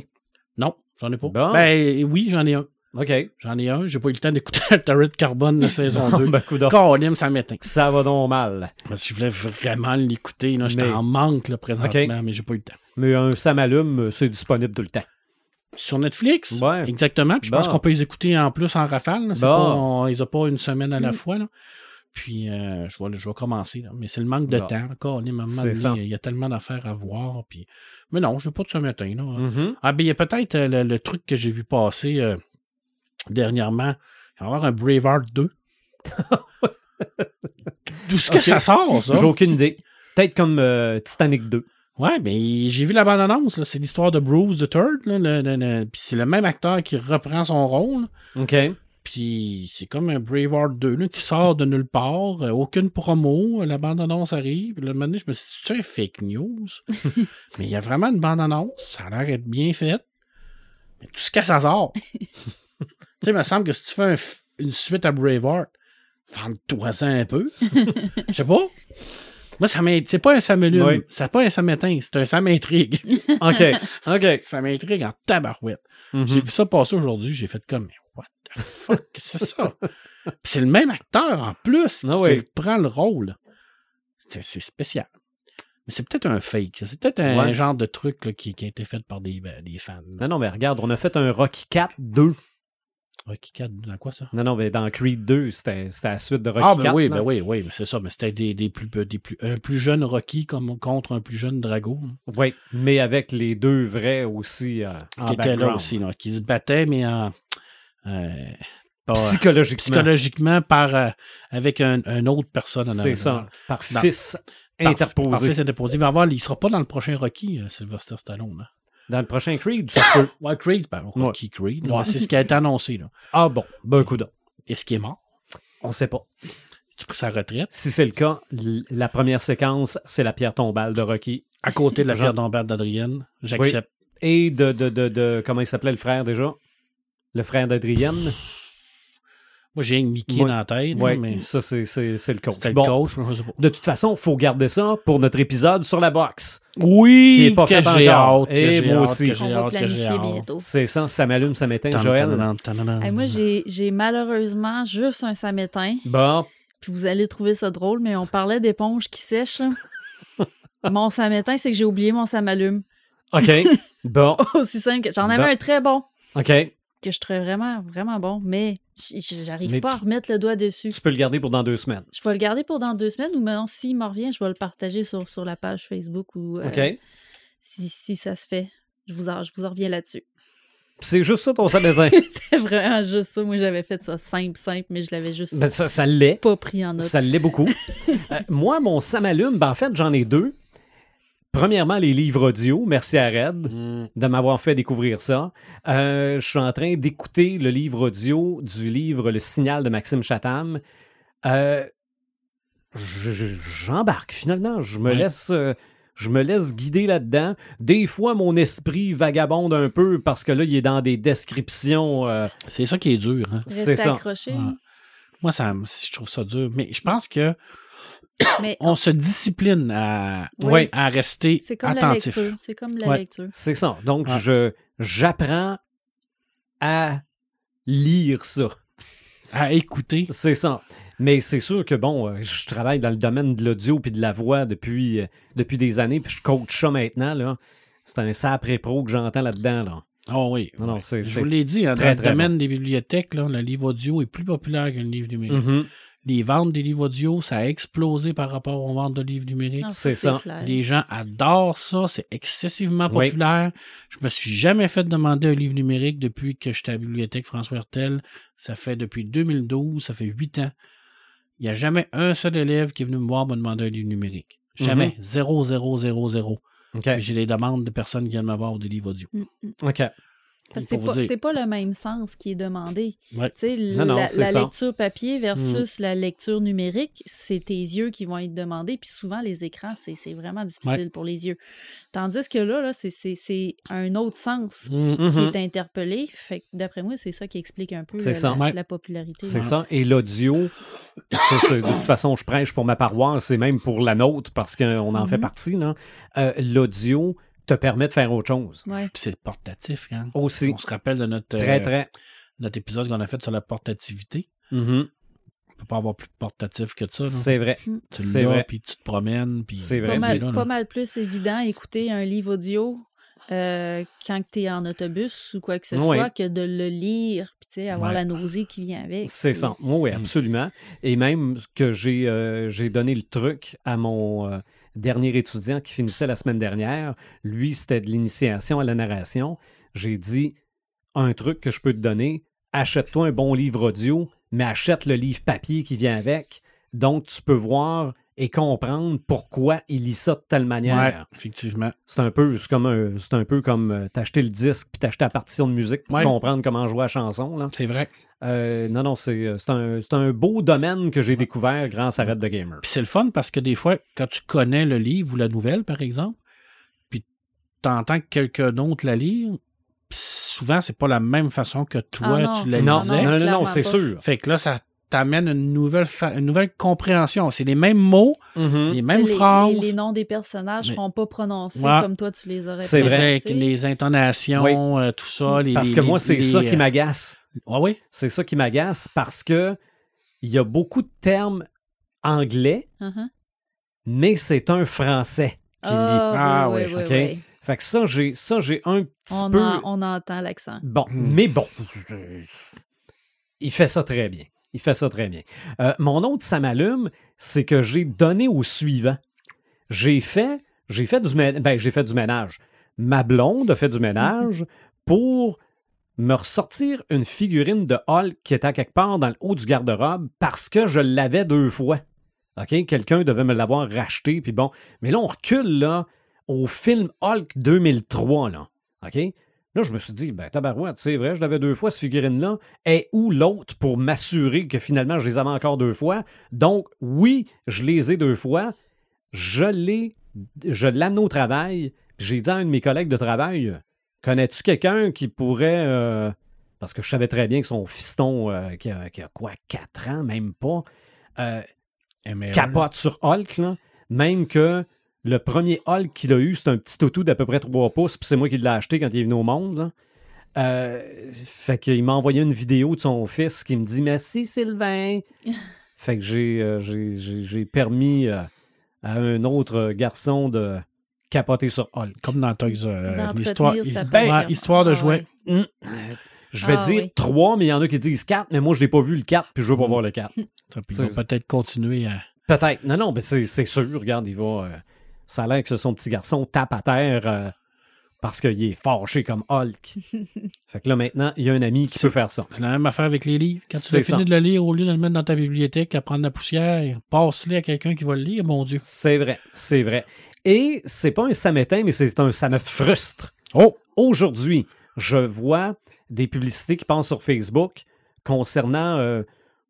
Non, j'en ai pas. Bon. Ben oui, j'en ai un. OK. J'en ai un. J'ai pas eu le temps d'écouter <laughs> Turret Carbone de saison 2. ben, ça m'éteint. Ça va donc mal. Parce que je voulais vraiment l'écouter. J'étais Mais- en manque là, présentement, mais j'ai pas eu le temps. Mais un Sam allume, c'est disponible tout le temps. Sur Netflix, Ouais. exactement. Puis je pense qu'on peut les écouter en plus en rafale. Bon. pas- on- ils ont pas une semaine à la Mm. fois. là. Puis euh, je, vais, je vais commencer. là. Mais c'est le manque de Bon. temps. Moment. Il y a tellement d'affaires à voir. Puis... Mais non, je veux pas de ce matin. Là. Mhm. Ah, ben, il y a peut-être euh, le, le truc que j'ai vu passer euh, dernièrement. Il va y avoir un Braveheart 2. <laughs> D'où ce que ça sort, ça? J'ai aucune idée. Peut-être comme Titanic 2. Ouais, ben, j'ai vu la bande-annonce. C'est l'histoire de Bruce the Third. Là, le- le- le- Puis c'est le même acteur qui reprend son rôle. OK. Puis c'est comme un Braveheart 2 là, qui sort de nulle part. euh, aucune promo. euh, La bande-annonce arrive. Puis là, un moment donné, je me suis dit, c'est un fake news? <laughs> Mais il y a vraiment une bande-annonce. Ça a l'air d'être bien fait. Mais tout ce que ça sort. <laughs> tu sais, il me semble que si tu fais un une suite à Braveheart, vende-toi-en un peu. <laughs> Je sais pas. Moi, ça c'est pas un ça m'allume. Oui. C'est pas un ça m'éteint. C'est un ça m'intrigue. <laughs> OK. OK. ça m'intrigue en tabarouette. Mhm. J'ai vu ça passer aujourd'hui, j'ai fait comme, mais what the fuck, <laughs> c'est ça? Puis c'est le même acteur en plus qui, Ah oui. qui prend le rôle. C'est spécial. Mais c'est peut-être un fake. C'est peut-être un Ouais. genre de truc là, qui, qui a été fait par des, ben, des fans. Non, non, mais regarde, on a fait un Rocky 4 2. Rocky 4, dans quoi ça? Non, non, mais dans Creed 2, c'était c'était la suite de Rocky Ah, ben 4. oui, là. ben oui, oui, mais c'est ça. Mais c'était des, des plus, des plus, un plus jeune Rocky comme, contre un plus jeune Drago. hein, Oui, mais avec les deux vrais aussi euh, en qui était là background. aussi, là, qui se battait, mais en. euh, pas- Psychologiquement. psychologiquement par, euh, avec un, un autre personne en C'est ça. Par fils Par- interposé. par fils interposé. Il va avoir, il sera pas dans le prochain Rocky, euh, Sylvester Stallone. hein. Dans le prochain Creed, ça se peut. <coughs> Ouais, Creed, ben, Rocky Creed. Ouais. C'est ce qui a été annoncé. Là. Ah bon, ben coup Est-ce qu'il est mort? On sait pas. Tu pris sa retraite? Si c'est le cas, la première séquence, c'est la pierre tombale de Rocky. À côté de la pierre d'Ambert d'Adrienne. J'accepte. Et de, de, de, de- Comment il s'appelait le frère déjà? Le frère d'Adrienne? Moi, j'ai un Mickey dans la tête. Oui, mais ça, c'est c'est- c'est le coach. c'était le Bon, coach. mais je sais pas. De toute façon, il faut garder ça pour notre épisode sur la boxe. Oui, Qui est pas que fait j'ai hâte. Et j'ai moi aussi. que j'ai On va hâte, que j'ai hâte. bientôt. C'est ça, ça m'allume, ça m'éteint. Joël. moi, j'ai j'ai malheureusement juste un samétain. Bon, Puis vous allez trouver ça drôle, mais on parlait d'éponge qui sèche. là. <laughs> mon samétain, c'est que j'ai oublié mon samalume. OK. <laughs> bon, Aussi simple que j'en avais Bon. un très bon OK. que je trouvais vraiment vraiment bon, mais j'arrive pas tu- à remettre le doigt dessus. Tu peux le garder pour dans deux semaines. Je vais le garder pour dans deux semaines ou maintenant s'il me revient, je vais le partager sur, sur la page Facebook ou euh, si, si ça se fait. Je vous en, je vous en reviens là-dessus. C'est juste ça ton samétain. <laughs> C'est vraiment juste ça. Moi, j'avais fait ça simple, simple, mais je l'avais juste ben, ça, ça l'est. pas pris en note. Ça l'est beaucoup. <laughs> Euh, moi, mon samalume, ben, en fait, j'en ai deux. Premièrement, les livres audio. Merci à Red Hmm. de m'avoir fait découvrir ça. Euh, je suis en train d'écouter le livre audio du livre Le Signal de Maxime Chatham. Euh, je- je- J'embarque finalement. Je me Ouais. laisse. euh, je me laisse guider là-dedans. Des fois, mon esprit vagabonde un peu parce que là, il est dans des descriptions. euh, C'est ça qui est dur. Hein. c'est ça. accroché. Ouais. Moi, ça, je trouve ça dur. Mais je pense que Mais on se discipline à, Oui. à rester c'est comme attentif. la lecture. C'est comme la Ouais. lecture. C'est ça. Donc, Ouais. je j'apprends à lire ça. À écouter. C'est ça. Mais c'est sûr que, bon, euh, je travaille dans le domaine de l'audio puis de la voix depuis, euh, depuis des années, puis je coach ça maintenant, là. C'est un sapré pro que j'entends là-dedans, là. Oh oui. Non, non, oui. c'est- Je vous l'ai dit, hein, très, dans le très domaine des bibliothèques, là, le livre audio est plus populaire qu'un livre numérique. Mhm. Les ventes des livres audio, ça a explosé par rapport aux ventes de livres numériques. Non, c'est ça. clair. Les gens adorent ça, c'est excessivement Oui. populaire. Je me suis jamais fait demander un livre numérique depuis que j'étais à la bibliothèque François Hertel. Ça fait depuis 2012, ça fait huit ans. Il n'y a jamais un seul élève qui est venu me voir me demander un livre numérique. Jamais. Zéro, zéro, zéro, zéro. J'ai des demandes de personnes qui viennent me voir des livres audio. Mm, mm. OK. C'est pas, dire. pas le même sens qui est demandé. Ouais. Non, non, la, lecture papier versus Mm. la lecture numérique, c'est tes yeux qui vont être demandés. Puis souvent, les écrans, c'est, vraiment difficile pour les yeux. Tandis que là, là c'est, un autre sens Mm. qui Mhm. est interpellé. Fait d'après moi, c'est ça qui explique un peu euh, ça. la, Ouais. la popularité. C'est ça. Et l'audio, <coughs> de toute façon, je prêche pour ma paroisse, c'est même pour la nôtre parce qu'on en fait Mhm. partie. Euh, l'audio te permet de faire autre chose. Ouais. Puis c'est portatif, hein. Aussi. On se rappelle de notre, Très, euh, très. notre épisode qu'on a fait sur la portativité. Mhm. On peut pas avoir plus portatif que ça. C'est vrai. Mm. Tu c'est l'as, vrai. puis tu te promènes. Puis... C'est vrai. Pas mal, là, pas mal plus évident écouter un livre audio euh, quand tu es en autobus ou quoi que ce soit que de le lire puis tu sais, avoir Ouais. la nausée qui vient avec. C'est ça. Oui, Mm. absolument. Et même que j'ai euh, j'ai donné le truc à mon euh, dernier étudiant qui finissait la semaine dernière. Lui, c'était de l'initiation à la narration. J'ai dit un truc que je peux te donner achète-toi un bon livre audio, mais achète le livre papier qui vient avec. Donc, tu peux voir et comprendre pourquoi il lit ça de telle Ouais, manière. effectivement. C'est un peu, comme un, c'est un peu comme euh, t'acheter le disque puis t'acheter la partition de musique pour Ouais. comprendre comment jouer la chanson. Là. C'est vrai. Euh, non, non, c'est euh, c'est un, c'est un beau domaine que j'ai découvert grâce à Red the Gamer. Puis c'est le fun parce que des fois, quand tu connais le livre ou la nouvelle, par exemple, puis t'entends que quelqu'un d'autre la lire, puis souvent, c'est pas la même façon que toi, Ah non. tu la Non, lisais. non, non, non, c'est sûr. Fait que là, ça t'amène une nouvelle, une nouvelle compréhension. C'est les mêmes mots, Mhm. les mêmes les, phrases, les- les noms des personnages Mais- seront pas prononcés Ouais. comme toi tu les aurais C'est vrai. les intonations, euh, tout ça. Les, Parce les- que les- moi, c'est ça qui euh, m'agace. Ah oui? C'est ça qui m'agace parce que il y a beaucoup de termes anglais, Uh-huh. mais c'est un français qui lit. Ah, Ah oui, oui, oui. Fait que ça, j'ai ça, j'ai un petit On, peu. en- on entend l'accent. Bon, Hmm. mais bon. Il fait ça très bien. Il fait ça très bien. Euh, mon autre, ça m'allume, c'est que j'ai donné au suivant. J'ai fait, j'ai fait du ménage. Ben, j'ai fait du ménage. Ma blonde a fait du ménage pour me ressortir une figurine de Hulk qui était à quelque part dans le haut du garde-robe parce que je l'avais deux fois. OK? Quelqu'un devait me l'avoir racheté, puis bon. Mais là, on recule, au film Hulk 2003, là. OK? Là, je me suis dit, ben, tabarouette, c'est vrai, je l'avais deux fois, cette figurine-là. Et où l'autre pour m'assurer que finalement, je les avais encore deux fois? Donc, oui, je les ai deux fois. Je l'ai, je l'amène au travail. puis J'ai dit à un de mes collègues de travail, connais-tu quelqu'un qui pourrait. euh, parce que je savais très bien que son fiston, euh, qui, a, qui a quoi, 4 ans, même pas, euh, capote sur Hulk, là. Même que le premier Hulk qu'il a eu, c'est un petit toutou d'à peu près 3 pouces, puis c'est moi qui l'ai acheté quand il est venu au monde. Là. Euh, fait qu'il m'a envoyé une vidéo de son fils qui me dit Merci Sylvain. <laughs> fait que j'ai, euh, j'ai, j'ai- j'ai permis euh, à un autre garçon de capoter sur Hulk. Comme dans Toys euh, l'histoire. Ben, histoire de Ah ouais. Hum. Je vais Ah, dire oui. 3, mais il y en a qui disent 4, mais moi je n'ai pas vu le 4, puis je veux pas Mm. voir le 4. Ça, puis Ils vont peut-être continuer à. Peut-être. Non, non, mais c'est c'est sûr. Regarde, il va. Ça a l'air que son petit garçon tape à terre euh, parce qu'il est fâché comme Hulk. <laughs> fait que là, maintenant, il y a un ami qui peut faire ça. C'est la même affaire avec les livres. Quand tu as fini de le lire, au lieu de le mettre dans ta bibliothèque, à prendre la poussière, passe-le à quelqu'un qui va le lire, mon Dieu. C'est vrai. C'est vrai. Et c'est pas un ça m'éteint, mais c'est un ça me frustre. Oh! Aujourd'hui, je vois des publicités qui passent sur Facebook concernant. euh,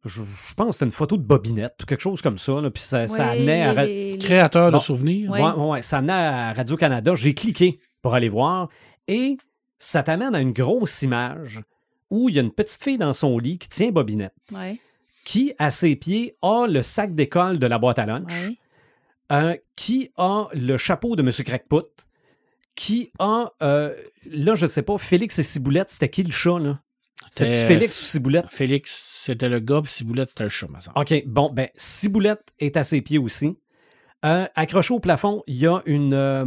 je, je pense que c'était une photo de Bobinette ou quelque chose comme ça. là, puis ça, ça amenait à. ra- les- les- Créateur Bon. de souvenirs. Ouais. Ouais. Ça amenait à Radio-Canada. J'ai cliqué pour aller voir et ça t'amène à une grosse image où il y a une petite fille dans son lit qui tient Bobinette, Ouais, qui, à ses pieds, a le sac d'école de la boîte à lunch, ouais. euh, qui a le chapeau de M. Crackput, qui a, euh, là, je sais pas, Félix et Ciboulette, c'était qui le chat, là? C'était Félix ou Ciboulette? Félix, c'était le gars, puis Ciboulette, c'était le chat, semble. OK, bon, ben, Ciboulette est à ses pieds aussi. Euh, accroché au plafond, il y a une, euh,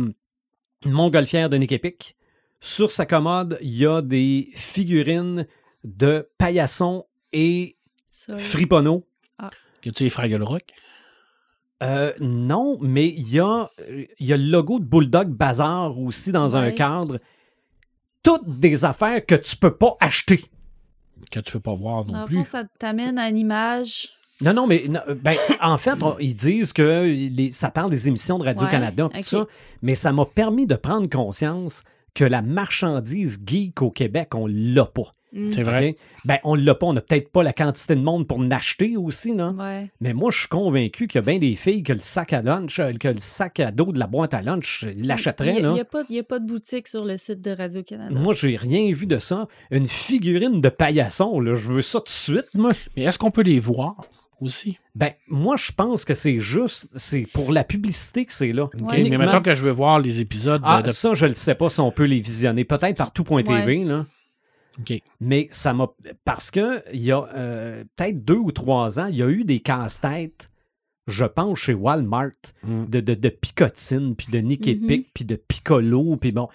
une montgolfière de Nick Epic. Sur sa commode, il y a des figurines de paillasson et Ça, friponneau. Que tu les Fraggle Rock? Euh, non, mais il y, a, euh, il y a le logo de Bulldog Bazar aussi dans un cadre. Toutes des affaires que tu peux pas acheter. Que tu peux pas voir non Dans le plus. fond, ça t'amène à une image. Non, non, mais non, ben, en fait, on- ils disent que les- ça parle des émissions de Radio-Canada, Ouais, tout ok. ça, mais ça m'a permis de prendre conscience que la marchandise geek au Québec, on l'a pas. Mm. C'est vrai. Ben, on l'a pas. On n'a peut-être pas la quantité de monde pour l'acheter aussi, non? Ouais. Mais moi, je suis convaincu qu'il y a bien des filles que le sac à lunch, euh, que le sac à dos de la boîte à lunch, ils Il l'achèteraient, n'y a, pas- il y a pas de boutique sur le site de Radio-Canada. Moi, j'ai rien vu de ça. Une figurine de paillasson, là, je veux ça tout de suite, moi. Mais est-ce qu'on peut les voir? Aussi? Ben, moi, je pense que c'est juste, c'est pour la publicité que c'est là. Ouais, mais mettons que je veux voir les épisodes de- Ah, de... ça, je ne sais pas si on peut les visionner. Peut-être par tout.tv, là. OK. Mais ça m'a. Parce que il y a euh, peut-être deux ou trois ans, il y a eu des casse-têtes, je pense, chez Walmart, Mm. de, de, de picotine, puis de Nick Mhm. Epic, puis de Piccolo, puis bon.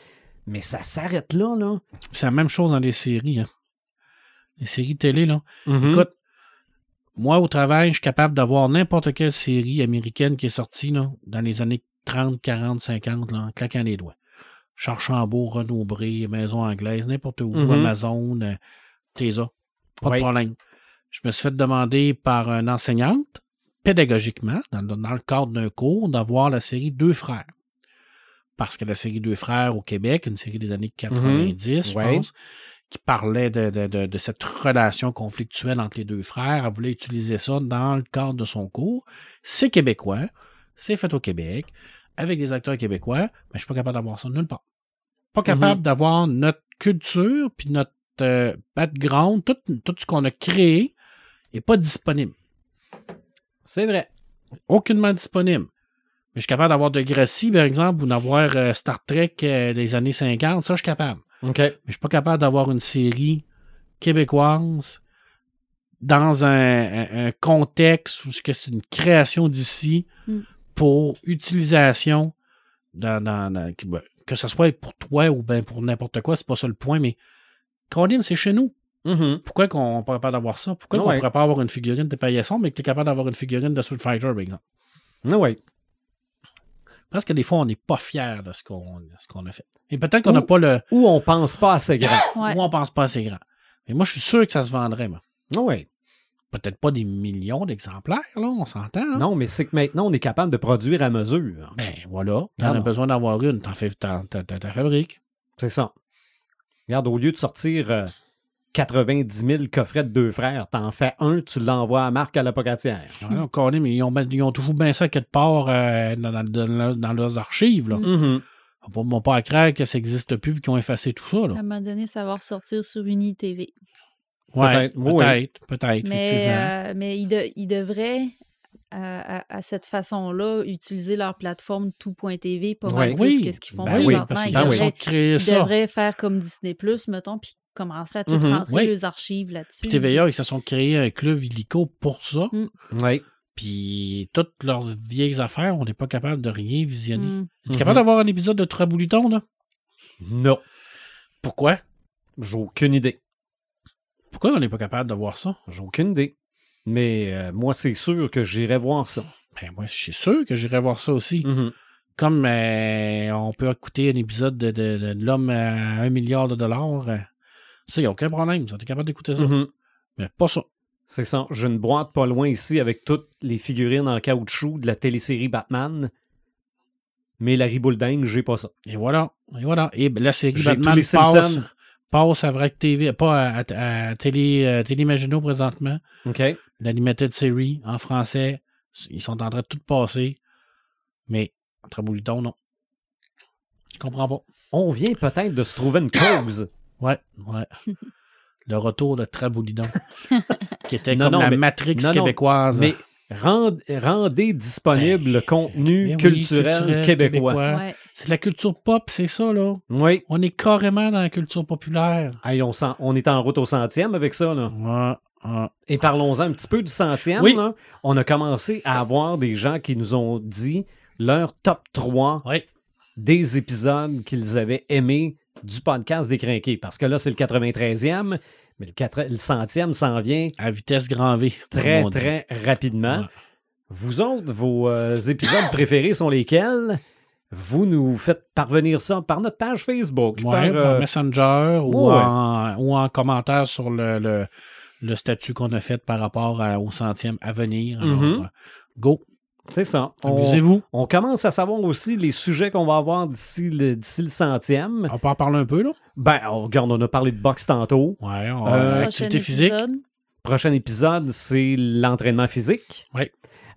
Mais ça s'arrête là, là. C'est la même chose dans les séries. Hein. Les séries télé, là. Mhm. Écoute, moi, au travail, je suis capable d'avoir n'importe quelle série américaine qui est sortie là, dans les années 30, 40, 50, là, en claquant les doigts. Charchambault, Renaud Bré, Maison Anglaise, n'importe où, Mhm. Amazon, euh, t'es ça. Pas Oui. de problème. Je me suis fait demander par une enseignante, pédagogiquement, dans, dans le cadre d'un cours, d'avoir la série Deux Frères. Parce que la série Deux Frères au Québec, une série des années 90, je Ouais. pense, qui parlait de, de- de- de cette relation conflictuelle entre les deux frères. Elle voulait utiliser ça dans le cadre de son cours. C'est québécois, c'est fait au Québec, avec des acteurs québécois, mais je suis pas capable d'avoir ça nulle part. Pas capable d'avoir notre culture puis notre euh, background, tout, tout ce qu'on a créé est pas disponible. C'est vrai. Aucunement disponible. Mais je suis capable d'avoir de Gracie, par exemple, ou d'avoir euh, Star Trek euh, des années 50, ça je suis capable. OK. Mais je suis pas capable d'avoir une série québécoise dans un, un- un contexte où c'est une création d'ici Mm. pour utilisation dans, dans- dans- que, ben, que ce soit pour toi ou ben pour n'importe quoi, c'est pas ça le point, mais Colin, c'est chez nous. Mhm. Pourquoi qu'on n'est pas capable d'avoir ça? Pourquoi Ah qu'on ouais. pourrait pas avoir une figurine de paillasson, mais que tu es capable d'avoir une figurine de Street Fighter, par exemple? Ah ouais. Parce que des fois, on n'est pas fier de ce qu'on a fait. Et peut-être qu'on n'a pas le. Ou on pense pas assez grand. Ouais. Ou on pense pas assez grand. Mais moi, je suis sûr que ça se vendrait, moi. Ah ouais. peut-être pas des millions d'exemplaires, là, on s'entend. là. Non, mais c'est que maintenant, on est capable de produire à mesure. Ben voilà, t'en Ah as besoin d'avoir une, t'en fais t'en- t'en- t'en- t'en fabriques. C'est ça. Regarde, au lieu de sortir euh, 90 000 coffrets de deux frères, t'en fais un, tu l'envoies à Marc à la pocatière. Ouais, encore, mais ils ont, ils ont toujours bien ça quelque part euh, dans, dans- dans- dans leurs archives. Là. Mm. Mhm. Ils vont pas à croire que ça n'existe plus et qu'ils ont effacé tout ça. À Là. un moment donné, ça va ressortir sur UniTV. Ouais, Peut-être, oui, peut-être, peut-être, Mais, effectivement. euh, mais ils, de- ils devraient, à, à- à cette façon-là, utiliser leur plateforme tout.tv pas mal Ouais. plus Oui, que ce qu'ils font ben oui, présentement. parce qu'ils ils, Ben oui. devraient, ils devraient faire comme Disney+, mettons, puis commencer à tout Mhm. rentrer Oui. les archives là-dessus. Puis TVA, ils se sont créés un club illico pour ça. Oui. Puis toutes leurs vieilles affaires, on n'est pas capable de rien visionner. Mm. Tu es capable d'avoir un épisode de Trabouliton, là? Non. Pourquoi? J'ai aucune idée. Pourquoi on n'est pas capable de voir ça? J'ai aucune idée. Mais euh, moi, c'est sûr que j'irai voir ça. Ben, moi, je suis sûr que j'irai voir ça aussi. Mhm. Comme euh, on peut écouter un épisode de, de- de- de l'homme à un milliard de dollars. Ça, il n'y a aucun problème. Tu es capable d'écouter ça. Mhm. Mais pas ça. C'est ça. J'ai une boîte pas loin ici avec toutes les figurines en caoutchouc de la télésérie Batman. Mais la ribouledingue, j'ai pas ça. Et voilà. Et voilà. Et ben, la série Batman les passe, passe à Vrac TV, pas à, à- à Télé, euh, Télé présentement. OK? L'animated series en français. Ils sont en train de tout passer. Mais Trabouliton, non. Je comprends pas. On vient peut-être de se trouver une cause. Ouais, ouais. <laughs> Le retour de Traboulidon. <laughs> qui était Non, comme non, la mais- Matrix non, non, québécoise. Mais rend- rendez disponible le contenu Ben oui, culturel, culturel québécois. québécois. Ouais. C'est de la culture pop, c'est ça, là. Oui. On est carrément dans la culture populaire. Hey, on, s'en- on est en route au centième avec ça. Là. Ouais, ouais. Et parlons-en un petit peu du centième. Oui. là. On a commencé à avoir des gens qui nous ont dit leur top 3 Ouais. des épisodes qu'ils avaient aimés du podcast des Crinqués. Parce que là, c'est le 93e, mais le, 4 le centième s'en vient À vitesse grand V. très, très rapidement. Ouais. Vous autres, vos euh, épisodes préférés sont lesquels? Vous nous faites parvenir ça par notre page Facebook. Ouais, par, par euh, Messenger ou, ouais. en, ou en commentaire sur le, le, le statut qu'on a fait par rapport à- au centième à venir. Alors, Mhm. euh, go. C'est ça. On, Amusez-vous. on commence à savoir aussi les sujets qu'on va avoir d'ici le, d'ici le centième. On peut en parler un peu, là? Ben, on, regarde, on a parlé de boxe tantôt. Ouais, on Euh, activité Prochain physique. épisode. Prochain épisode, c'est l'entraînement physique. Oui.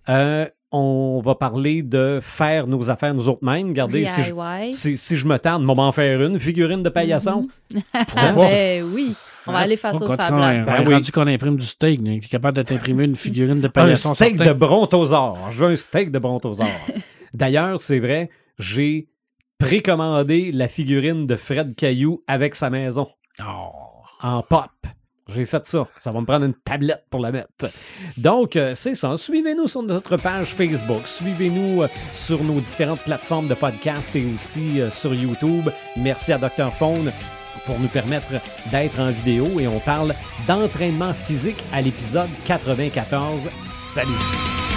Euh, on va parler de faire nos affaires nous autres mêmes. Regardez, si je, si, si je me tente, on va m'en faire une figurine de paillasson. Ah, <laughs> Pourquoi pas? ben oui. On va aller face Oh, au Fab Lab. est Ben oui. rendu qu'on imprime du steak, tu es capable de t'imprimer une figurine de Un paillasson. steak certain. de brontosaure. Je veux un steak de brontosaure. <laughs> D'ailleurs, c'est vrai, j'ai précommandé la figurine de Fred Caillou avec sa maison Oh. en pop. J'ai fait ça. Ça va me prendre une tablette pour la mettre. Donc, euh, c'est ça. Suivez-nous sur notre page Facebook. Suivez-nous euh, sur nos différentes plateformes de podcast et aussi euh, sur YouTube. Merci à Dr. Phone pour nous permettre d'être en vidéo et on parle d'entraînement physique à l'épisode 94. Salut!